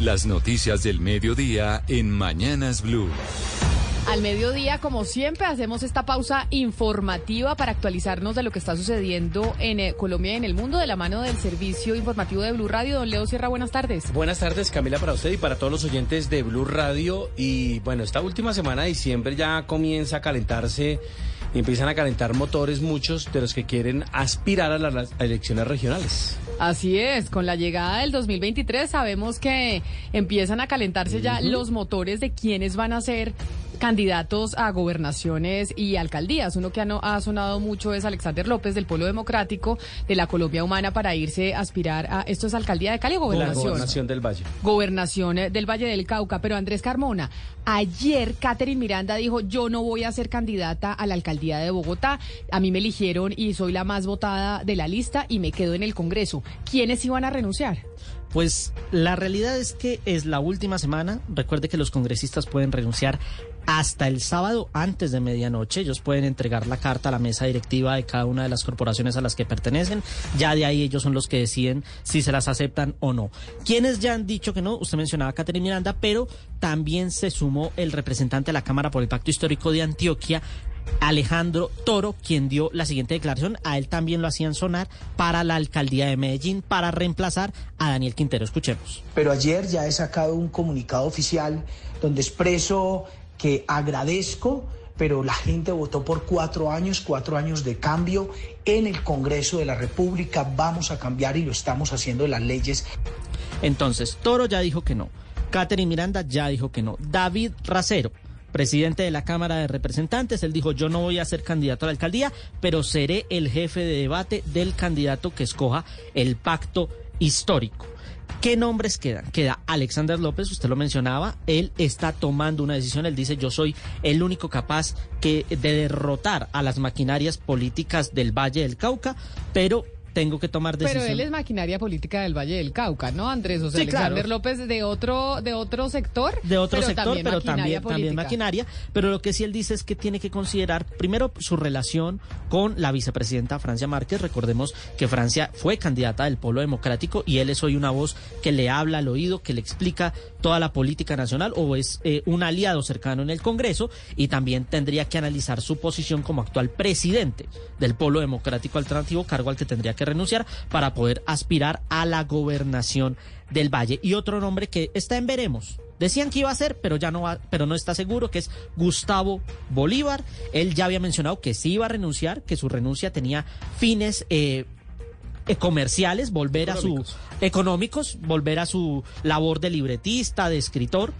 Speaker 18: Las noticias del mediodía en Mañanas Blue.
Speaker 1: Al mediodía, como siempre, hacemos esta pausa informativa para actualizarnos de lo que está sucediendo en eh, Colombia y en el mundo de la mano del servicio informativo de Blue Radio. Don Leo Sierra, buenas tardes.
Speaker 25: Buenas tardes, Camila, para usted y para todos los oyentes de Blue Radio. Y bueno, esta última semana de diciembre ya comienza a calentarse y empiezan a calentar motores muchos de los que quieren aspirar a las, elecciones regionales.
Speaker 1: Así es, con la llegada del 2023 sabemos que empiezan a calentarse ya los motores de quienes van a ser candidatos a gobernaciones y alcaldías. Uno que ha, no- ha sonado mucho es Alexander López del Polo Democrático de la Colombia Humana para irse a aspirar a esto es alcaldía de Cali o
Speaker 25: La
Speaker 1: gobernación.
Speaker 25: gobernación del Valle.
Speaker 1: Gobernación eh, del Valle del Cauca, pero Andrés Carmona, ayer Catherine Miranda dijo, yo no voy a ser candidata a la alcaldía de Bogotá, a mí me eligieron y soy la más votada de la lista y me quedo en el Congreso. ¿Quiénes iban a renunciar?
Speaker 26: Pues la realidad es que es la última semana. Recuerde que los congresistas pueden renunciar hasta el sábado antes de medianoche. Ellos pueden entregar la carta a la mesa directiva de cada una de las corporaciones a las que pertenecen. Ya de ahí ellos son los que deciden si se las aceptan o no. Quienes ya han dicho que no, usted mencionaba a Catherine Miranda, pero también se sumó el representante de la Cámara por el Pacto Histórico de Antioquia, Alejandro Toro, quien dio la siguiente declaración. A él también lo hacían sonar para la alcaldía de Medellín para reemplazar a Daniel Quintero. Escuchemos.
Speaker 27: Pero ayer ya he sacado un comunicado oficial donde expreso que agradezco, pero la gente votó por cuatro años, cuatro años de cambio en el Congreso de la República. Vamos a cambiar y lo estamos haciendo en las leyes.
Speaker 26: Entonces, Toro ya dijo que no. Catherine Miranda ya dijo que no. David Racero, presidente de la Cámara de Representantes, él dijo, yo no voy a ser candidato a la alcaldía, pero seré el jefe de debate del candidato que escoja el pacto histórico. ¿Qué nombres quedan? Queda Alexander López, usted lo mencionaba, él está tomando una decisión, él dice yo soy el único capaz que, de derrotar a las maquinarias políticas del Valle del Cauca, pero tengo que tomar
Speaker 1: Pero
Speaker 26: decisiones.
Speaker 1: él es maquinaria política del Valle del Cauca, ¿no, Andrés? O sea,
Speaker 26: Sí, claro.
Speaker 1: Alexander López de otro, de otro sector.
Speaker 26: de otro
Speaker 1: pero
Speaker 26: sector,
Speaker 1: también
Speaker 26: pero también, también maquinaria. Pero lo que sí él dice es que tiene que considerar primero su relación con la vicepresidenta Francia Márquez. Recordemos que Francia fue candidata del Polo Democrático y él es hoy una voz que le habla al oído, que le explica toda la política nacional o es eh, un aliado cercano en el Congreso y también tendría que analizar su posición como actual presidente del Polo Democrático Alternativo, cargo al que tendría que renunciar para poder aspirar a la gobernación del Valle. Y otro nombre que está en veremos. Decían que iba a ser, pero ya no va, pero no está seguro, que es Gustavo Bolívar. Él ya había mencionado que sí iba a renunciar, que su renuncia tenía fines eh, eh, comerciales, volver a su económicos, volver a su labor de libretista, de escritor,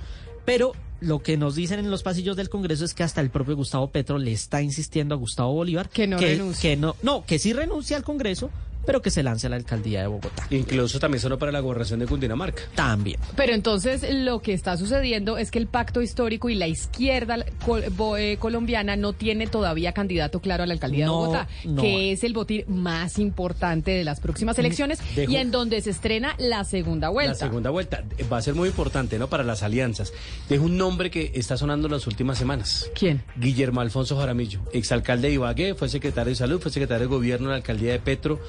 Speaker 26: pero lo que nos dicen en los pasillos del Congreso es que hasta el propio Gustavo Petro le está insistiendo a Gustavo Bolívar
Speaker 1: Que no renuncie.
Speaker 26: que no, no, que sí renuncia al Congreso, pero que se lance a la alcaldía de Bogotá.
Speaker 25: Incluso también sonó para la gobernación de Cundinamarca.
Speaker 26: También.
Speaker 1: Pero entonces lo que está sucediendo es que el pacto histórico y la izquierda col- bo- eh, colombiana no tiene todavía candidato claro a la alcaldía
Speaker 26: No,
Speaker 1: de Bogotá,
Speaker 26: no.
Speaker 1: que es el botín más importante de las próximas elecciones
Speaker 25: Dejo-
Speaker 1: y en donde se estrena la segunda vuelta.
Speaker 25: La segunda vuelta va a ser muy importante, ¿no? Para las alianzas. Dejo un nombre que está sonando en las últimas semanas.
Speaker 1: ¿Quién?
Speaker 25: Guillermo Alfonso Jaramillo, exalcalde de Ibagué, fue secretario de Salud, fue secretario de Gobierno en la alcaldía de Petro.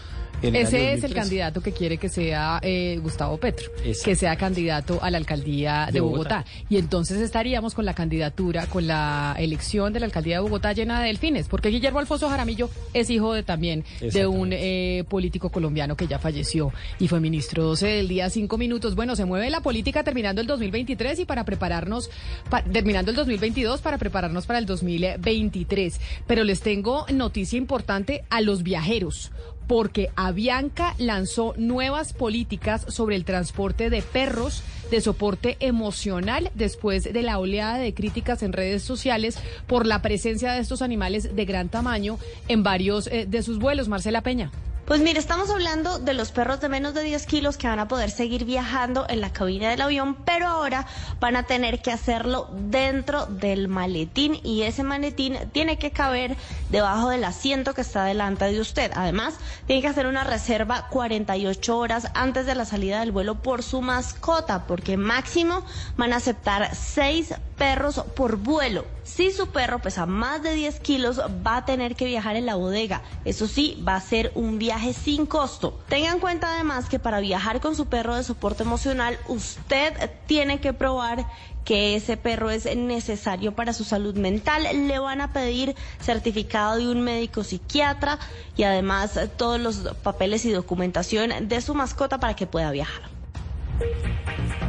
Speaker 1: Ese es el
Speaker 25: 2013.
Speaker 1: candidato que quiere que sea eh, Gustavo Petro,
Speaker 25: Exacto.
Speaker 1: que sea candidato a la alcaldía de,
Speaker 25: De
Speaker 1: Bogotá.
Speaker 25: Bogotá.
Speaker 1: Y entonces estaríamos con la candidatura, con la elección de la alcaldía de Bogotá llena de delfines, porque Guillermo Alfonso Jaramillo es hijo de también de un eh, político colombiano que ya falleció y fue ministro 12 del día, cinco minutos. Bueno, se mueve la política terminando el 2023 y para prepararnos, pa- terminando el 2022 para prepararnos para el 2023. Pero les tengo noticia importante a los viajeros porque Avianca lanzó nuevas políticas sobre el transporte de perros de soporte emocional después de la oleada de críticas en redes sociales por la presencia de estos animales de gran tamaño en varios eh, de sus vuelos. Marcela Peña.
Speaker 28: Pues mire, estamos hablando de los perros de menos de 10 kilos que van a poder seguir viajando en la cabina del avión, pero ahora van a tener que hacerlo dentro del maletín y ese maletín tiene que caber debajo del asiento que está delante de usted. Además, tiene que hacer una reserva 48 horas antes de la salida del vuelo por su mascota, porque máximo van a aceptar 6 perros por vuelo. Si su perro pesa más de 10 kilos, va a tener que viajar en la bodega. Eso sí, va a ser un viaje sin costo. Tenga en cuenta además que para viajar con su perro de soporte emocional, usted tiene que probar que ese perro es necesario para su salud mental. Le van a pedir certificado de un médico psiquiatra y además todos los papeles y documentación de su mascota para que pueda viajar.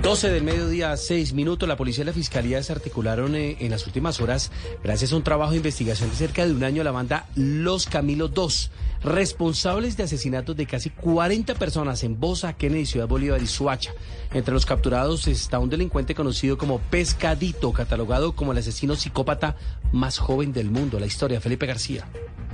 Speaker 25: 12 del mediodía, 6 minutos. La policía y la fiscalía desarticularon eh, en las últimas horas, gracias a un trabajo de investigación de cerca de un año, la banda Los Camilos 2, responsables de asesinatos de casi 40 personas en Bosa, Kennedy, Ciudad Bolívar y Suacha. Entre los capturados está un delincuente conocido como Pescadito, catalogado como el asesino psicópata más joven del mundo. La historia, Felipe García.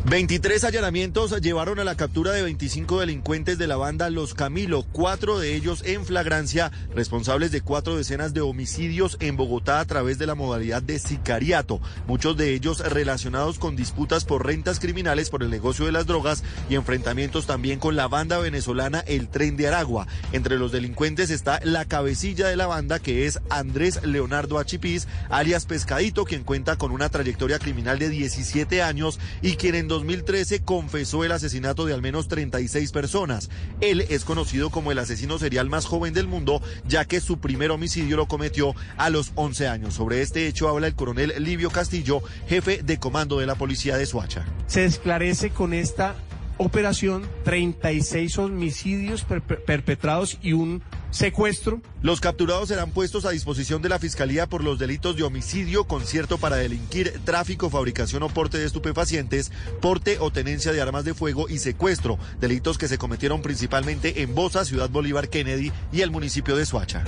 Speaker 29: 23 allanamientos llevaron a la captura de 25 delincuentes de la banda Los Camilo, cuatro de ellos en flagrancia, responsables de cuatro decenas de homicidios en Bogotá a través de la modalidad de sicariato, muchos de ellos relacionados con disputas por rentas criminales por el negocio de las drogas y enfrentamientos también con la banda venezolana El Tren de Aragua. Entre los delincuentes está la cabecilla de la banda que es Andrés Leonardo Achipís, alias Pescadito, quien cuenta con una trayectoria criminal de 17 años y quien en 2013 confesó el asesinato de al menos 36 personas. Él es conocido como el asesino serial más joven del mundo, ya que su primer homicidio lo cometió a los 11 años. Sobre este hecho habla el coronel Livio Castillo, jefe de comando de la policía de Suacha.
Speaker 30: Se esclarece con esta operación 36 homicidios per- per- perpetrados y un secuestro.
Speaker 29: Los capturados serán puestos a disposición de la Fiscalía por los delitos de homicidio, concierto para delinquir, tráfico, fabricación o porte de estupefacientes, porte o tenencia de armas de fuego y secuestro, delitos que se cometieron principalmente en Bosa, Ciudad Bolívar, Kennedy y el municipio de Suacha.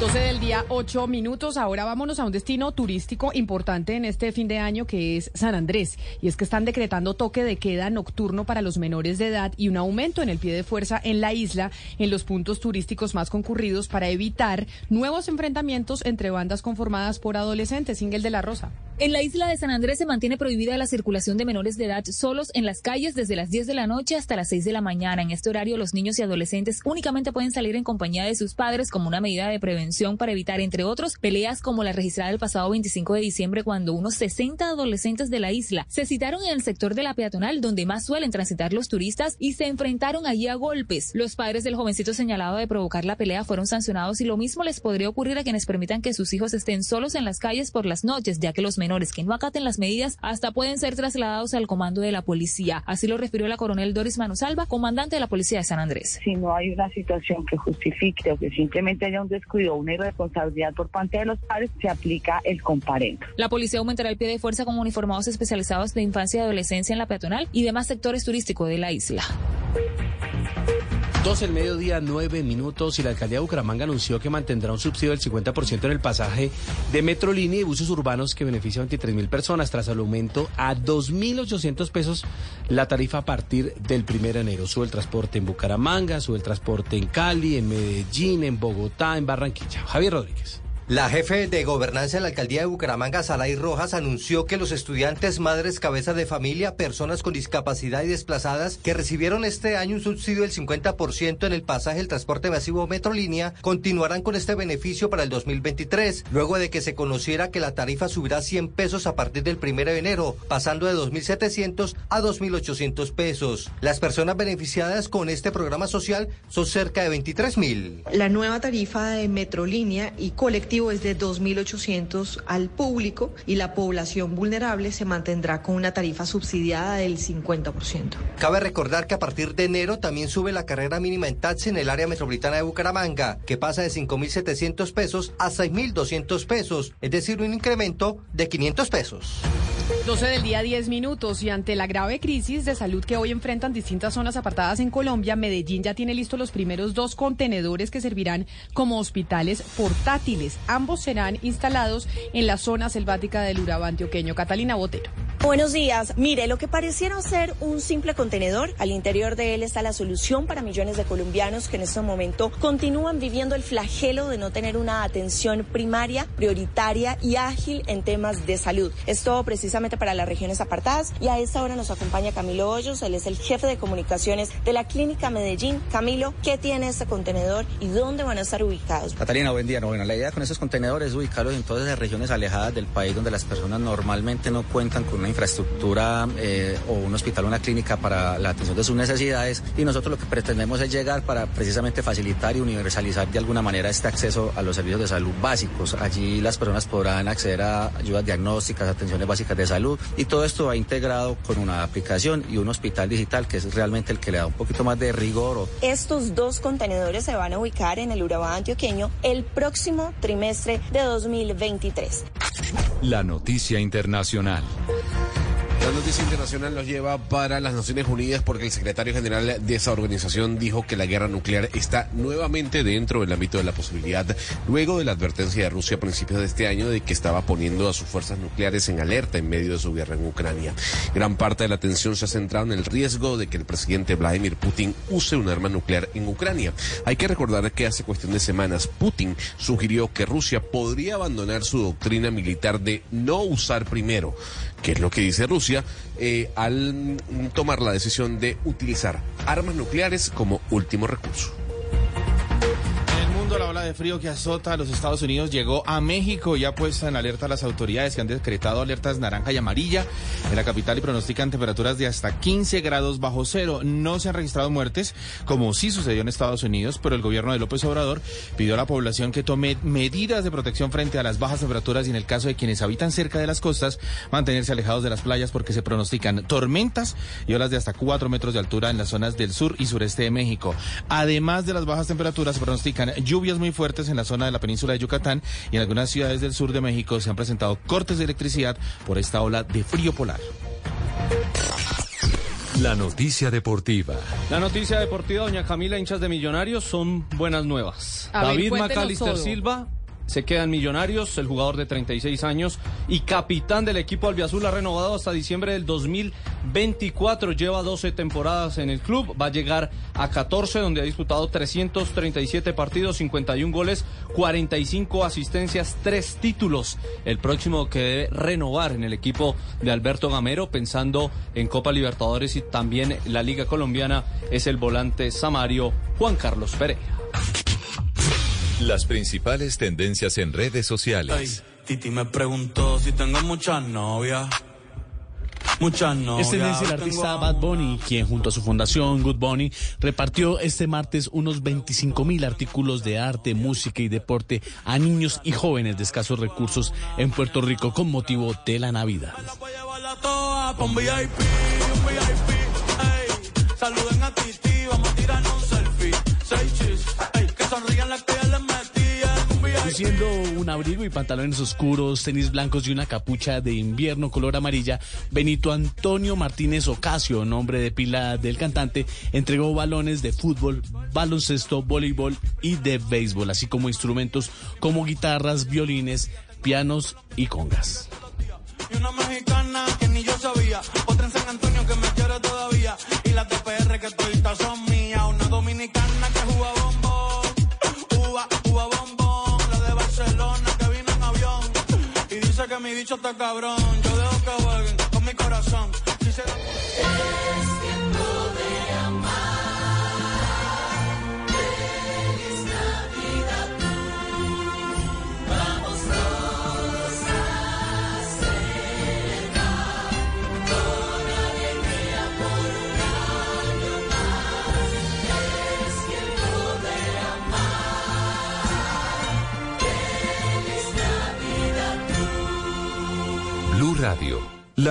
Speaker 1: 12 del día, 8 minutos. Ahora vámonos a un destino turístico importante en este fin de año que es San Andrés. Y es que están decretando toque de queda nocturno para los menores de edad y un aumento en el pie de fuerza en la isla en los puntos turísticos más concurridos para evitar nuevos enfrentamientos entre bandas conformadas por adolescentes. Ingel de la Rosa.
Speaker 31: En la isla de San Andrés se mantiene prohibida la circulación de menores de edad solos en las calles desde las 10 de la noche hasta las 6 de la mañana. En este horario los niños y adolescentes únicamente pueden salir en compañía de sus padres como una medida de prevención para evitar, entre otros, peleas como la registrada el pasado 25 de diciembre cuando unos 60 adolescentes de la isla se citaron en el sector de la peatonal donde más suelen transitar los turistas y se enfrentaron allí a golpes. Los padres del jovencito señalado de provocar la pelea fueron sancionados y lo mismo les podría ocurrir a quienes permitan que sus hijos estén solos en las calles por las noches, ya que los menores que no acaten las medidas hasta pueden ser trasladados al comando de la policía. Así lo refirió la coronel Doris Manusalva, comandante de la policía de San Andrés.
Speaker 32: si no hay una situación que justifique o que simplemente haya un descuido o una irresponsabilidad por parte de los padres, se aplica el comparendo.
Speaker 31: La policía aumentará el pie de fuerza con uniformados especializados de infancia y adolescencia en la peatonal y demás sectores turísticos de la isla.
Speaker 25: 12 del mediodía, 9 minutos y la alcaldía de Bucaramanga anunció que mantendrá un subsidio del 50% en el pasaje de Metrolínea y buses urbanos que beneficia a 23 mil personas tras el aumento a 2.800 pesos la tarifa a partir del 1 de enero. Sube el transporte en Bucaramanga, sube el transporte en Cali, en Medellín, en Bogotá, en Barranquilla. Javier Rodríguez.
Speaker 33: La jefe de gobernanza de la alcaldía de Bucaramanga, Saray Rojas, anunció que los estudiantes, madres, cabezas de familia, personas con discapacidad y desplazadas que recibieron este año un subsidio del 50% en el pasaje del transporte masivo Metrolínea continuarán con este beneficio para el 2023, luego de que se conociera que la tarifa subirá 100 pesos a partir del 1 de enero, pasando de 2.700 a 2.800 pesos. Las personas beneficiadas con este programa social son cerca de 23 mil.
Speaker 34: La nueva tarifa de Metrolínea y colectivo es de 2.800 al público y la población vulnerable se mantendrá con una tarifa subsidiada del 50%.
Speaker 33: Cabe recordar que a partir de enero también sube la carrera mínima en taxi en el área metropolitana de Bucaramanga, que pasa de 5.700 pesos a 6.200 pesos, es decir, un incremento de 500 pesos.
Speaker 1: 12 del día, 10 minutos. Y ante la grave crisis de salud que hoy enfrentan distintas zonas apartadas en Colombia, Medellín ya tiene listos los primeros dos contenedores que servirán como hospitales portátiles. Ambos serán instalados en la zona selvática del Urabá antioqueño. Catalina Botero.
Speaker 35: Buenos días. Mire, lo que pareciera ser un simple contenedor, al interior de él está la solución para millones de colombianos que en este momento continúan viviendo el flagelo de no tener una atención primaria, prioritaria y ágil en temas de salud. Esto precisamente para las regiones apartadas y a esta hora nos acompaña Camilo Hoyos, él es el jefe de comunicaciones de la Clínica Medellín. Camilo, ¿qué tiene este contenedor y dónde van a estar ubicados?
Speaker 36: Catalina, buen día. No, bueno, la idea con esos contenedores es ubicarlos en todas las regiones alejadas del país donde las personas normalmente no cuentan con una
Speaker 37: infraestructura eh, o un hospital o una clínica para la atención de sus necesidades y nosotros lo que pretendemos es llegar para precisamente facilitar y universalizar de alguna manera este acceso a los servicios de salud básicos. Allí las personas podrán acceder a ayudas diagnósticas, atenciones básicas de salud y todo esto va integrado con una aplicación y un hospital digital que es realmente el que le da un poquito más de rigor.
Speaker 35: Estos dos contenedores se van a ubicar en el Urabá antioqueño el próximo trimestre de 2023.
Speaker 18: La noticia internacional.
Speaker 13: La noticia internacional nos lleva para las Naciones Unidas porque el secretario general de esa organización dijo que la guerra nuclear está nuevamente dentro del ámbito de la posibilidad, luego de la advertencia de Rusia a principios de este año de que estaba poniendo a sus fuerzas nucleares en alerta en medio de su guerra en Ucrania. Gran parte de la atención se ha centrado en el riesgo de que el presidente Vladimir Putin use un arma nuclear en Ucrania. Hay que recordar que hace cuestión de semanas Putin sugirió que Rusia podría abandonar su doctrina militar de no usar primero que es lo que dice Rusia, eh, al tomar la decisión de utilizar armas nucleares como último recurso
Speaker 38: la ola de frío que azota a los Estados Unidos llegó a México y ha puesto en alerta a las autoridades que han decretado alertas naranja y amarilla en la capital y pronostican temperaturas de hasta 15 grados bajo cero. No se han registrado muertes, como sí sucedió en Estados Unidos, pero el gobierno de López Obrador pidió a la población que tome medidas de protección frente a las bajas temperaturas y en el caso de quienes habitan cerca de las costas, mantenerse alejados de las playas porque se pronostican tormentas y olas de hasta 4 metros de altura en las zonas del sur y sureste de México. Además de las bajas temperaturas, se pronostican lluvias lluvias muy fuertes en la zona de la península de Yucatán y en algunas ciudades del sur de México se han presentado cortes de electricidad por esta ola de frío polar.
Speaker 18: La noticia deportiva.
Speaker 39: La noticia deportiva, doña Camila, hinchas de Millonarios, son buenas nuevas. David Macalister Silva se quedan millonarios, el jugador de 36 años y capitán del equipo albiazul ha renovado hasta diciembre del 2024, lleva 12 temporadas en el club, va a llegar a 14 donde ha disputado 337 partidos, 51 goles, 45 asistencias, 3 títulos. El próximo que debe renovar en el equipo de Alberto Gamero pensando en Copa Libertadores y también la Liga Colombiana es el volante Samario Juan Carlos Pereira.
Speaker 18: Las principales tendencias en redes sociales.
Speaker 40: Titi me preguntó si tengo muchas novias. Muchas novias.
Speaker 41: Es tendencia el artista Bad Bunny, quien junto a su fundación Good Bunny repartió este martes unos 25 mil artículos de arte, música y deporte a niños y jóvenes de escasos recursos en Puerto Rico con motivo de la Navidad.
Speaker 40: Saluden a Titi, vamos a tirar un selfie.
Speaker 41: Luciendo un abrigo y pantalones oscuros, tenis blancos y una capucha de invierno color amarilla, Benito Antonio Martínez Ocasio, nombre de pila del cantante, entregó balones de fútbol, baloncesto, voleibol y de béisbol, así como instrumentos como guitarras, violines, pianos y congas.
Speaker 40: Y una mexicana ni yo sabía, otra en San Antonio que me quiere todavía, y las de PR que son mías, una dominicana mi bicho está cabrón. Yo dejo que jueguen con mi corazón. Si se...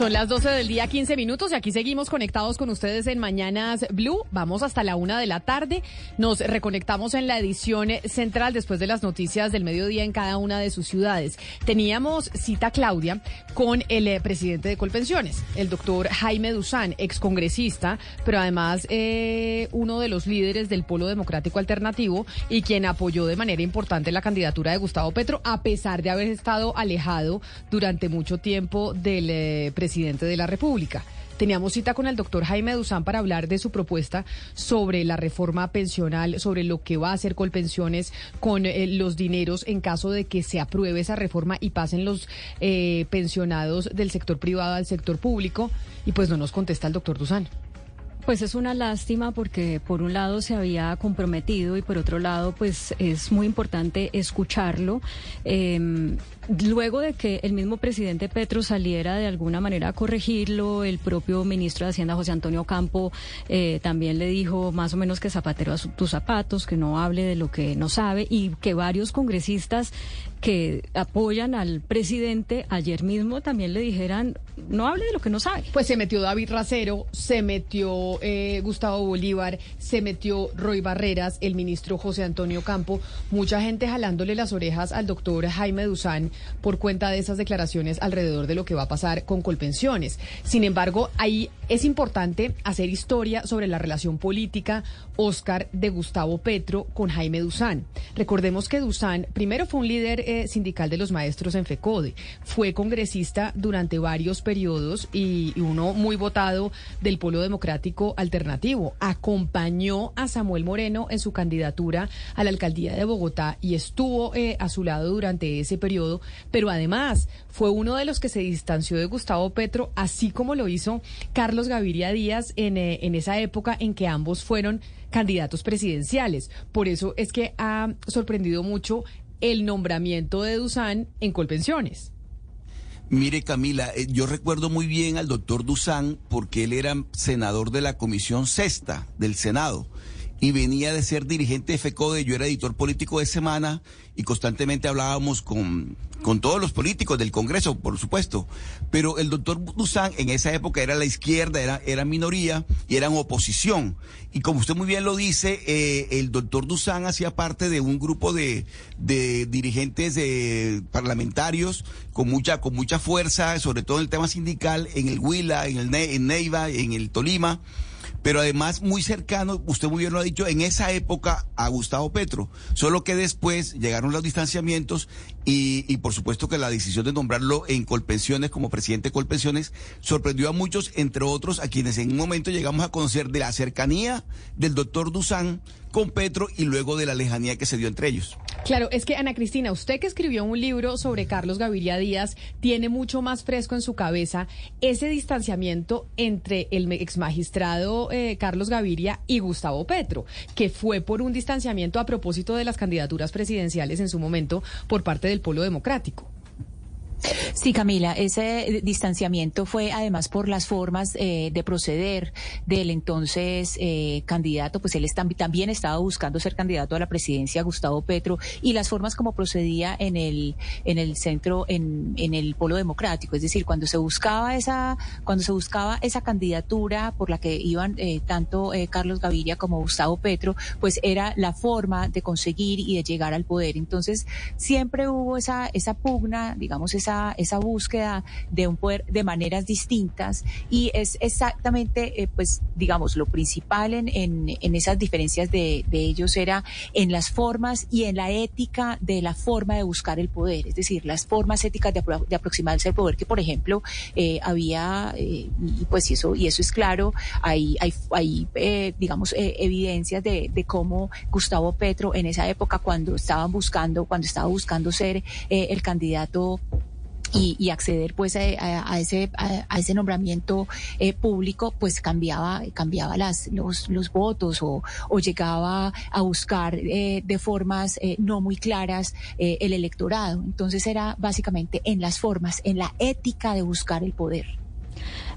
Speaker 1: Son las 12 del día, 15 minutos, y aquí seguimos conectados con ustedes en Mañanas Blue. Vamos hasta la una de la tarde. Nos reconectamos en la edición central después de las noticias del mediodía en cada una de sus ciudades. Teníamos cita, Claudia, con el eh, presidente de Colpensiones, el doctor Jaime Duzán, excongresista, pero además eh, uno de los líderes del Polo Democrático Alternativo y quien apoyó de manera importante la candidatura de Gustavo Petro, a pesar de haber estado alejado durante mucho tiempo del eh, presidente presidente de la República. Teníamos cita con el doctor Jaime Duzán para hablar de su propuesta sobre la reforma pensional, sobre lo que va a hacer Colpensiones con eh, los dineros en caso de que se apruebe esa reforma y pasen los eh, pensionados del sector privado al sector público. Y pues no nos contesta el doctor Duzán.
Speaker 2: Pues es una lástima porque por un lado se había comprometido y por otro lado pues es muy importante escucharlo. Eh, luego de que el mismo presidente Petro saliera de alguna manera a corregirlo, el propio ministro de Hacienda José Antonio Campo eh, también le dijo más o menos que zapatero a su- tus zapatos, que no hable de lo que no sabe y que varios congresistas que apoyan al presidente ayer mismo también le dijeran no hable de lo que no sabe.
Speaker 1: Pues se metió David Racero, se metió eh, Gustavo Bolívar, se metió Roy Barreras, el ministro José Antonio Campo, mucha gente jalándole las orejas al doctor Jaime Duzán por cuenta de esas declaraciones alrededor de lo que va a pasar con Colpensiones. Sin embargo, ahí es importante hacer historia sobre la relación política, Oscar, de Gustavo Petro con Jaime Duzán. Recordemos que Duzán primero fue un líder eh, sindical de los maestros en FECODE, fue congresista durante varios periodos y, uno muy votado del Polo Democrático Alternativo. Acompañó a Samuel Moreno en su candidatura a la alcaldía de Bogotá y estuvo eh, a su lado durante ese periodo, pero además fue uno de los que se distanció de Gustavo Petro, así como lo hizo Carlos Gaviria Díaz en, eh, en esa época en que ambos fueron candidatos presidenciales. Por eso es que ha sorprendido mucho el nombramiento de Duzán en Colpensiones.
Speaker 11: Mire, Camila, eh, yo recuerdo muy bien al doctor Duzán porque él era senador de la Comisión Sexta del Senado y venía de ser dirigente de FECODE. Yo era editor político de Semana y constantemente hablábamos con, con todos los políticos del Congreso, por supuesto. Pero el doctor Duzán en esa época era la izquierda, era, era minoría y eran oposición. Y como usted muy bien lo dice, eh, el doctor Duzán hacía parte de un grupo de, de dirigentes eh, parlamentarios con mucha, con mucha fuerza, sobre todo en el tema sindical, en el Huila, en el Ne- en Neiva, en el Tolima pero además muy cercano, usted muy bien lo ha dicho, en esa época a Gustavo Petro. Solo que después llegaron los distanciamientos y, por supuesto que la decisión de nombrarlo en Colpensiones como presidente de Colpensiones sorprendió a muchos, entre otros a quienes en un momento llegamos a conocer de la cercanía del doctor Duzán con Petro y luego de la lejanía que se dio entre ellos.
Speaker 1: Claro, es que Ana Cristina, usted que escribió un libro sobre Carlos Gaviria Díaz, tiene mucho más fresco en su cabeza ese distanciamiento entre el ex magistrado eh, Carlos Gaviria y Gustavo Petro, que fue por un distanciamiento a propósito de las candidaturas presidenciales en su momento por parte del Polo Democrático.
Speaker 14: Sí, Camila, ese distanciamiento fue además por las formas eh, de proceder del entonces eh, candidato, pues él está- también estaba buscando ser candidato a la presidencia, Gustavo Petro, y las formas como procedía en el en el centro, en, en el polo democrático, es decir, cuando se buscaba esa cuando se buscaba esa candidatura por la que iban eh, tanto eh, Carlos Gaviria como Gustavo Petro, pues era la forma de conseguir y de llegar al poder. Entonces siempre hubo esa esa pugna, digamos esa esa búsqueda de un poder de maneras distintas y es exactamente, eh, pues, digamos, lo principal en, en, en esas diferencias de, de ellos era en las formas y en la ética de la forma de buscar el poder, es decir, las formas éticas de, apro- de aproximarse al poder, que por ejemplo eh, había, eh, pues y eso, y eso es claro, hay, hay, hay eh, digamos, eh, evidencias de, de cómo Gustavo Petro en esa época, cuando estaban buscando, cuando estaba buscando ser eh, el candidato y, y acceder pues a, ese a, a ese nombramiento eh, público pues cambiaba cambiaba las los, los votos o, o llegaba a buscar eh, de formas eh, no muy claras eh, el electorado. Entonces era básicamente en las formas en la ética de buscar el poder.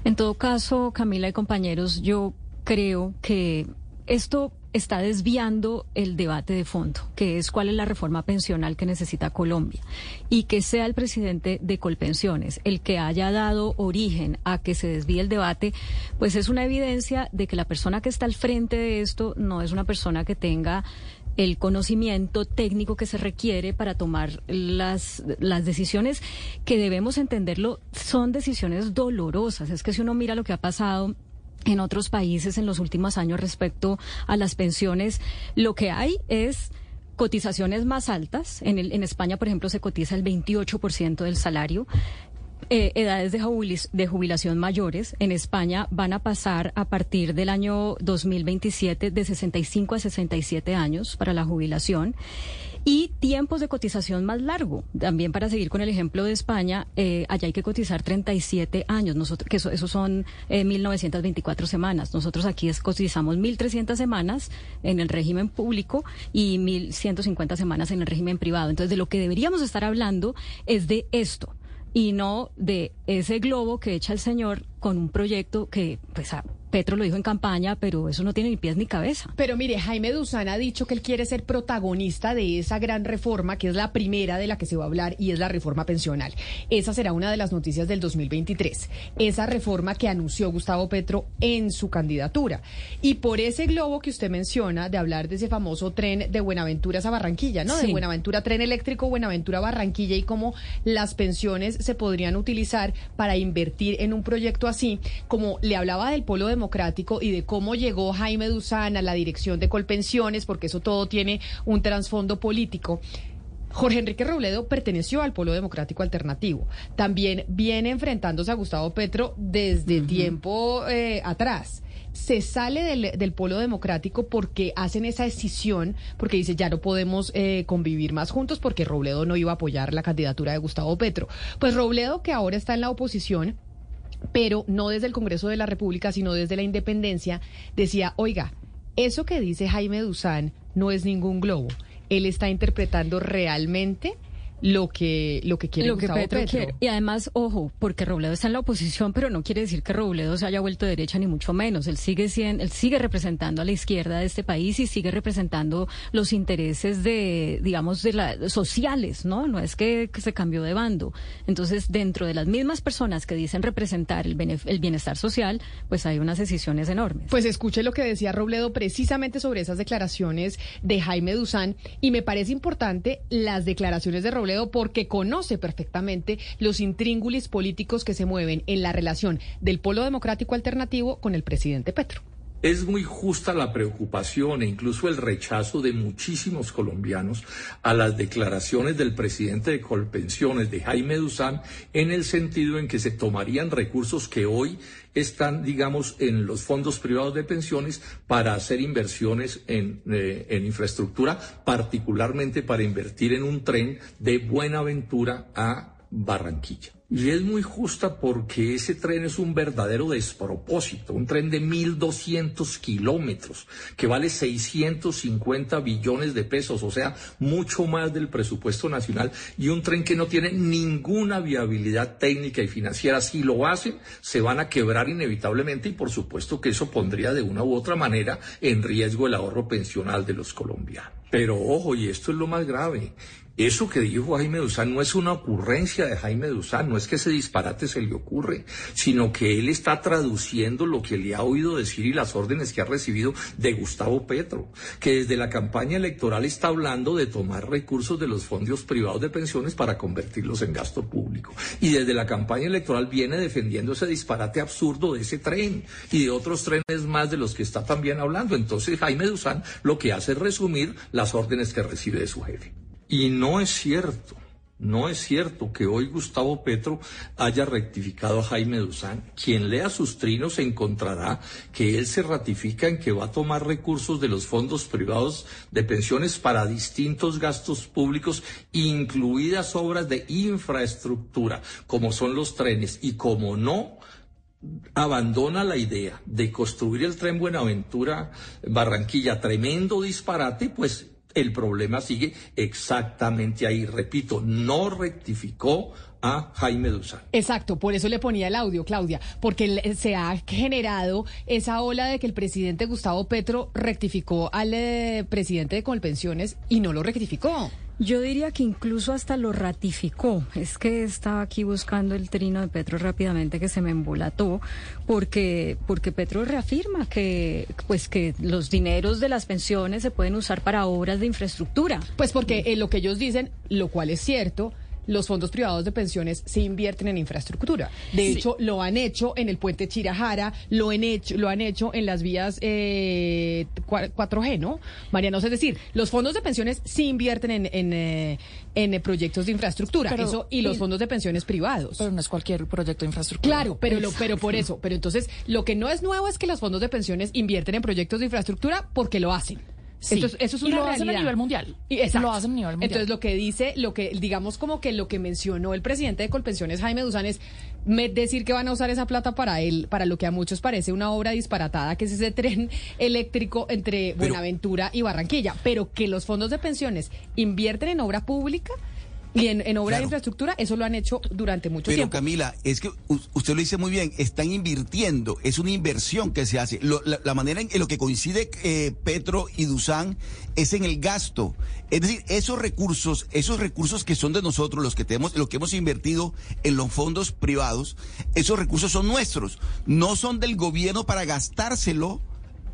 Speaker 2: En todo caso, Camila y compañeros, yo creo que esto está desviando el debate de fondo, que es cuál es la reforma pensional que necesita Colombia. Y que sea el presidente de Colpensiones el que haya dado origen a que se desvíe el debate, pues es una evidencia de que la persona que está al frente de esto no es una persona que tenga el conocimiento técnico que se requiere para tomar las, las decisiones que debemos entenderlo, son decisiones dolorosas. Es que si uno mira lo que ha pasado en otros países en los últimos años respecto a las pensiones, lo que hay es cotizaciones más altas. En, el, en España, por ejemplo, se cotiza el 28% del salario eh, edades de, jubilis- de jubilación mayores. En España van a pasar a partir del año 2027 de 65 a 67 años para la jubilación. Y tiempos de cotización más largo. También para seguir con el ejemplo de España, eh, allá hay que cotizar 37 años, nosotros, que eso, eso son eh, 1924 semanas. Nosotros aquí es- cotizamos 1.300 semanas en el régimen público y 1.150 semanas en el régimen privado. Entonces, de lo que deberíamos estar hablando es de esto y no de ese globo que echa el señor con un proyecto que, pues, Petro lo dijo en campaña, pero eso no tiene ni pies ni cabeza.
Speaker 1: Pero mire, Jaime Duzán ha dicho que él quiere ser protagonista de esa gran reforma, que es la primera de la que se va a hablar, y es la reforma pensional. Esa será una de las noticias del 2023. Esa reforma que anunció Gustavo Petro en su candidatura. Y por ese globo que usted menciona, de hablar de ese famoso tren de Buenaventura a Barranquilla, ¿no? De. Buenaventura, tren eléctrico, Buenaventura, Barranquilla, y cómo las pensiones se podrían utilizar para invertir en un proyecto así, como le hablaba del polo democrático y de cómo llegó Jaime Duzán a la dirección de Colpensiones, porque eso todo tiene un trasfondo político. Jorge Enrique Robledo perteneció al Polo Democrático Alternativo. También viene enfrentándose a Gustavo Petro desde tiempo eh, atrás. Se sale del, del Polo Democrático porque hacen esa decisión, porque dice ya no podemos eh, convivir más juntos porque Robledo no iba a apoyar la candidatura de Gustavo Petro. Pues Robledo, que ahora está en la oposición, pero no desde el Congreso de la República, sino desde la independencia, decía, oiga, eso que dice Jaime Duzán no es ningún globo. Él está interpretando realmente lo que, lo que quiere
Speaker 2: lo que Petro,
Speaker 1: Petro.
Speaker 2: quiere. Y además, ojo, porque Robledo está en la oposición, pero no quiere decir que Robledo se haya vuelto derecha ni mucho menos. Él sigue siendo, él sigue representando a la izquierda de este país y sigue representando los intereses de, digamos, de la, sociales, ¿no? No es que, que se cambió de bando. Entonces, dentro de las mismas personas que dicen representar el, benef- el bienestar social, pues hay unas decisiones enormes.
Speaker 1: Pues escuche lo que decía Robledo precisamente sobre esas declaraciones de Jaime Duzán y me parece importante las declaraciones de Robledo porque conoce perfectamente los intríngulis políticos que se mueven en la relación del Polo Democrático Alternativo con el presidente Petro.
Speaker 42: Es muy justa la preocupación e incluso el rechazo de muchísimos colombianos a las declaraciones del presidente de Colpensiones, de Jaime Duzán, en el sentido en que se tomarían recursos que hoy están, digamos, en los fondos privados de pensiones para hacer inversiones en, eh, en infraestructura, particularmente para invertir en un tren de Buenaventura a Barranquilla. Y es muy justa porque ese tren es un verdadero despropósito, un tren de 1.200 kilómetros que vale 650 billones de pesos, o sea, mucho más del presupuesto nacional, y un tren que no tiene ninguna viabilidad técnica y financiera. Si lo hacen, se van a quebrar inevitablemente y por supuesto que eso pondría de una u otra manera en riesgo el ahorro pensional de los colombianos. Pero ojo, y esto es lo más grave, eso que dijo Jaime Duzán no es una ocurrencia de Jaime Duzán, no es que ese disparate se le ocurre, sino que él está traduciendo lo que le ha oído decir y las órdenes que ha recibido de Gustavo Petro, que desde la campaña electoral está hablando de tomar recursos de los fondos privados de pensiones para convertirlos en gasto público. Y desde la campaña electoral viene defendiendo ese disparate absurdo de ese tren y de otros trenes más de los que está también hablando. Entonces Jaime Duzán lo que hace es resumir las órdenes que recibe de su jefe. Y no es cierto, no es cierto que hoy Gustavo Petro haya rectificado a Jaime Duzán. Quien lea sus trinos encontrará que él se ratifica en que va a tomar recursos de los fondos privados de pensiones para distintos gastos públicos, incluidas obras de infraestructura, como son los trenes, y como no, abandona la idea de construir el tren Buenaventura Barranquilla, tremendo disparate, pues el problema sigue exactamente ahí. Repito, no rectificó a Jaime Duzán.
Speaker 1: Exacto, por eso le ponía el audio, Claudia, porque le- se ha generado esa ola de que el presidente Gustavo Petro rectificó al eh, presidente de Colpensiones y no lo rectificó.
Speaker 2: Yo diría que incluso hasta lo ratificó. Es que estaba aquí buscando el trino de Petro rápidamente que se me embolató, porque, porque Petro reafirma que, pues que los dineros de las pensiones se pueden usar para obras de infraestructura.
Speaker 1: Pues porque eh, lo que ellos dicen, lo cual es cierto, los fondos privados de pensiones se invierten en infraestructura. De
Speaker 43: Sí.
Speaker 1: hecho, lo han hecho en el puente Chirajara, lo han hecho, lo han hecho en las vías eh, cua- 4G, ¿no? Mariano, es decir, los fondos de pensiones sí invierten en, en, eh, en, proyectos de infraestructura
Speaker 44: Pero-
Speaker 1: eso, y los fondos de pensiones privados.
Speaker 44: Pero no es cualquier proyecto de infraestructura.
Speaker 1: Claro, pero, lo, pero por eso. Pero entonces, lo que no es nuevo es que los fondos de pensiones invierten en proyectos de infraestructura porque lo hacen.
Speaker 44: Sí.
Speaker 1: Eso es, es
Speaker 44: Y
Speaker 1: una
Speaker 44: lo hacen a
Speaker 1: realidad.
Speaker 44: nivel mundial.
Speaker 1: Y- exacto.
Speaker 44: Lo hacen a nivel mundial.
Speaker 1: Entonces, lo que dice, lo que, digamos, como que lo que mencionó el presidente de Colpensiones, Jaime Duzán, es me- decir que van a usar esa plata para él, para lo que a muchos parece una obra disparatada, que es ese tren eléctrico entre Buenaventura y Barranquilla. Pero que los fondos de pensiones invierten en obra pública y en, en obra de infraestructura, eso lo han hecho durante mucho
Speaker 11: Pero
Speaker 1: tiempo.
Speaker 11: Camila, es que usted lo dice muy bien, están invirtiendo, es una inversión que se hace. Lo- la, la manera en, en lo que coincide eh, Petro y Dusan es en el gasto. Es decir, esos recursos, esos recursos que son de nosotros, los que tenemos, lo que hemos invertido en los fondos privados, esos recursos son nuestros, no son del gobierno para gastárselo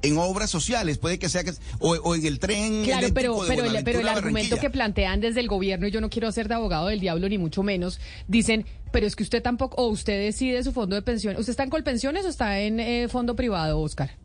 Speaker 11: en obras sociales, puede que sea que, o, o en el tren
Speaker 1: Claro, pero,
Speaker 11: eléctrico de
Speaker 1: pero, el, pero el argumento que plantean desde el gobierno, y yo no quiero ser de abogado del diablo ni mucho menos, dicen, pero es que usted tampoco, o usted decide su fondo de pensión. ¿Usted está en Colpensiones o está en eh, fondo privado, Oscar?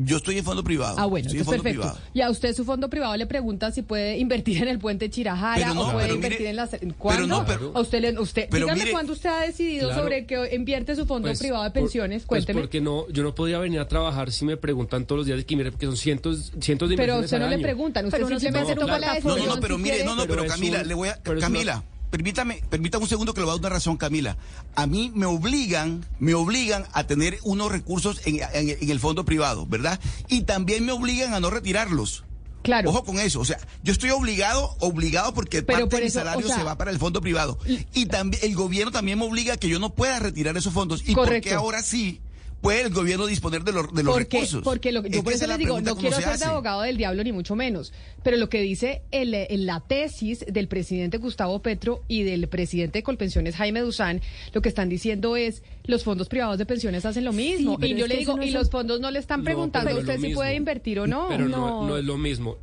Speaker 11: Yo estoy en fondo privado.
Speaker 1: Ah, bueno,
Speaker 11: estoy en fondo
Speaker 1: perfecto.
Speaker 11: privado.
Speaker 1: Y a usted su fondo privado le pregunta si puede invertir en el puente Chirajara
Speaker 11: no,
Speaker 1: o puede
Speaker 11: pero
Speaker 1: invertir
Speaker 11: mire-
Speaker 1: en las... ¿Cuándo?
Speaker 11: pero no, pero-
Speaker 1: a usted, le- usted
Speaker 11: pero
Speaker 1: dígame
Speaker 11: mire-
Speaker 1: cuándo usted ha decidido
Speaker 10: Claro.
Speaker 1: sobre que invierte su fondo
Speaker 10: Pues,
Speaker 1: privado de
Speaker 10: por-
Speaker 1: pensiones.
Speaker 10: pues
Speaker 1: Cuénteme.
Speaker 10: porque no, yo no podría venir a trabajar si me preguntan todos los días de que mire, porque son cientos, cientos de
Speaker 1: pero a usted no
Speaker 10: al
Speaker 1: le
Speaker 10: año.
Speaker 1: preguntan, usted simplemente
Speaker 10: puede
Speaker 1: toma
Speaker 10: hacer
Speaker 1: la
Speaker 10: un
Speaker 11: No,
Speaker 1: decisión.
Speaker 11: no, no, pero mire, no, no,
Speaker 10: Pero
Speaker 11: Camila, le voy a, Camila, permítame, permítame un segundo que le voy a dar una razón, Camila. A mí me obligan, me obligan a tener unos recursos en, en- en el fondo privado, ¿verdad? Y también me obligan a no retirarlos.
Speaker 1: Claro.
Speaker 11: Ojo con eso, o sea, yo estoy obligado, obligado porque
Speaker 1: Pero
Speaker 11: parte
Speaker 1: por
Speaker 11: de mi salario
Speaker 1: o sea-
Speaker 11: se va para el fondo privado. Y también el gobierno también me obliga a que yo no pueda retirar esos fondos. ¿Y por
Speaker 1: Correcto.
Speaker 11: qué ahora sí puede el gobierno disponer de los, de los
Speaker 1: porque,
Speaker 11: recursos?
Speaker 1: Porque lo, que- yo por
Speaker 11: que
Speaker 1: eso les digo, no
Speaker 11: ¿cómo
Speaker 1: quiero
Speaker 11: se
Speaker 1: ser de abogado del diablo ni mucho menos, pero lo que dice el, el- la tesis del presidente Gustavo Petro y del presidente de Colpensiones Jaime Duzán, lo que están diciendo es los fondos privados de pensiones hacen lo mismo. y yo le
Speaker 44: que
Speaker 1: digo,
Speaker 44: no
Speaker 1: y los fondos no le están
Speaker 10: No,
Speaker 1: preguntando a usted
Speaker 10: lo
Speaker 1: si puede invertir o no.
Speaker 10: Pero no, no es lo mismo.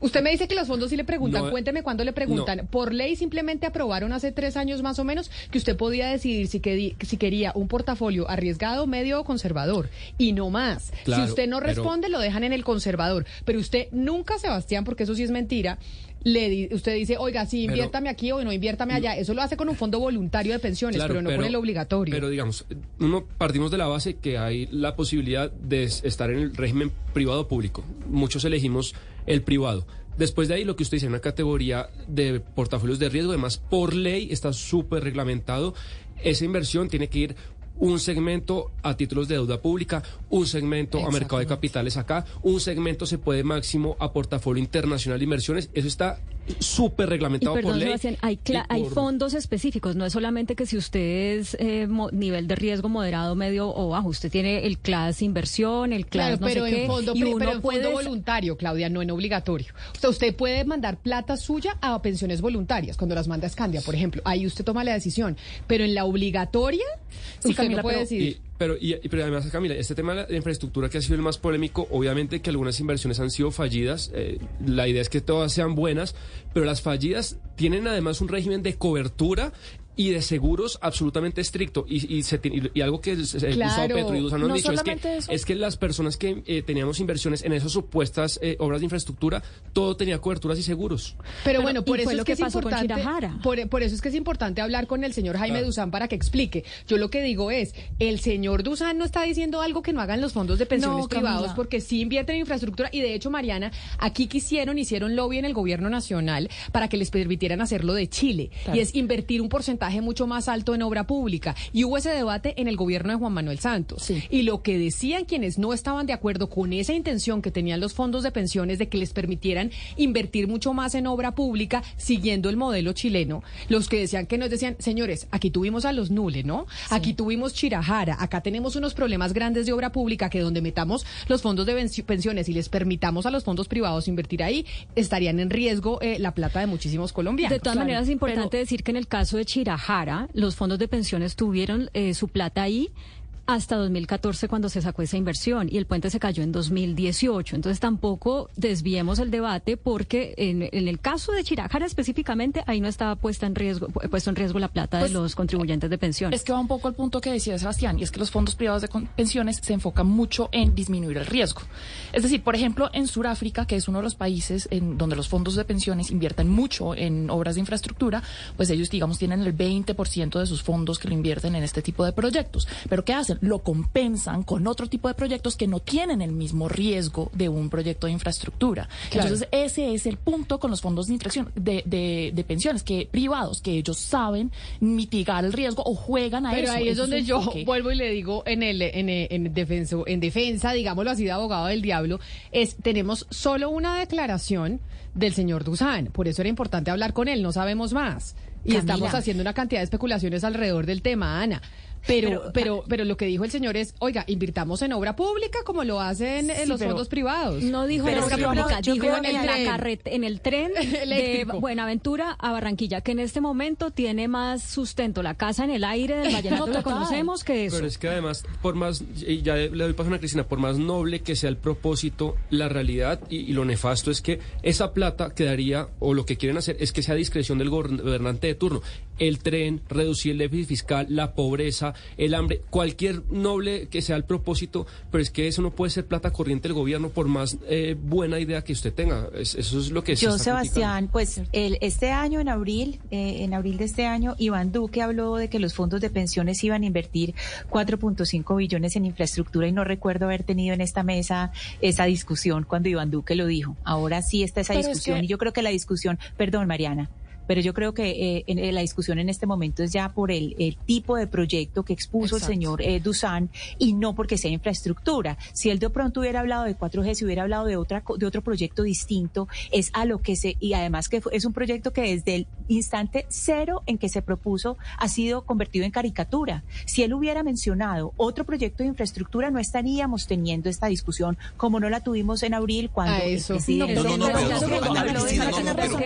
Speaker 1: Usted me dice que los fondos sí le preguntan.
Speaker 10: No,
Speaker 1: Cuénteme cuándo le preguntan.
Speaker 10: no.
Speaker 1: Por ley simplemente aprobaron hace tres años más o menos que usted podía decidir si, quedi- si quería un portafolio arriesgado, medio o conservador. Y no más.
Speaker 10: Claro,
Speaker 1: si usted no
Speaker 10: pero-
Speaker 1: responde, lo dejan en el conservador. Pero usted nunca, Sebastián, porque eso sí es mentira. Le di- usted dice, oiga, sí,
Speaker 10: Pero-
Speaker 1: inviértame aquí o no, inviértame allá. Eso lo hace con un fondo voluntario de pensiones,
Speaker 10: Claro,
Speaker 1: pero no con el obligatorio.
Speaker 10: Pero digamos, uno partimos de la base que hay la posibilidad de es- estar en el régimen privado público. Muchos elegimos el privado. Después de ahí, lo que usted dice, una categoría de portafolios de riesgo, además, por ley está súper reglamentado. Esa inversión tiene que ir un segmento a títulos de deuda pública, un segmento a mercado de capitales acá, un segmento se puede máximo a portafolio internacional de inversiones. Eso está súper
Speaker 43: Y
Speaker 10: reglamentado por ley.
Speaker 43: Sebastián, hay, hay fondos específicos, no es solamente que si usted es eh, mo- nivel de riesgo moderado, medio o bajo, usted tiene el class inversión, el class
Speaker 1: Claro,
Speaker 43: no
Speaker 1: pero
Speaker 43: sé
Speaker 1: en
Speaker 43: qué,
Speaker 1: fondo,
Speaker 43: y uno
Speaker 1: pero en
Speaker 43: puede
Speaker 1: fondo voluntario, Claudia, no en obligatorio. O sea, usted puede mandar plata suya a pensiones voluntarias, cuando las manda a Scandia, por ejemplo. Ahí usted toma la decisión. Pero en la obligatoria,
Speaker 10: Sí,
Speaker 1: usted
Speaker 10: Camila,
Speaker 1: no puede
Speaker 10: pero-
Speaker 1: decidir.
Speaker 10: y- pero, y, pero además, Camila, este tema de la infraestructura que ha sido el más polémico, obviamente que algunas inversiones han sido fallidas, eh, la idea es que todas sean buenas, pero las fallidas tienen además un régimen de cobertura y de seguros absolutamente estricto. Y, y, se tiene- y algo que el Gustavo
Speaker 44: Claro,
Speaker 10: Petro y Dusan han
Speaker 44: no
Speaker 10: dicho es que,
Speaker 44: eso.
Speaker 10: es que las personas que eh, teníamos inversiones en esas supuestas eh, obras de infraestructura, todo tenía coberturas y seguros.
Speaker 1: Pero, bueno, por
Speaker 43: y
Speaker 1: eso es
Speaker 43: lo
Speaker 1: que,
Speaker 43: que
Speaker 1: es
Speaker 43: pasó con
Speaker 1: importante.
Speaker 43: Chirajara.
Speaker 1: Por, por eso es que es importante hablar con el señor Jaime
Speaker 10: Claro.
Speaker 1: Duzán para que explique. Yo lo que digo es, el señor Duzán no está diciendo algo que no hagan los fondos de pensiones
Speaker 44: No,
Speaker 1: privados,
Speaker 44: Camila.
Speaker 1: porque sí invierten en infraestructura. Y de hecho, Mariana, aquí quisieron, hicieron lobby en el gobierno nacional para que les permitieran hacerlo de Chile.
Speaker 44: Claro.
Speaker 1: Y es invertir un porcentaje mucho más alto en obra pública. Y hubo ese debate en el gobierno de Juan Manuel Santos. Y lo que decían quienes no estaban de acuerdo con esa intención que tenían los fondos de pensiones de que les permitieran invertir mucho más en obra pública siguiendo el modelo chileno, los que decían que nos decían, señores, aquí tuvimos a los Nule, ¿no? Aquí tuvimos Chirajara, acá tenemos unos problemas grandes de obra pública que donde metamos los fondos de pensiones y les permitamos a los fondos privados invertir ahí, estarían en riesgo eh, la plata de muchísimos colombianos.
Speaker 43: De todas maneras, es importante decir que en el caso de Chirajara, los fondos de pensiones tuvieron eh, su plata ahí
Speaker 2: hasta 2014 cuando se sacó esa inversión y el puente se cayó en 2018. Entonces tampoco desviemos el debate porque en, en el caso de Chirájara específicamente ahí no estaba puesta en riesgo, pu- puesto en riesgo la plata
Speaker 6: Pues,
Speaker 2: de los contribuyentes de pensiones.
Speaker 6: Es que va un poco al punto que decía Sebastián, y es que los fondos privados de pensiones se enfocan mucho en disminuir el riesgo. Es decir, por ejemplo, en Sudáfrica, que es uno de los países en donde los fondos de pensiones invierten mucho en obras de infraestructura, pues ellos, digamos, tienen el 20% de sus fondos que lo invierten en este tipo de proyectos. Pero ¿qué hacen? Lo compensan con otro tipo de proyectos que no tienen el mismo riesgo de un proyecto de infraestructura.
Speaker 1: Claro.
Speaker 6: Entonces, ese es el punto con los fondos de, de, de- de pensiones que privados, que ellos saben mitigar el riesgo o juegan a
Speaker 1: Pero
Speaker 6: eso.
Speaker 1: ahí es donde yo vuelvo y le digo en el en, en defenso, en defensa, digámoslo así, de abogado del diablo, es tenemos solo una declaración del señor Dusan. Por eso era importante hablar con él, no sabemos más. Y
Speaker 14: Camila.
Speaker 1: estamos haciendo una cantidad de especulaciones alrededor del tema, Ana. Pero, pero,
Speaker 14: Pero-
Speaker 1: pero, lo que dijo el señor es, oiga, invirtamos en obra pública como lo hacen en
Speaker 2: Sí,
Speaker 1: los
Speaker 2: pero
Speaker 1: fondos privados.
Speaker 2: No dijo
Speaker 1: Pero
Speaker 2: en obra pública, dijo en el, en el tren de. Buenaventura a Barranquilla, que en este momento tiene más sustento la casa en el aire del vallenato
Speaker 6: No,
Speaker 2: que
Speaker 6: total.
Speaker 2: conocemos que eso.
Speaker 10: Pero es que además, por más, y ya le doy paso a Ana Cristina, por más noble que sea el propósito, la realidad y, y lo nefasto es que esa plata quedaría, o lo que quieren hacer es que sea a discreción del gobernante de turno. El tren, reducir el déficit fiscal, la pobreza, el hambre, cualquier noble que sea el propósito, pero es que eso no puede ser plata corriente del gobierno por más eh, buena idea que usted tenga. Es- eso es lo que se
Speaker 14: Yo,
Speaker 10: está
Speaker 14: Sebastián, pues el, este año, en abril, eh, en abril de este año, Iván Duque habló de que los fondos de pensiones iban a invertir 4.5 billones en infraestructura y no recuerdo haber tenido en esta mesa esa discusión cuando Iván Duque lo dijo. Ahora sí está esa
Speaker 6: Pero es
Speaker 14: discusión
Speaker 6: que-
Speaker 14: y yo creo que la discusión, perdón Mariana, pero yo creo que eh, en- en la discusión en este momento es ya por el, el tipo de proyecto que expuso
Speaker 6: Exacto.
Speaker 14: el señor eh, Dusan y no porque sea infraestructura. Si él de pronto hubiera hablado de 4G, si hubiera hablado de otra co- de otro proyecto distinto, es a lo que se y además que fue- es un proyecto que desde el instante cero en que se propuso ha sido convertido en caricatura. Si él hubiera mencionado otro proyecto de infraestructura, no estaríamos teniendo esta discusión como no la tuvimos en abril cuando
Speaker 1: A
Speaker 14: el
Speaker 1: eso.
Speaker 14: presidente
Speaker 11: No,
Speaker 14: pero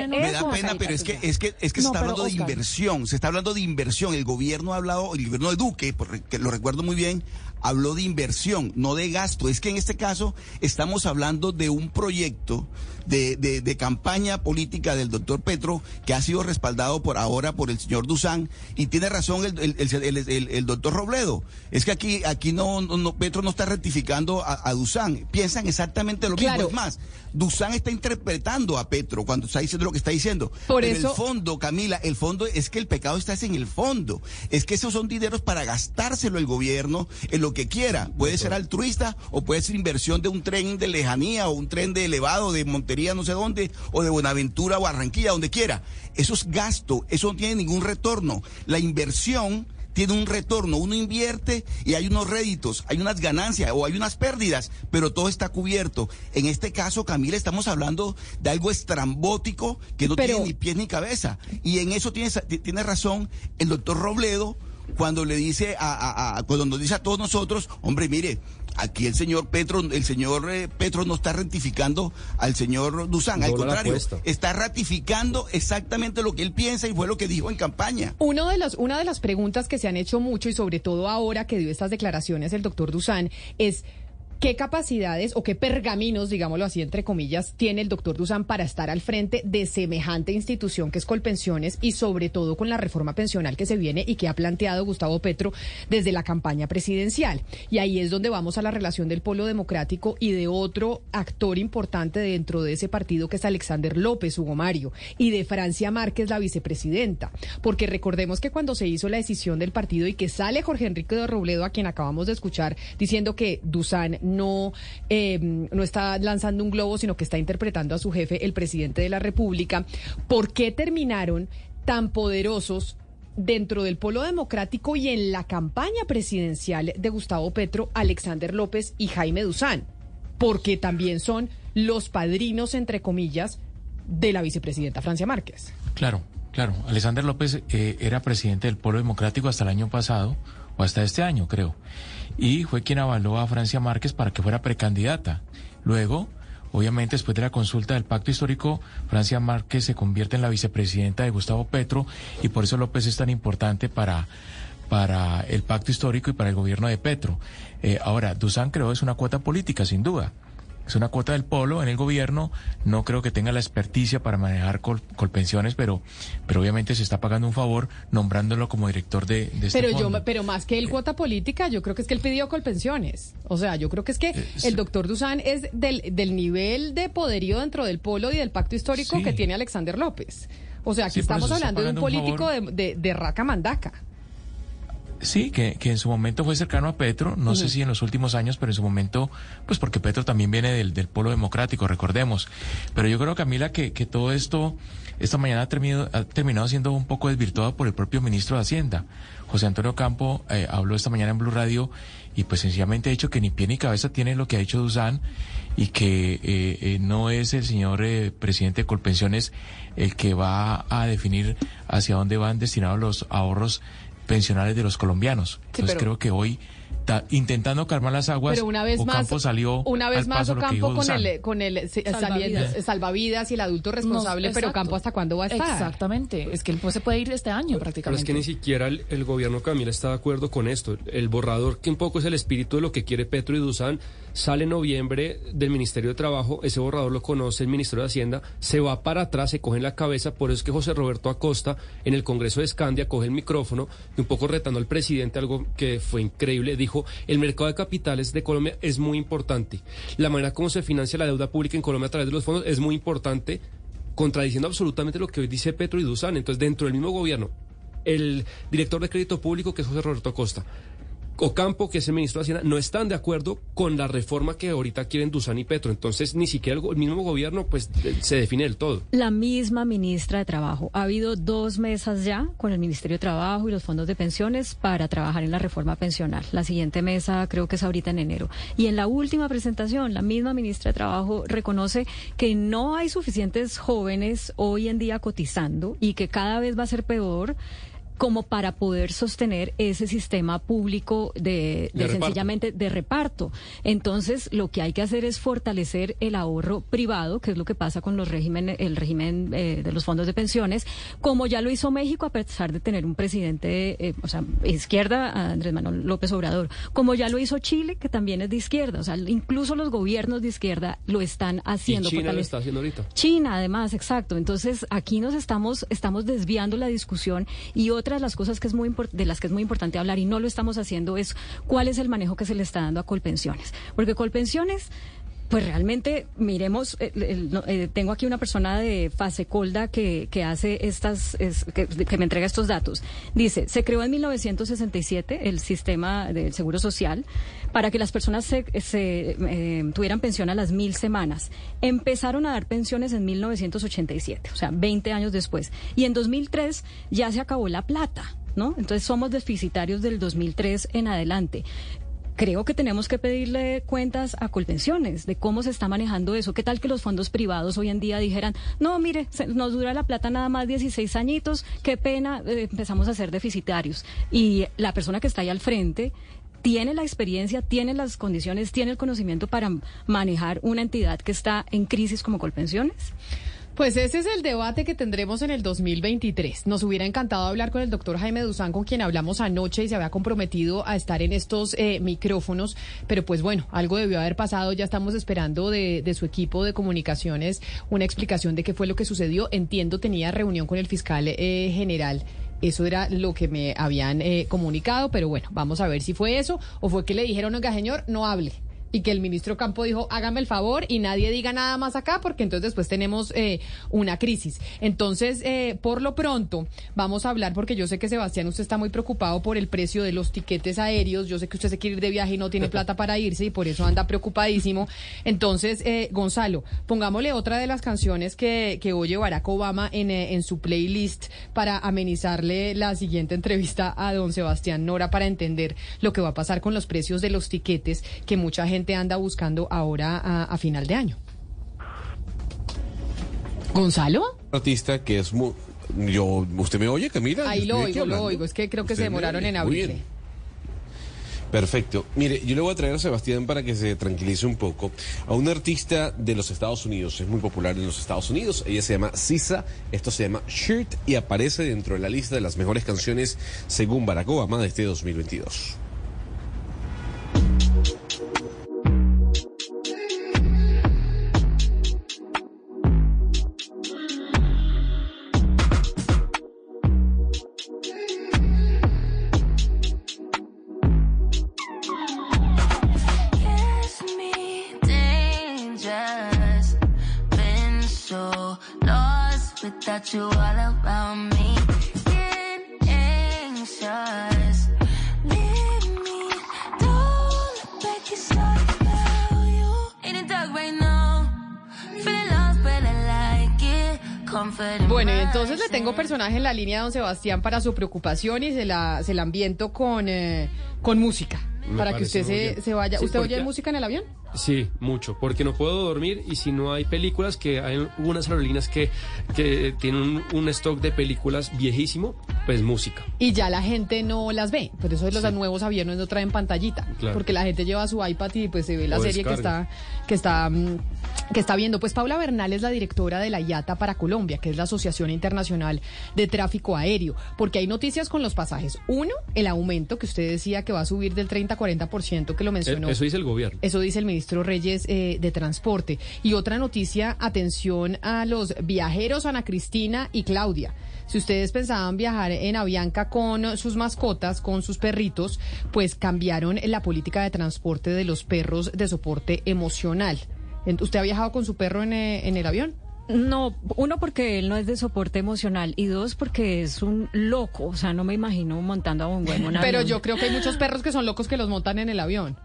Speaker 11: me da pena, pero es que es que es que se está hablando de inversión, se está hablando de inversión. El gobierno ha hablado, el gobierno de Duque, porque lo recuerdo muy bien, habló de inversión, no de gasto. Es que en este caso estamos hablando de un proyecto de, de, de campaña política del doctor Petro que ha sido respaldado por ahora por el señor Dusan y tiene razón el, el, el, el- el- el doctor Robledo. Es que aquí, aquí no, no- no- Petro no está rectificando a, a Dusan. Piensan exactamente lo
Speaker 1: Claro.
Speaker 11: mismo. Es más, Dusan está interpretando a Petro cuando está diciendo lo que está diciendo.
Speaker 1: Por
Speaker 11: Pero
Speaker 1: eso-
Speaker 11: el fondo, Camila, el fondo es que el pecado está es en el fondo. Es que esos son dineros para gastárselo el gobierno en lo que quiera. Puede ser altruista o puede ser inversión de un tren de lejanía o un tren de elevado de No sé dónde o de Buenaventura o Barranquilla, donde quiera. Eso es gasto, eso no tiene ningún retorno. La inversión tiene un retorno, uno invierte y hay unos réditos, hay unas ganancias o hay unas pérdidas, pero todo está cubierto. En este caso, Camila, estamos hablando de algo estrambótico que no
Speaker 1: Pero-
Speaker 11: tiene ni pies ni cabeza. Y en eso tiene, tiene razón el doctor Robledo cuando le dice a, a- a- cuando nos dice a todos nosotros, hombre, mire, aquí el señor Petro, el señor eh, Petro no está rectificando al señor Dusan, al contrario, está ratificando exactamente lo que él piensa y fue lo que dijo en campaña.
Speaker 1: Uno de los, una de las preguntas que se han hecho mucho y sobre todo ahora que dio estas declaraciones el doctor Dusan es qué capacidades o qué pergaminos, digámoslo así, entre comillas, tiene el doctor Dusan para estar al frente de semejante institución que es Colpensiones y sobre todo con la reforma pensional que se viene y que ha planteado Gustavo Petro desde la campaña presidencial. Y ahí es donde vamos a la relación del polo democrático y de otro actor importante dentro de ese partido que es Alexander López, Hugo Mario, y de Francia Márquez, la vicepresidenta. Porque recordemos que cuando se hizo la decisión del partido y que sale Jorge Enrique de Robledo, a quien acabamos de escuchar, diciendo que Dusan no, eh, no está lanzando un globo, sino que está interpretando a su jefe, el presidente de la República, ¿por qué terminaron tan poderosos dentro del polo democrático y en la campaña presidencial de Gustavo Petro, Alexander López y Jaime Duzán, porque también son los padrinos, entre comillas, de la vicepresidenta Francia Márquez.
Speaker 4: Claro, claro. Alexander López eh, era presidente del Polo Democrático hasta el año pasado, o hasta este año, creo. Y fue quien avaló a Francia Márquez para que fuera precandidata. Luego, obviamente, después de la consulta del pacto histórico, Francia Márquez se convierte en la vicepresidenta de Gustavo Petro y por eso López es tan importante para para el pacto histórico y para el gobierno de Petro. Eh, ahora, Dusan creo es una cuota política, sin duda. Es una cuota del polo en el gobierno. No creo que tenga la experticia para manejar col- colpensiones, pero, pero obviamente se está pagando un favor nombrándolo como director de, de este
Speaker 1: Pero yo, pero más que el cuota política, yo creo que es que él pidió colpensiones. O sea, yo creo que es que el doctor Dusan es del, del nivel de poderío dentro del polo y del pacto histórico
Speaker 4: Sí.
Speaker 1: que tiene Alexander López. O sea, aquí
Speaker 4: Sí,
Speaker 1: estamos hablando de un político de, de, de raca mandaca.
Speaker 4: Sí, que, que en su momento fue cercano a Petro, no sé si en los últimos años, pero en su momento, pues porque Petro también viene del, del polo democrático, recordemos. Pero yo creo, Camila, que, que todo esto, esta mañana ha terminado, ha terminado siendo un poco desvirtuado por el propio ministro de Hacienda. José Antonio Campo eh, habló esta mañana en Blue Radio y pues sencillamente ha dicho que ni pie ni cabeza tiene lo que ha hecho Dusan y que eh, eh, no es el señor eh, presidente de Colpensiones el que va a definir hacia dónde van destinados los ahorros pensionales de los colombianos. Entonces
Speaker 1: pero-
Speaker 4: creo que hoy, ta- intentando calmar las aguas,
Speaker 1: Pero una vez
Speaker 4: Ocampo
Speaker 1: más,
Speaker 4: salió
Speaker 1: una vez
Speaker 4: al
Speaker 1: más Ocampo con el, con el
Speaker 6: Salvavidas.
Speaker 1: salvavidas y el adulto responsable,
Speaker 6: No,
Speaker 1: pero. Ocampo hasta cuándo va a estar.
Speaker 6: Exactamente. Es que él pues, se puede ir este año
Speaker 10: Pero
Speaker 6: prácticamente.
Speaker 10: es que ni siquiera el, el gobierno Camila está de acuerdo con esto. El borrador, que un poco es el espíritu de lo que quiere Petro y Dusan, sale en noviembre del Ministerio de Trabajo. Ese borrador lo conoce el Ministerio de Hacienda. Se va para atrás, se coge en la cabeza. Por eso es que José Roberto Acosta, en el Congreso de Escandia, coge el micrófono y un poco retando al presidente, algo que fue increíble. Dijo: el mercado de capitales de Colombia es muy importante. La manera como se financia la deuda pública en Colombia a través de los fondos es muy importante contradiciendo absolutamente lo que hoy dice Petro y Dusan. Entonces, dentro del mismo gobierno, el director de crédito público, que es José Roberto Acosta, Ocampo, que es el ministro de Hacienda, no están de acuerdo con la reforma que ahorita quieren Dusan y Petro. Entonces, ni siquiera el, mismo gobierno pues se define del todo.
Speaker 2: La misma ministra de Trabajo. Ha habido dos mesas ya con el Ministerio de Trabajo y los fondos de pensiones para trabajar en la reforma pensional. La siguiente mesa creo que es ahorita en enero. Y en la última presentación, la misma ministra de Trabajo reconoce que no hay suficientes jóvenes hoy en día cotizando y que cada vez va a ser peor como para poder sostener ese sistema público de, de
Speaker 45: De reparto.
Speaker 2: sencillamente de reparto. Entonces, lo que hay que hacer es fortalecer el ahorro privado, que es lo que pasa con los régimen, el régimen eh, de los fondos de pensiones, como ya lo hizo México a pesar de tener un presidente, eh, o sea, izquierda, Andrés Manuel López Obrador, como ya lo hizo Chile, que también es de izquierda, o sea, incluso los gobiernos de izquierda lo están haciendo.
Speaker 10: y China lo está haciendo ahorita.
Speaker 2: China, además, exacto. Entonces, aquí nos estamos, estamos desviando la discusión y otra de las cosas que es muy de las que es muy importante hablar y no lo estamos haciendo es cuál es el manejo que se le está dando a Colpensiones. Porque Colpensiones pues realmente, miremos, eh, eh, tengo aquí una persona de Fasecolda que, que hace estas, es- que, me entrega estos datos. Dice, se creó en 1967 el sistema del Seguro Social para que las personas se, se, eh, tuvieran pensión a las mil semanas. Empezaron a dar pensiones en 1987, o sea, 20 años después. Y en 2003 ya se acabó la plata. ¿No? Entonces somos deficitarios del 2003 en adelante creo que tenemos que pedirle cuentas a Colpensiones de cómo se está manejando eso. ¿Qué tal que los fondos privados hoy en día dijeran, no, mire, se- nos dura la plata nada más 16 añitos, qué pena, eh, empezamos a ser deficitarios? Y la persona que está ahí al frente tiene la experiencia, tiene las condiciones, tiene el conocimiento para manejar una entidad que está en crisis como Colpensiones.
Speaker 1: Pues ese es el debate que tendremos en el 2023. Nos hubiera encantado hablar con el doctor Jaime Duzán, con quien hablamos anoche y se había comprometido a estar en estos eh, micrófonos, pero pues bueno, algo debió haber pasado. Ya estamos esperando de, de su equipo de comunicaciones una explicación de qué fue lo que sucedió. Entiendo, tenía reunión con el fiscal eh, general. Eso era lo que me habían eh, comunicado, pero bueno, vamos a ver si fue eso o fue que le dijeron, oiga, señor, no hable y que el ministro Campo dijo, hágame el favor y nadie diga nada más acá porque entonces después tenemos eh, una crisis. Entonces, eh, por lo pronto, vamos a hablar porque yo sé que Sebastián, usted está muy preocupado por el precio de los tiquetes aéreos. Yo sé que usted se quiere ir de viaje y no tiene plata para irse y por eso anda preocupadísimo. Entonces, eh, Gonzalo, pongámosle otra de las canciones que, que oye Barack Obama en, eh, en su playlist para amenizarle la siguiente entrevista a don Sebastián Nora para entender lo que va a pasar con los precios de los tiquetes que mucha gente anda buscando ahora a, a final de año. ¿Gonzalo?
Speaker 13: Artista que es muy... Yo, ¿Usted me oye, Camila?
Speaker 1: Ahí lo oigo, lo oigo. Es que creo que se demoraron en abrirle.
Speaker 46: Perfecto. Mire, yo le voy a traer a Sebastián para que se tranquilice un poco a una artista de los Estados Unidos. Es muy popular en los Estados Unidos. Ella se llama Sisa. Esto se llama Shirt y aparece dentro de la lista de las mejores canciones según Barack Obama de este 2022.
Speaker 47: Lost without you all around me. Get anxious. Leave me. Don't look back, it's all about you. In the dark right now. Feeling lost, but I like it. Comfort in
Speaker 1: Bueno, y entonces le tengo personaje en la línea a don Sebastián para su preocupación y se la, se la ambiento con, eh, con música.
Speaker 10: Me
Speaker 1: para que usted se, se vaya.
Speaker 10: Sí,
Speaker 1: ¿Usted oye música en el avión?
Speaker 10: Sí, mucho, porque no puedo dormir y si no hay películas, que hay algunas aerolíneas que, que tienen un, un stock de películas viejísimo, pues música.
Speaker 1: Y ya la gente no las ve. Por eso los nuevos aviones no traen pantallita.
Speaker 10: Claro.
Speaker 1: Porque la gente lleva su iPad y pues se ve la
Speaker 10: O
Speaker 1: serie que está, que está, mm, que está viendo. Pues Paula Bernal es la directora de la IATA para Colombia, que es la Asociación Internacional de Tráfico Aéreo. Porque hay noticias con los pasajes. Uno, el aumento que usted decía que va a subir del 30-40% que lo mencionó.
Speaker 10: Eh, Eso dice el gobierno.
Speaker 1: Eso dice el ministro Reyes eh, de Transporte. Y otra noticia, atención a los viajeros Ana Cristina y Claudia. Si ustedes pensaban viajar en Avianca con sus mascotas, con sus perritos, pues cambiaron la política de transporte de los perros de soporte emocional. ¿Usted ha viajado con su perro en, eh, en el avión?
Speaker 43: No, uno porque él no es de soporte emocional y dos porque es un loco, o sea, no me imagino montando a un huevo. en
Speaker 1: Pero yo creo que hay muchos perros que son locos que los montan en el avión.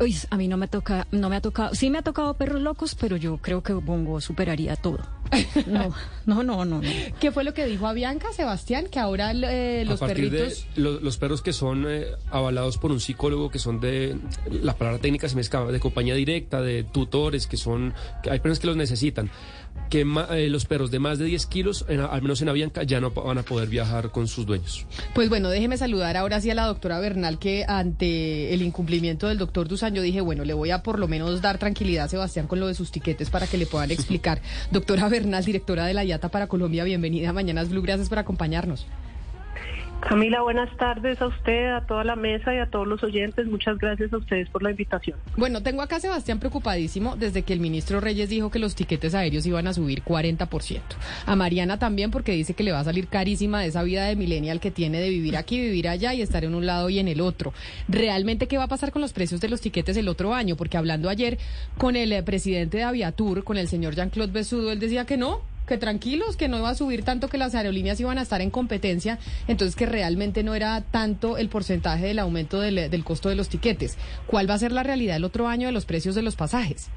Speaker 43: Uy, a mí no me toca, no me ha tocado, sí me ha tocado perros locos, pero yo creo que Bongo superaría todo. No, no, no, no. no.
Speaker 1: ¿Qué fue lo que dijo Avianca, Sebastián? Que ahora eh, los
Speaker 10: a partir
Speaker 1: perritos...
Speaker 10: de lo- los perros que son eh, avalados por un psicólogo, que son de, la palabra técnica se me escapa, de compañía directa, de tutores, que son, que hay personas que los necesitan, que eh, los perros de más de 10 kilos, en- al menos en Avianca, ya no van a poder viajar con sus dueños.
Speaker 1: Pues bueno, déjeme saludar ahora sí a la doctora Bernal, que ante el incumplimiento del doctor Dusan, yo dije, bueno, le voy a por lo menos dar tranquilidad a Sebastián con lo de sus tiquetes para que le puedan explicar. doctora Bernal, directora de la IATA para Colombia, bienvenida a Mañanas Blue, gracias por acompañarnos.
Speaker 48: Camila, buenas tardes a usted, a toda la mesa y a todos los oyentes. Muchas gracias a ustedes por la invitación.
Speaker 1: Bueno, tengo acá a Sebastián preocupadísimo desde que el ministro Reyes dijo que los tiquetes aéreos iban a subir 40%. A Mariana también porque dice que le va a salir carísima de esa vida de millennial que tiene de vivir aquí, vivir allá y estar en un lado y en el otro. ¿Realmente qué va a pasar con los precios de los tiquetes el otro año? Porque hablando ayer con el eh, presidente de Aviatur, con el señor Jean-Claude Besudo, él decía que no, que tranquilos, que no iba a subir tanto, que las aerolíneas iban a estar en competencia, entonces que realmente no era tanto el porcentaje del aumento del, costo de los tiquetes. ¿Cuál va a ser la realidad el otro año de los precios de los pasajes?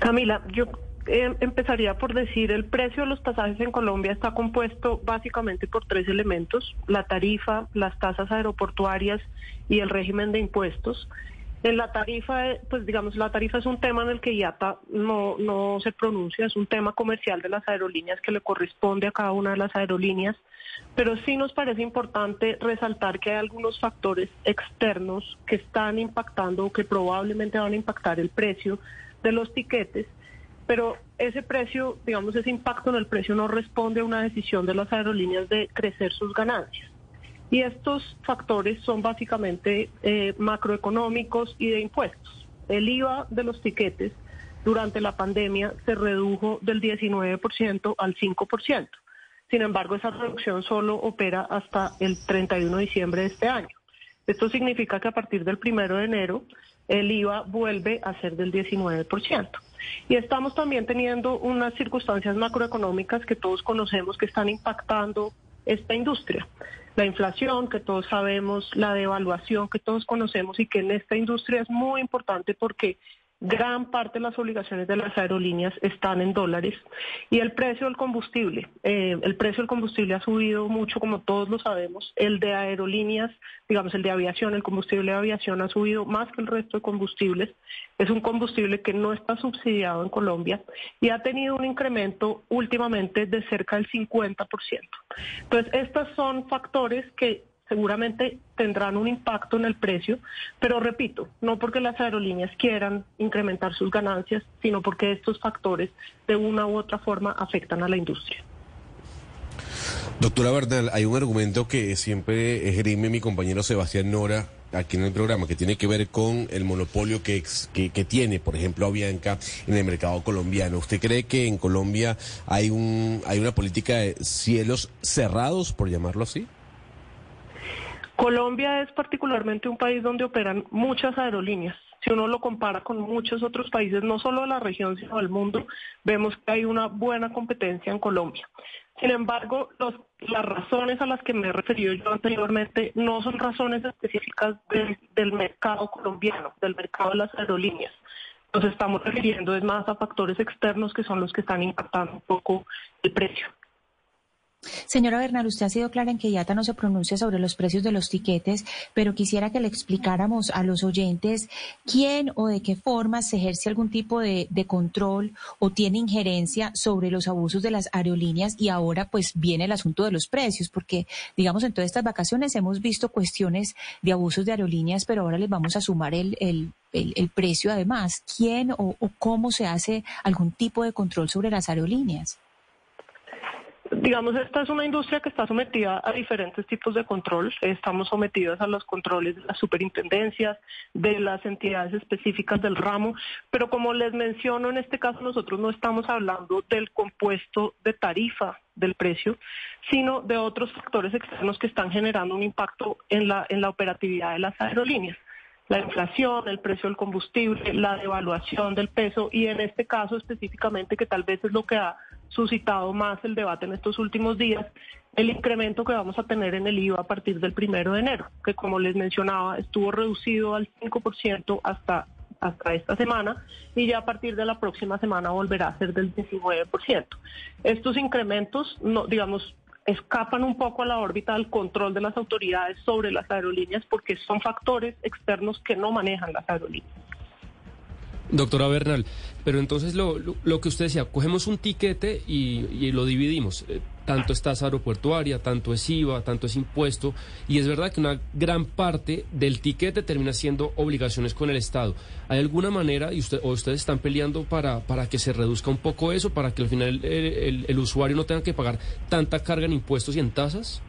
Speaker 48: Camila, yo eh, empezaría por decir el precio de los pasajes en Colombia está compuesto básicamente por tres elementos, la tarifa, las tasas aeroportuarias y el régimen de impuestos. En la tarifa, pues digamos, la tarifa es un tema en el que IATA no, no se pronuncia, es un tema comercial de las aerolíneas que le corresponde a cada una de las aerolíneas, pero sí nos parece importante resaltar que hay algunos factores externos que están impactando o que probablemente van a impactar el precio de los tiquetes, pero ese precio, digamos, ese impacto en el precio no responde a una decisión de las aerolíneas de crecer sus ganancias. Y estos factores son básicamente eh, macroeconómicos y de impuestos. El IVA de los tiquetes durante la pandemia se redujo del 19% al 5%. Sin embargo, esa reducción solo opera hasta el 31 de diciembre de este año. Esto significa que a partir del 1 de enero el IVA vuelve a ser del 19%. Y estamos también teniendo unas circunstancias macroeconómicas que todos conocemos que están impactando esta industria. La inflación, que todos sabemos, la devaluación, que todos conocemos y que en esta industria es muy importante porque gran parte de las obligaciones de las aerolíneas están en dólares y el precio del combustible. eh, el precio del combustible ha subido mucho, como todos lo sabemos. El de aerolíneas, digamos, el de aviación, el combustible de aviación ha subido más que el resto de combustibles. Es un combustible que no está subsidiado en Colombia y ha tenido un incremento últimamente de cerca del 50%. Entonces, estos son factores que seguramente tendrán un impacto en el precio, pero repito, no porque las aerolíneas quieran incrementar sus ganancias, sino porque estos factores de una u otra forma afectan a la industria.
Speaker 13: Doctora Bernal, hay un argumento que siempre esgrime mi compañero Sebastián Nora aquí en el programa que tiene que ver con el monopolio que, que, que tiene, por ejemplo, Avianca en el mercado colombiano. ¿Usted cree que en Colombia hay, un, hay una política de cielos cerrados, por llamarlo así?
Speaker 48: Colombia es particularmente un país donde operan muchas aerolíneas. Si uno lo compara con muchos otros países, no solo de la región, sino del mundo, vemos que hay una buena competencia en Colombia. Sin embargo, las razones a las que me he referido yo anteriormente no son razones específicas del- del mercado colombiano, del mercado de las aerolíneas. Nos estamos refiriendo es más a factores externos que son los que están impactando un poco el precio.
Speaker 14: Señora Bernal, usted ha sido clara en que IATA no se pronuncia sobre los precios de los tiquetes, pero quisiera que le explicáramos a los oyentes quién o de qué forma se ejerce algún tipo de, control o tiene injerencia sobre los abusos de las aerolíneas y ahora pues viene el asunto de los precios, porque digamos en todas estas vacaciones hemos visto cuestiones de abusos de aerolíneas, pero ahora les vamos a sumar el, el, el- precio además. ¿Quién o cómo se hace algún tipo de control sobre las aerolíneas?
Speaker 48: Digamos, esta es una industria que está sometida a diferentes tipos de control. Estamos sometidos a los controles de las superintendencias, de las entidades específicas del ramo, pero como les menciono, en este caso nosotros no estamos hablando del compuesto de tarifa del precio, sino de otros factores externos que están generando un impacto en la, en la operatividad de las aerolíneas la inflación, el precio del combustible, la devaluación del peso y en este caso específicamente que tal vez es lo que ha suscitado más el debate en estos últimos días, el incremento que vamos a tener en el IVA a partir del primero de enero, que como les mencionaba estuvo reducido al 5% hasta hasta esta semana y ya a partir de la próxima semana volverá a ser del 19%. Estos incrementos, no, digamos, escapan un poco a la órbita del control de las autoridades sobre las aerolíneas porque son factores externos que no manejan las aerolíneas.
Speaker 10: Doctora Bernal, pero entonces lo, lo, lo que usted decía, cogemos un tiquete y, y lo dividimos. Eh, tanto es tasa aeroportuaria, tanto es IVA, tanto es impuesto. Y es verdad que una gran parte del tiquete termina siendo obligaciones con el Estado. ¿Hay alguna manera, y usted, o ustedes están peleando para, para que se reduzca un poco eso, para que al final el, el- el usuario no tenga que pagar tanta carga en impuestos y en tasas?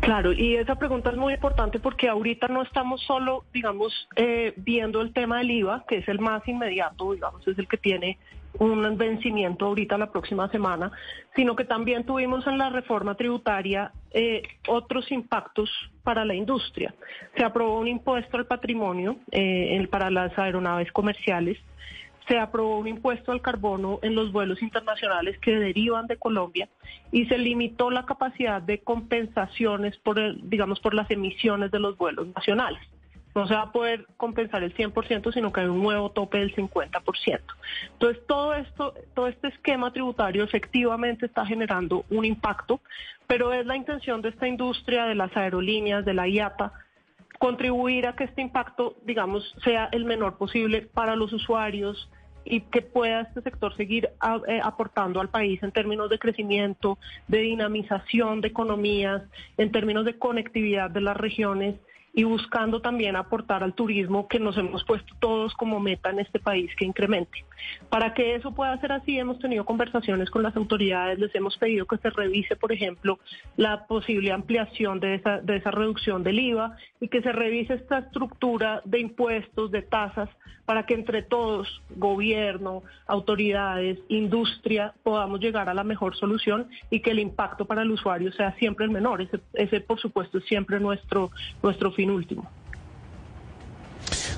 Speaker 48: Claro, y esa pregunta es muy importante porque ahorita no estamos solo, digamos, eh, viendo el tema del IVA, que es el más inmediato, digamos, es el que tiene un vencimiento ahorita la próxima semana, sino que también tuvimos en la reforma tributaria eh, otros impactos para la industria. Se aprobó un impuesto al patrimonio eh, para las aeronaves comerciales, se aprobó un impuesto al carbono en los vuelos internacionales que derivan de Colombia y se limitó la capacidad de compensaciones por, el- digamos, por las emisiones de los vuelos nacionales. No se va a poder compensar el 100%, sino que hay un nuevo tope del 50%. Entonces, todo esto, todo este esquema tributario efectivamente está generando un impacto, pero es la intención de esta industria, de las aerolíneas, de la IATA, contribuir a que este impacto, digamos, sea el menor posible para los usuarios y que pueda este sector seguir a- eh, aportando al país en términos de crecimiento, de dinamización de economías, en términos de conectividad de las regiones y buscando también aportar al turismo que nos hemos puesto todos como meta en este país que incremente. Para que eso pueda ser así, hemos tenido conversaciones con las autoridades, les hemos pedido que se revise, por ejemplo, la posible ampliación de esa, de esa reducción del IVA y que se revise esta estructura de impuestos, de tasas, para que entre todos, gobierno, autoridades, industria, podamos llegar a la mejor solución y que el impacto para el usuario sea siempre el menor. Ese, ese por supuesto, es siempre nuestro, nuestro fin último.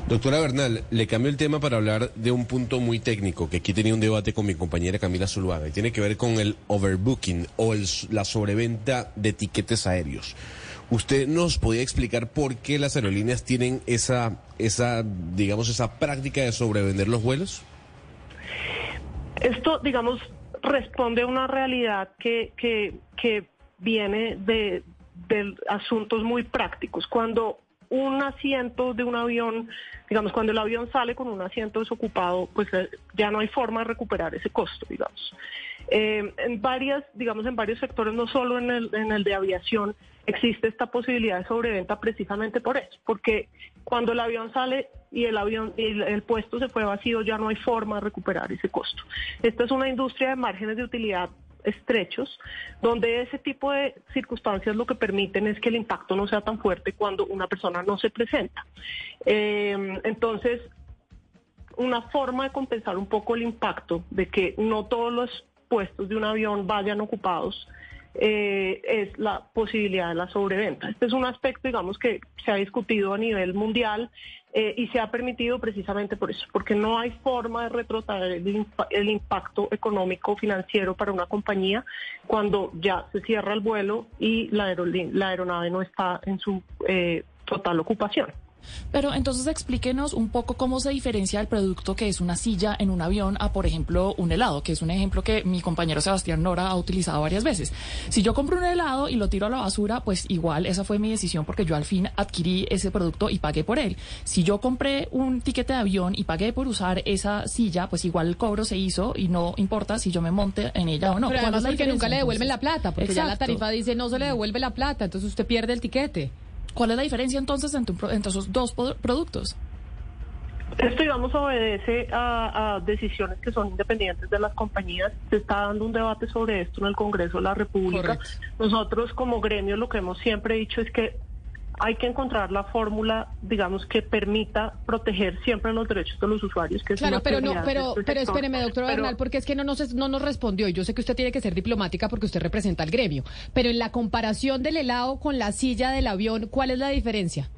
Speaker 13: Doctora Bernal, le cambio el tema para hablar de un punto muy técnico, que aquí tenía un debate con mi compañera Camila Zuluaga, y tiene que ver con el overbooking o el- la sobreventa de tiquetes aéreos. ¿Usted nos podía explicar por qué las aerolíneas tienen esa, esa, digamos, esa práctica de sobrevender los vuelos?
Speaker 48: Esto, digamos, responde a una realidad que, que, que viene de, de asuntos muy prácticos. Cuando un asiento de un avión, digamos, cuando el avión sale con un asiento desocupado, pues eh, ya no hay forma de recuperar ese costo, digamos. Eh, en varias, digamos, en varios sectores, no solo en el, en el de aviación, existe esta posibilidad de sobreventa precisamente por eso, porque cuando el avión sale y el avión y el, puesto se fue vacío, ya no hay forma de recuperar ese costo. Esta es una industria de márgenes de utilidad estrechos, donde ese tipo de circunstancias lo que permiten es que el impacto no sea tan fuerte cuando una persona no se presenta. Eh, entonces, una forma de compensar un poco el impacto de que no todos los puestos de un avión vayan ocupados eh, es la posibilidad de la sobreventa. Este es un aspecto, digamos, que se ha discutido a nivel mundial eh, y se ha permitido precisamente por eso, porque no hay forma de retrotraer el, impa- el impacto económico financiero para una compañía cuando ya se cierra el vuelo y la, la aeronave no está en su eh, total ocupación.
Speaker 44: Pero entonces explíquenos un poco cómo se diferencia el producto que es una silla en un avión a, por ejemplo, un helado, que es un ejemplo que mi compañero Sebastián Nora ha utilizado varias veces. Si yo compro un helado y lo tiro a la basura, pues igual esa fue mi decisión porque yo al fin adquirí ese producto y pagué por él. Si yo compré un tiquete de avión y pagué por usar esa silla, pues igual el cobro se hizo y no importa si yo me monte en ella o no.
Speaker 1: Pero
Speaker 44: ¿Cuál
Speaker 1: además porque nunca le devuelven la plata, porque ya la tarifa dice no se le devuelve la plata, entonces usted pierde el tiquete.
Speaker 44: ¿Cuál es la diferencia entonces entre, un entre esos dos productos?
Speaker 48: Esto, digamos, obedece a, a decisiones que son independientes de las compañías. Se está dando un debate sobre esto en el Congreso de la República. Nosotros, como gremio, lo que hemos siempre dicho es que hay que encontrar la fórmula, digamos, que permita proteger siempre los derechos de los usuarios. Que es
Speaker 1: Claro,
Speaker 48: una
Speaker 1: pero no, pero, pero espéreme, doctora
Speaker 48: Pero-
Speaker 1: Bernal, porque es que no nos, no nos respondió. Y yo sé que usted tiene que ser diplomática porque usted representa al gremio. Pero en la comparación del helado con la silla del avión, ¿cuál es la diferencia?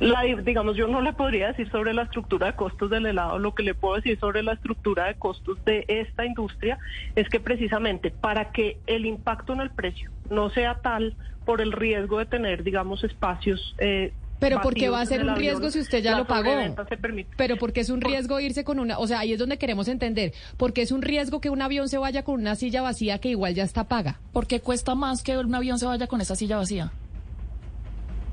Speaker 48: La, digamos, yo no le podría decir sobre la estructura de costos del helado, lo que le puedo decir sobre la estructura de costos de esta industria es que precisamente para que el impacto en el precio no sea tal por el riesgo de tener, digamos, espacios... eh,
Speaker 1: Pero porque va a ser un
Speaker 48: avión,
Speaker 1: riesgo si usted ya lo pagó. Pero porque es un riesgo irse con una, o sea, ahí es donde queremos entender, porque es un riesgo que un avión se vaya con una silla vacía que igual ya está paga.
Speaker 44: Porque cuesta más que un avión se vaya con esa silla vacía.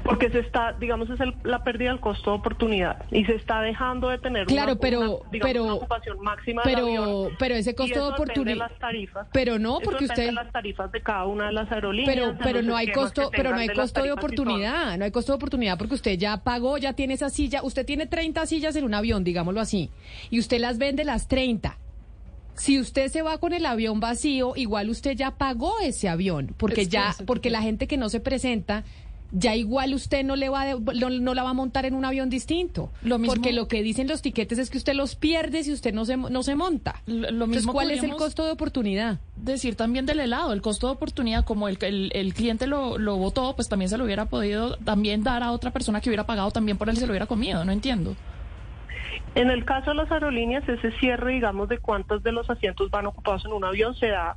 Speaker 48: Porque se está, digamos, es el- la pérdida del costo de oportunidad y se está dejando de tener
Speaker 1: Claro,
Speaker 48: una,
Speaker 1: pero-
Speaker 48: una, digamos,
Speaker 1: pero-
Speaker 48: una ocupación máxima del
Speaker 1: pero-
Speaker 48: avión.
Speaker 1: pero ese
Speaker 48: Y
Speaker 1: costo
Speaker 48: eso
Speaker 1: de
Speaker 48: depende
Speaker 1: oportuni-
Speaker 48: de las tarifas.
Speaker 1: Pero no,
Speaker 48: Eso
Speaker 1: porque
Speaker 48: depende
Speaker 1: usted-
Speaker 48: de las tarifas de cada una de las aerolíneas.
Speaker 1: Pero, pero no hay costo, pero no hay costo de oportunidad, no hay costo de oportunidad porque usted ya pagó, ya tiene esa silla, usted tiene 30 sillas en un avión, digámoslo así, y usted las vende las 30. Si usted se va con el avión vacío, igual usted ya pagó ese avión, porque
Speaker 44: Es
Speaker 1: ya, porque la gente que no se presenta, ya igual usted no le va de- no, no la va a montar en un avión distinto.
Speaker 44: Lo mismo-
Speaker 1: porque lo que dicen los tiquetes es que usted los pierde si usted no se, no se monta.
Speaker 44: Lo, lo
Speaker 1: Entonces,
Speaker 44: mismo
Speaker 1: ¿cuál es el costo de oportunidad?
Speaker 44: Decir también del helado, el costo de oportunidad, como el, el, el cliente lo, lo votó, pues también se lo hubiera podido también dar a otra persona que hubiera pagado también por él y se lo hubiera comido, no entiendo.
Speaker 48: En el caso de las aerolíneas, ese cierre, digamos, de cuántos de los asientos van ocupados en un avión se da,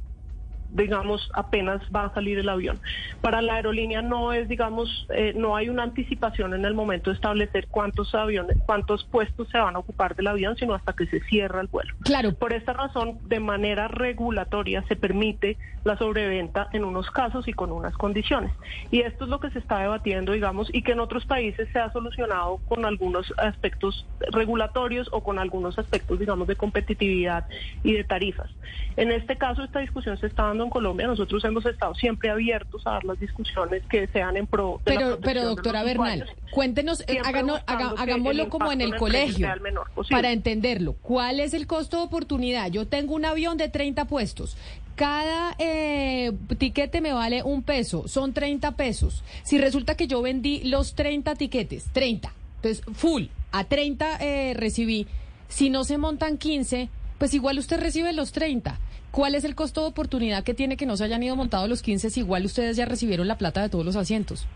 Speaker 48: digamos, apenas va a salir el avión. Para la aerolínea no es, digamos, eh, no hay una anticipación en el momento de establecer cuántos aviones, cuántos puestos se van a ocupar del avión, sino hasta que se cierra el vuelo.
Speaker 1: Claro.
Speaker 48: Por esta razón, de manera regulatoria se permite la sobreventa en unos casos y con unas condiciones. Y esto es lo que se está debatiendo, digamos, y que en otros países se ha solucionado con algunos aspectos regulatorios o con algunos aspectos, digamos, de competitividad y de tarifas. En este caso, esta discusión se está dando en Colombia. Nosotros hemos estado siempre abiertos a dar las discusiones que sean en pro de la
Speaker 1: Pero,
Speaker 48: protección
Speaker 1: pero doctora Bernal,
Speaker 48: usuarios.
Speaker 1: cuéntenos, eh, háganos- haga-
Speaker 48: que
Speaker 1: hagámoslo como en el
Speaker 48: en el precio
Speaker 1: colegio,
Speaker 48: menor
Speaker 1: para entenderlo. ¿Cuál es el costo de oportunidad? Yo tengo un avión de 30 puestos. Cada eh, tiquete me vale un peso, son 30 pesos. Si resulta que yo vendí los 30 tiquetes, 30, entonces full, a 30 eh, recibí. Si no se montan 15, pues igual usted recibe los 30. ¿Cuál es el costo de oportunidad que tiene que no se hayan ido montados los 15 si igual ustedes ya recibieron la plata de todos los asientos?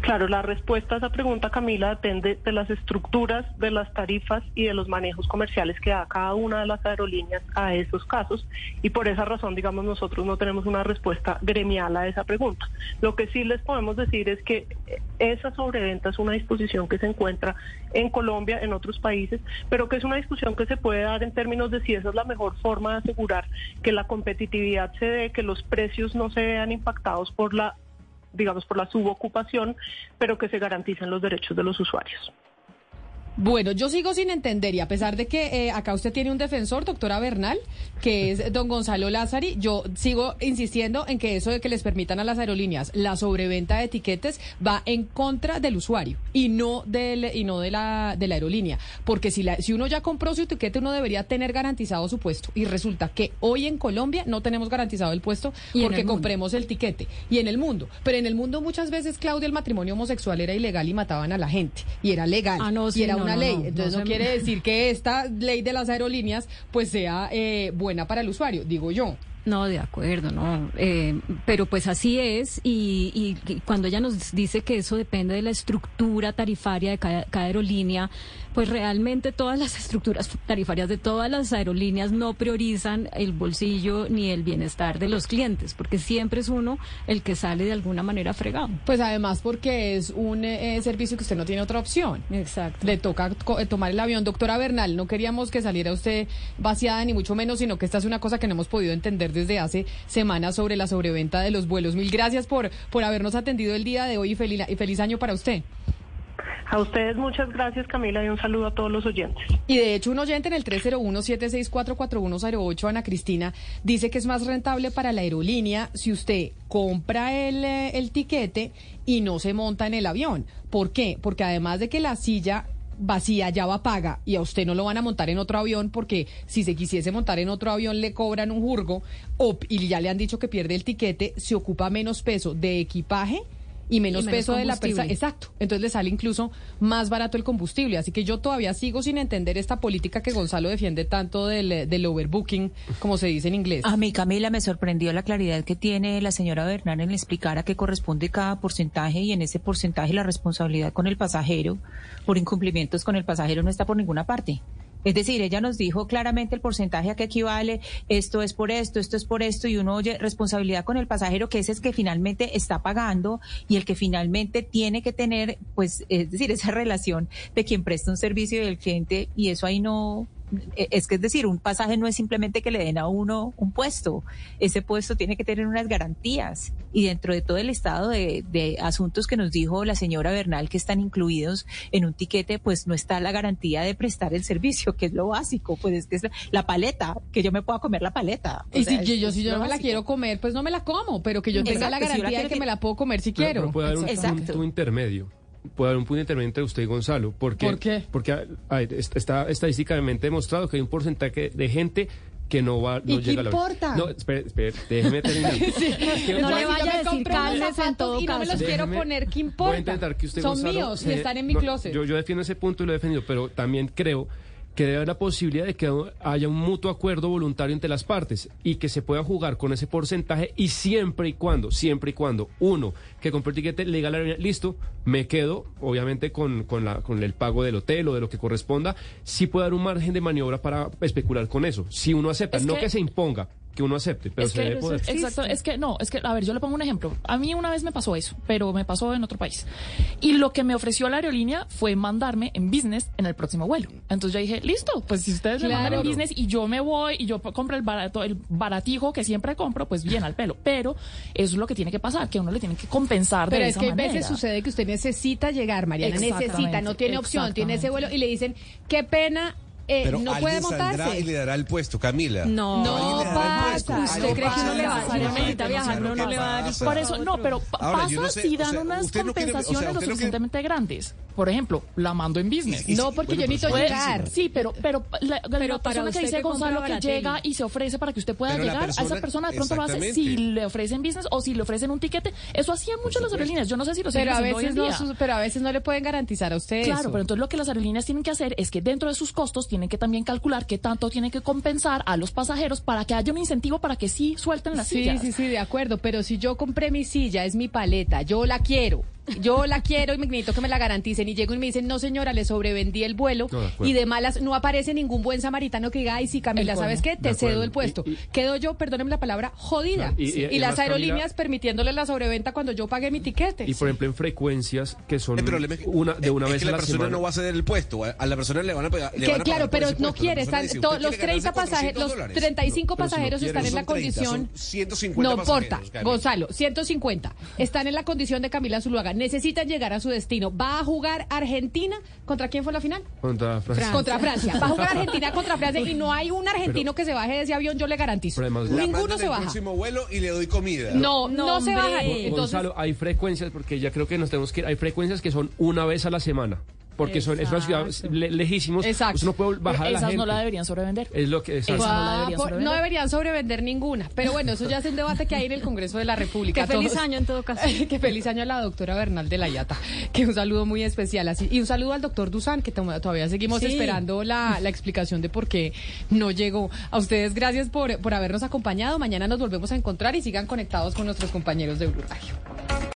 Speaker 48: Claro, la respuesta a esa pregunta, Camila, depende de las estructuras, de las tarifas y de los manejos comerciales que da cada una de las aerolíneas a esos casos. Y por esa razón, digamos, nosotros no tenemos una respuesta gremial a esa pregunta. Lo que sí les podemos decir es que esa sobreventa es una disposición que se encuentra en Colombia, en otros países, pero que es una discusión que se puede dar en términos de si esa es la mejor forma de asegurar que la competitividad se dé, que los precios no se vean impactados por la digamos, por la subocupación, pero que se garanticen los derechos de los usuarios.
Speaker 1: Bueno, yo sigo sin entender y a pesar de que eh, acá usted tiene un defensor, doctora Bernal, que es don Gonzalo Lázari, yo sigo insistiendo en que eso de que les permitan a las aerolíneas la sobreventa de etiquetes va en contra del usuario y no del y no de la de la aerolínea, porque si la, si uno ya compró su etiquete uno debería tener garantizado su puesto. Y resulta que hoy en Colombia no tenemos garantizado el puesto
Speaker 2: Y
Speaker 1: porque
Speaker 2: el
Speaker 1: compremos el tiquete. Y en el mundo, pero en el mundo muchas veces Claudia el matrimonio homosexual era ilegal y mataban a la gente. Y era legal.
Speaker 2: Ah, no,
Speaker 1: y
Speaker 2: sí,
Speaker 1: era
Speaker 2: no,
Speaker 1: una
Speaker 2: no,
Speaker 1: ley,
Speaker 2: no,
Speaker 1: entonces
Speaker 2: no
Speaker 1: quiere decir que esta ley de las aerolíneas pues sea eh, buena para el usuario, digo yo.
Speaker 2: No, de acuerdo, no. Eh, pero pues así es y, y- y cuando ella nos dice que eso depende de la estructura tarifaria de cada, cada aerolínea, pues realmente todas las estructuras tarifarias de todas las aerolíneas no priorizan el bolsillo ni el bienestar de los clientes, porque siempre es uno el que sale de alguna manera fregado.
Speaker 1: Pues además porque es un eh, servicio que usted no tiene otra opción.
Speaker 2: Exacto.
Speaker 1: Le toca eh, tomar el avión. Doctora Bernal, no queríamos que saliera usted vaciada ni mucho menos, sino que esta es una cosa que no hemos podido entender desde hace semanas sobre la sobreventa de los vuelos. Mil gracias por, por habernos atendido el día de hoy y feliz, y feliz año para usted.
Speaker 48: A ustedes muchas gracias, Camila, y un saludo a todos los oyentes.
Speaker 1: Y de hecho, un oyente en el 301-764-4108, Ana Cristina, dice que es más rentable para la aerolínea si usted compra el, eh, el tiquete y no se monta en el avión. ¿Por qué? Porque además de que la silla vacía ya va paga y a usted no lo van a montar en otro avión porque si se quisiese montar en otro avión le cobran un jurgo y ya le han dicho que pierde el tiquete, se ocupa menos peso de equipaje y menos,
Speaker 2: Y menos
Speaker 1: peso de la persona. Exacto. Entonces le sale incluso más barato el combustible. Así que yo todavía sigo sin entender esta política que Gonzalo defiende tanto del, del overbooking, como se dice en inglés.
Speaker 14: A mí, Camila, me sorprendió la claridad que tiene la señora Bernal en explicar a qué corresponde cada porcentaje y en ese porcentaje la responsabilidad con el pasajero por incumplimientos con el pasajero no está por ninguna parte. Es decir, ella nos dijo claramente el porcentaje a qué equivale, esto es por esto, esto es por esto, y uno oye responsabilidad con el pasajero, que ese es que finalmente está pagando y el que finalmente tiene que tener, pues, es decir, esa relación de quien presta un servicio y del cliente, y eso ahí no, es que es decir, un pasaje no es simplemente que le den a uno un puesto, ese puesto tiene que tener unas garantías y dentro de todo el estado de, de asuntos que nos dijo la señora Bernal que están incluidos en un tiquete, pues no está la garantía de prestar el servicio, que es lo básico, pues es que es la, la paleta, que yo me pueda comer la paleta. O
Speaker 1: y
Speaker 14: sea,
Speaker 1: si yo,
Speaker 14: es-
Speaker 1: yo,
Speaker 14: es
Speaker 1: si yo no me la quiero comer, pues no me la como, pero que yo tenga
Speaker 14: Exacto,
Speaker 1: la
Speaker 14: si yo la
Speaker 1: garantía de que me la puedo comer si
Speaker 10: Pero-
Speaker 1: quiero.
Speaker 10: pero puede haber un
Speaker 14: Exacto.
Speaker 10: intermedio. Puede haber un punto intermedio entre usted y Gonzalo. Porque,
Speaker 1: ¿Por qué?
Speaker 10: Porque a está estadísticamente demostrado que hay un porcentaje de gente que no va no
Speaker 1: ¿Y qué
Speaker 10: llega a la
Speaker 1: importa?
Speaker 10: No, espere, espere, déjeme terminar.
Speaker 1: Sí.
Speaker 10: Es que-
Speaker 2: No le vaya a decir calmes en todo
Speaker 1: y no me los quiero poner, ¿qué
Speaker 10: Voy a
Speaker 1: importa?
Speaker 10: intentar que usted,
Speaker 1: Son
Speaker 10: Gonzalo,
Speaker 1: míos y
Speaker 10: eh,
Speaker 1: están en mi
Speaker 10: no,
Speaker 1: closet.
Speaker 10: Yo, yo defiendo ese punto y lo he defendido, pero también creo que debe haber la posibilidad de que haya un mutuo acuerdo voluntario entre las partes y que se pueda jugar con ese porcentaje y siempre y cuando, siempre y cuando uno que compró el tiquete le diga a la aerolínea, listo, me quedo, obviamente con, con, la, con el pago del hotel o de lo que corresponda, sí puede dar un margen de maniobra para especular con eso, si uno acepta,
Speaker 6: Es
Speaker 10: no
Speaker 6: que-
Speaker 10: que se imponga, que uno acepte, pero
Speaker 6: es
Speaker 10: se
Speaker 6: que,
Speaker 10: debe poder.
Speaker 6: exacto, es que no, es que, a ver, yo le pongo un ejemplo. A mí una vez me pasó eso, pero me pasó en otro país. Y lo que me ofreció la aerolínea fue mandarme en business en el próximo vuelo. Entonces yo dije, listo, pues si ustedes me mandan en
Speaker 1: Claro.
Speaker 6: business y yo me voy y yo compro el barato, el baratijo que siempre compro, pues bien al pelo. Pero eso es lo que tiene que pasar, que uno le tiene que compensar
Speaker 1: Pero
Speaker 6: de
Speaker 1: es
Speaker 6: esa
Speaker 1: que a
Speaker 6: manera.
Speaker 1: veces sucede que usted necesita llegar, Mariana, necesita, no tiene opción, tiene ese vuelo y le dicen, qué pena, eh,
Speaker 13: Pero
Speaker 1: no puede montarse.
Speaker 13: y le dará el puesto, Camila.
Speaker 2: No,
Speaker 1: No pasa.
Speaker 2: ¿Usted cree que uno le va- no
Speaker 13: pasa,
Speaker 2: necesita viajar, no, no le va a dar.
Speaker 6: Por eso, no, pero
Speaker 13: Ahora,
Speaker 6: pasa
Speaker 13: no sé,
Speaker 6: si
Speaker 13: o
Speaker 6: dan
Speaker 13: sea,
Speaker 6: unas
Speaker 13: usted no quiere- o sea,
Speaker 6: compensaciones lo
Speaker 13: no quiere-
Speaker 6: suficientemente grandes. Por ejemplo, la mando en business.
Speaker 13: Y- y-
Speaker 1: No, porque
Speaker 13: bueno,
Speaker 1: yo necesito llegar.
Speaker 6: Sí, pero, pero la, la
Speaker 2: Pero para
Speaker 6: persona que dice
Speaker 2: que
Speaker 6: Gonzalo que llega y se ofrece para que usted pueda
Speaker 13: Pero la
Speaker 6: llegar, a esa persona de pronto lo hace si le ofrecen business o si le ofrecen un tiquete. Eso hacían mucho las aerolíneas. Yo no sé si lo siguen
Speaker 1: Pero a veces no, pero a veces no le pueden garantizar a usted
Speaker 6: Claro, pero entonces lo que las aerolíneas tienen que hacer es que dentro de sus costos tienen que también calcular qué tanto tienen que compensar a los pasajeros para que haya un incentivo para que sí suelten las
Speaker 1: Sí,
Speaker 6: sillas.
Speaker 1: sí, sí, de acuerdo, pero si yo compré mi silla, es mi paleta, yo la quiero yo la quiero y me necesito que me la garanticen y llego y me dicen, no señora, le sobrevendí el vuelo
Speaker 46: No,
Speaker 1: y de malas no aparece ningún buen samaritano que diga, ay, sí, Camila, ¿sabes qué? Te cedo el puesto.
Speaker 10: Y- y-
Speaker 1: Quedo yo, perdónenme la palabra, jodida.
Speaker 10: Y-
Speaker 1: Y,
Speaker 10: y- y
Speaker 1: las aerolíneas
Speaker 10: Camila-
Speaker 1: permitiéndole la sobreventa cuando yo pagué mi tiquete.
Speaker 10: Y por ejemplo en frecuencias que son
Speaker 46: El problema es
Speaker 10: una, de una
Speaker 46: es
Speaker 10: vez
Speaker 46: que
Speaker 10: a
Speaker 46: la
Speaker 10: la
Speaker 46: persona
Speaker 10: semana.
Speaker 46: no va a ceder el puesto. A la persona le van a pagar. le
Speaker 1: Que,
Speaker 46: van a pagar
Speaker 1: claro, pero no quiere, están,
Speaker 46: dice,
Speaker 1: to-
Speaker 46: "Usted
Speaker 1: los
Speaker 46: quiere
Speaker 1: 30
Speaker 46: ganarse
Speaker 1: pasajeros,
Speaker 46: 400
Speaker 1: los
Speaker 46: dólares".
Speaker 1: 35
Speaker 46: No, pero si no
Speaker 1: pasajeros están en la
Speaker 46: 30,
Speaker 1: condición.
Speaker 46: son 150
Speaker 1: no importa. Gonzalo, 150. Están en la condición de Camila Zuluaga. Necesitan llegar a su destino. Va a jugar Argentina. ¿Contra quién fue la final?
Speaker 10: Contra Francia.
Speaker 1: Contra Francia. Va a jugar Argentina contra Francia y no hay un argentino que se baje de ese avión, yo le garantizo.
Speaker 46: La
Speaker 1: Ninguno se
Speaker 46: el
Speaker 1: baja.
Speaker 46: próximo vuelo y le doy comida.
Speaker 1: No, no, se
Speaker 35: hombre.
Speaker 1: bajan.
Speaker 10: Gon-
Speaker 1: Entonces,
Speaker 10: Gonzalo, hay frecuencias, porque ya creo que nos tenemos que ir, hay frecuencias que son una vez a la semana, porque son, es una ciudad
Speaker 44: Exacto.
Speaker 10: le- lejísimos,
Speaker 1: Exacto.
Speaker 10: usted no puede bajar a la
Speaker 44: Esas
Speaker 10: gente.
Speaker 44: no la deberían sobrevender.
Speaker 10: Es lo que exacto.
Speaker 44: Esa no la deberían
Speaker 1: por-
Speaker 44: sobrevender.
Speaker 1: no deberían sobrevender ninguna. Pero bueno, eso ya es un debate que hay en el Congreso de la República.
Speaker 43: Qué feliz año en todo caso.
Speaker 1: que feliz año a la doctora Bernal de la Yata. Que un saludo muy especial. Así, y un saludo al doctor Dusan, que to- todavía seguimos
Speaker 43: Sí.
Speaker 1: esperando la, la explicación de por qué no llegó. A ustedes, gracias por, por habernos acompañado. Mañana nos volvemos a encontrar y sigan conectados con nuestros compañeros de Blue Radio.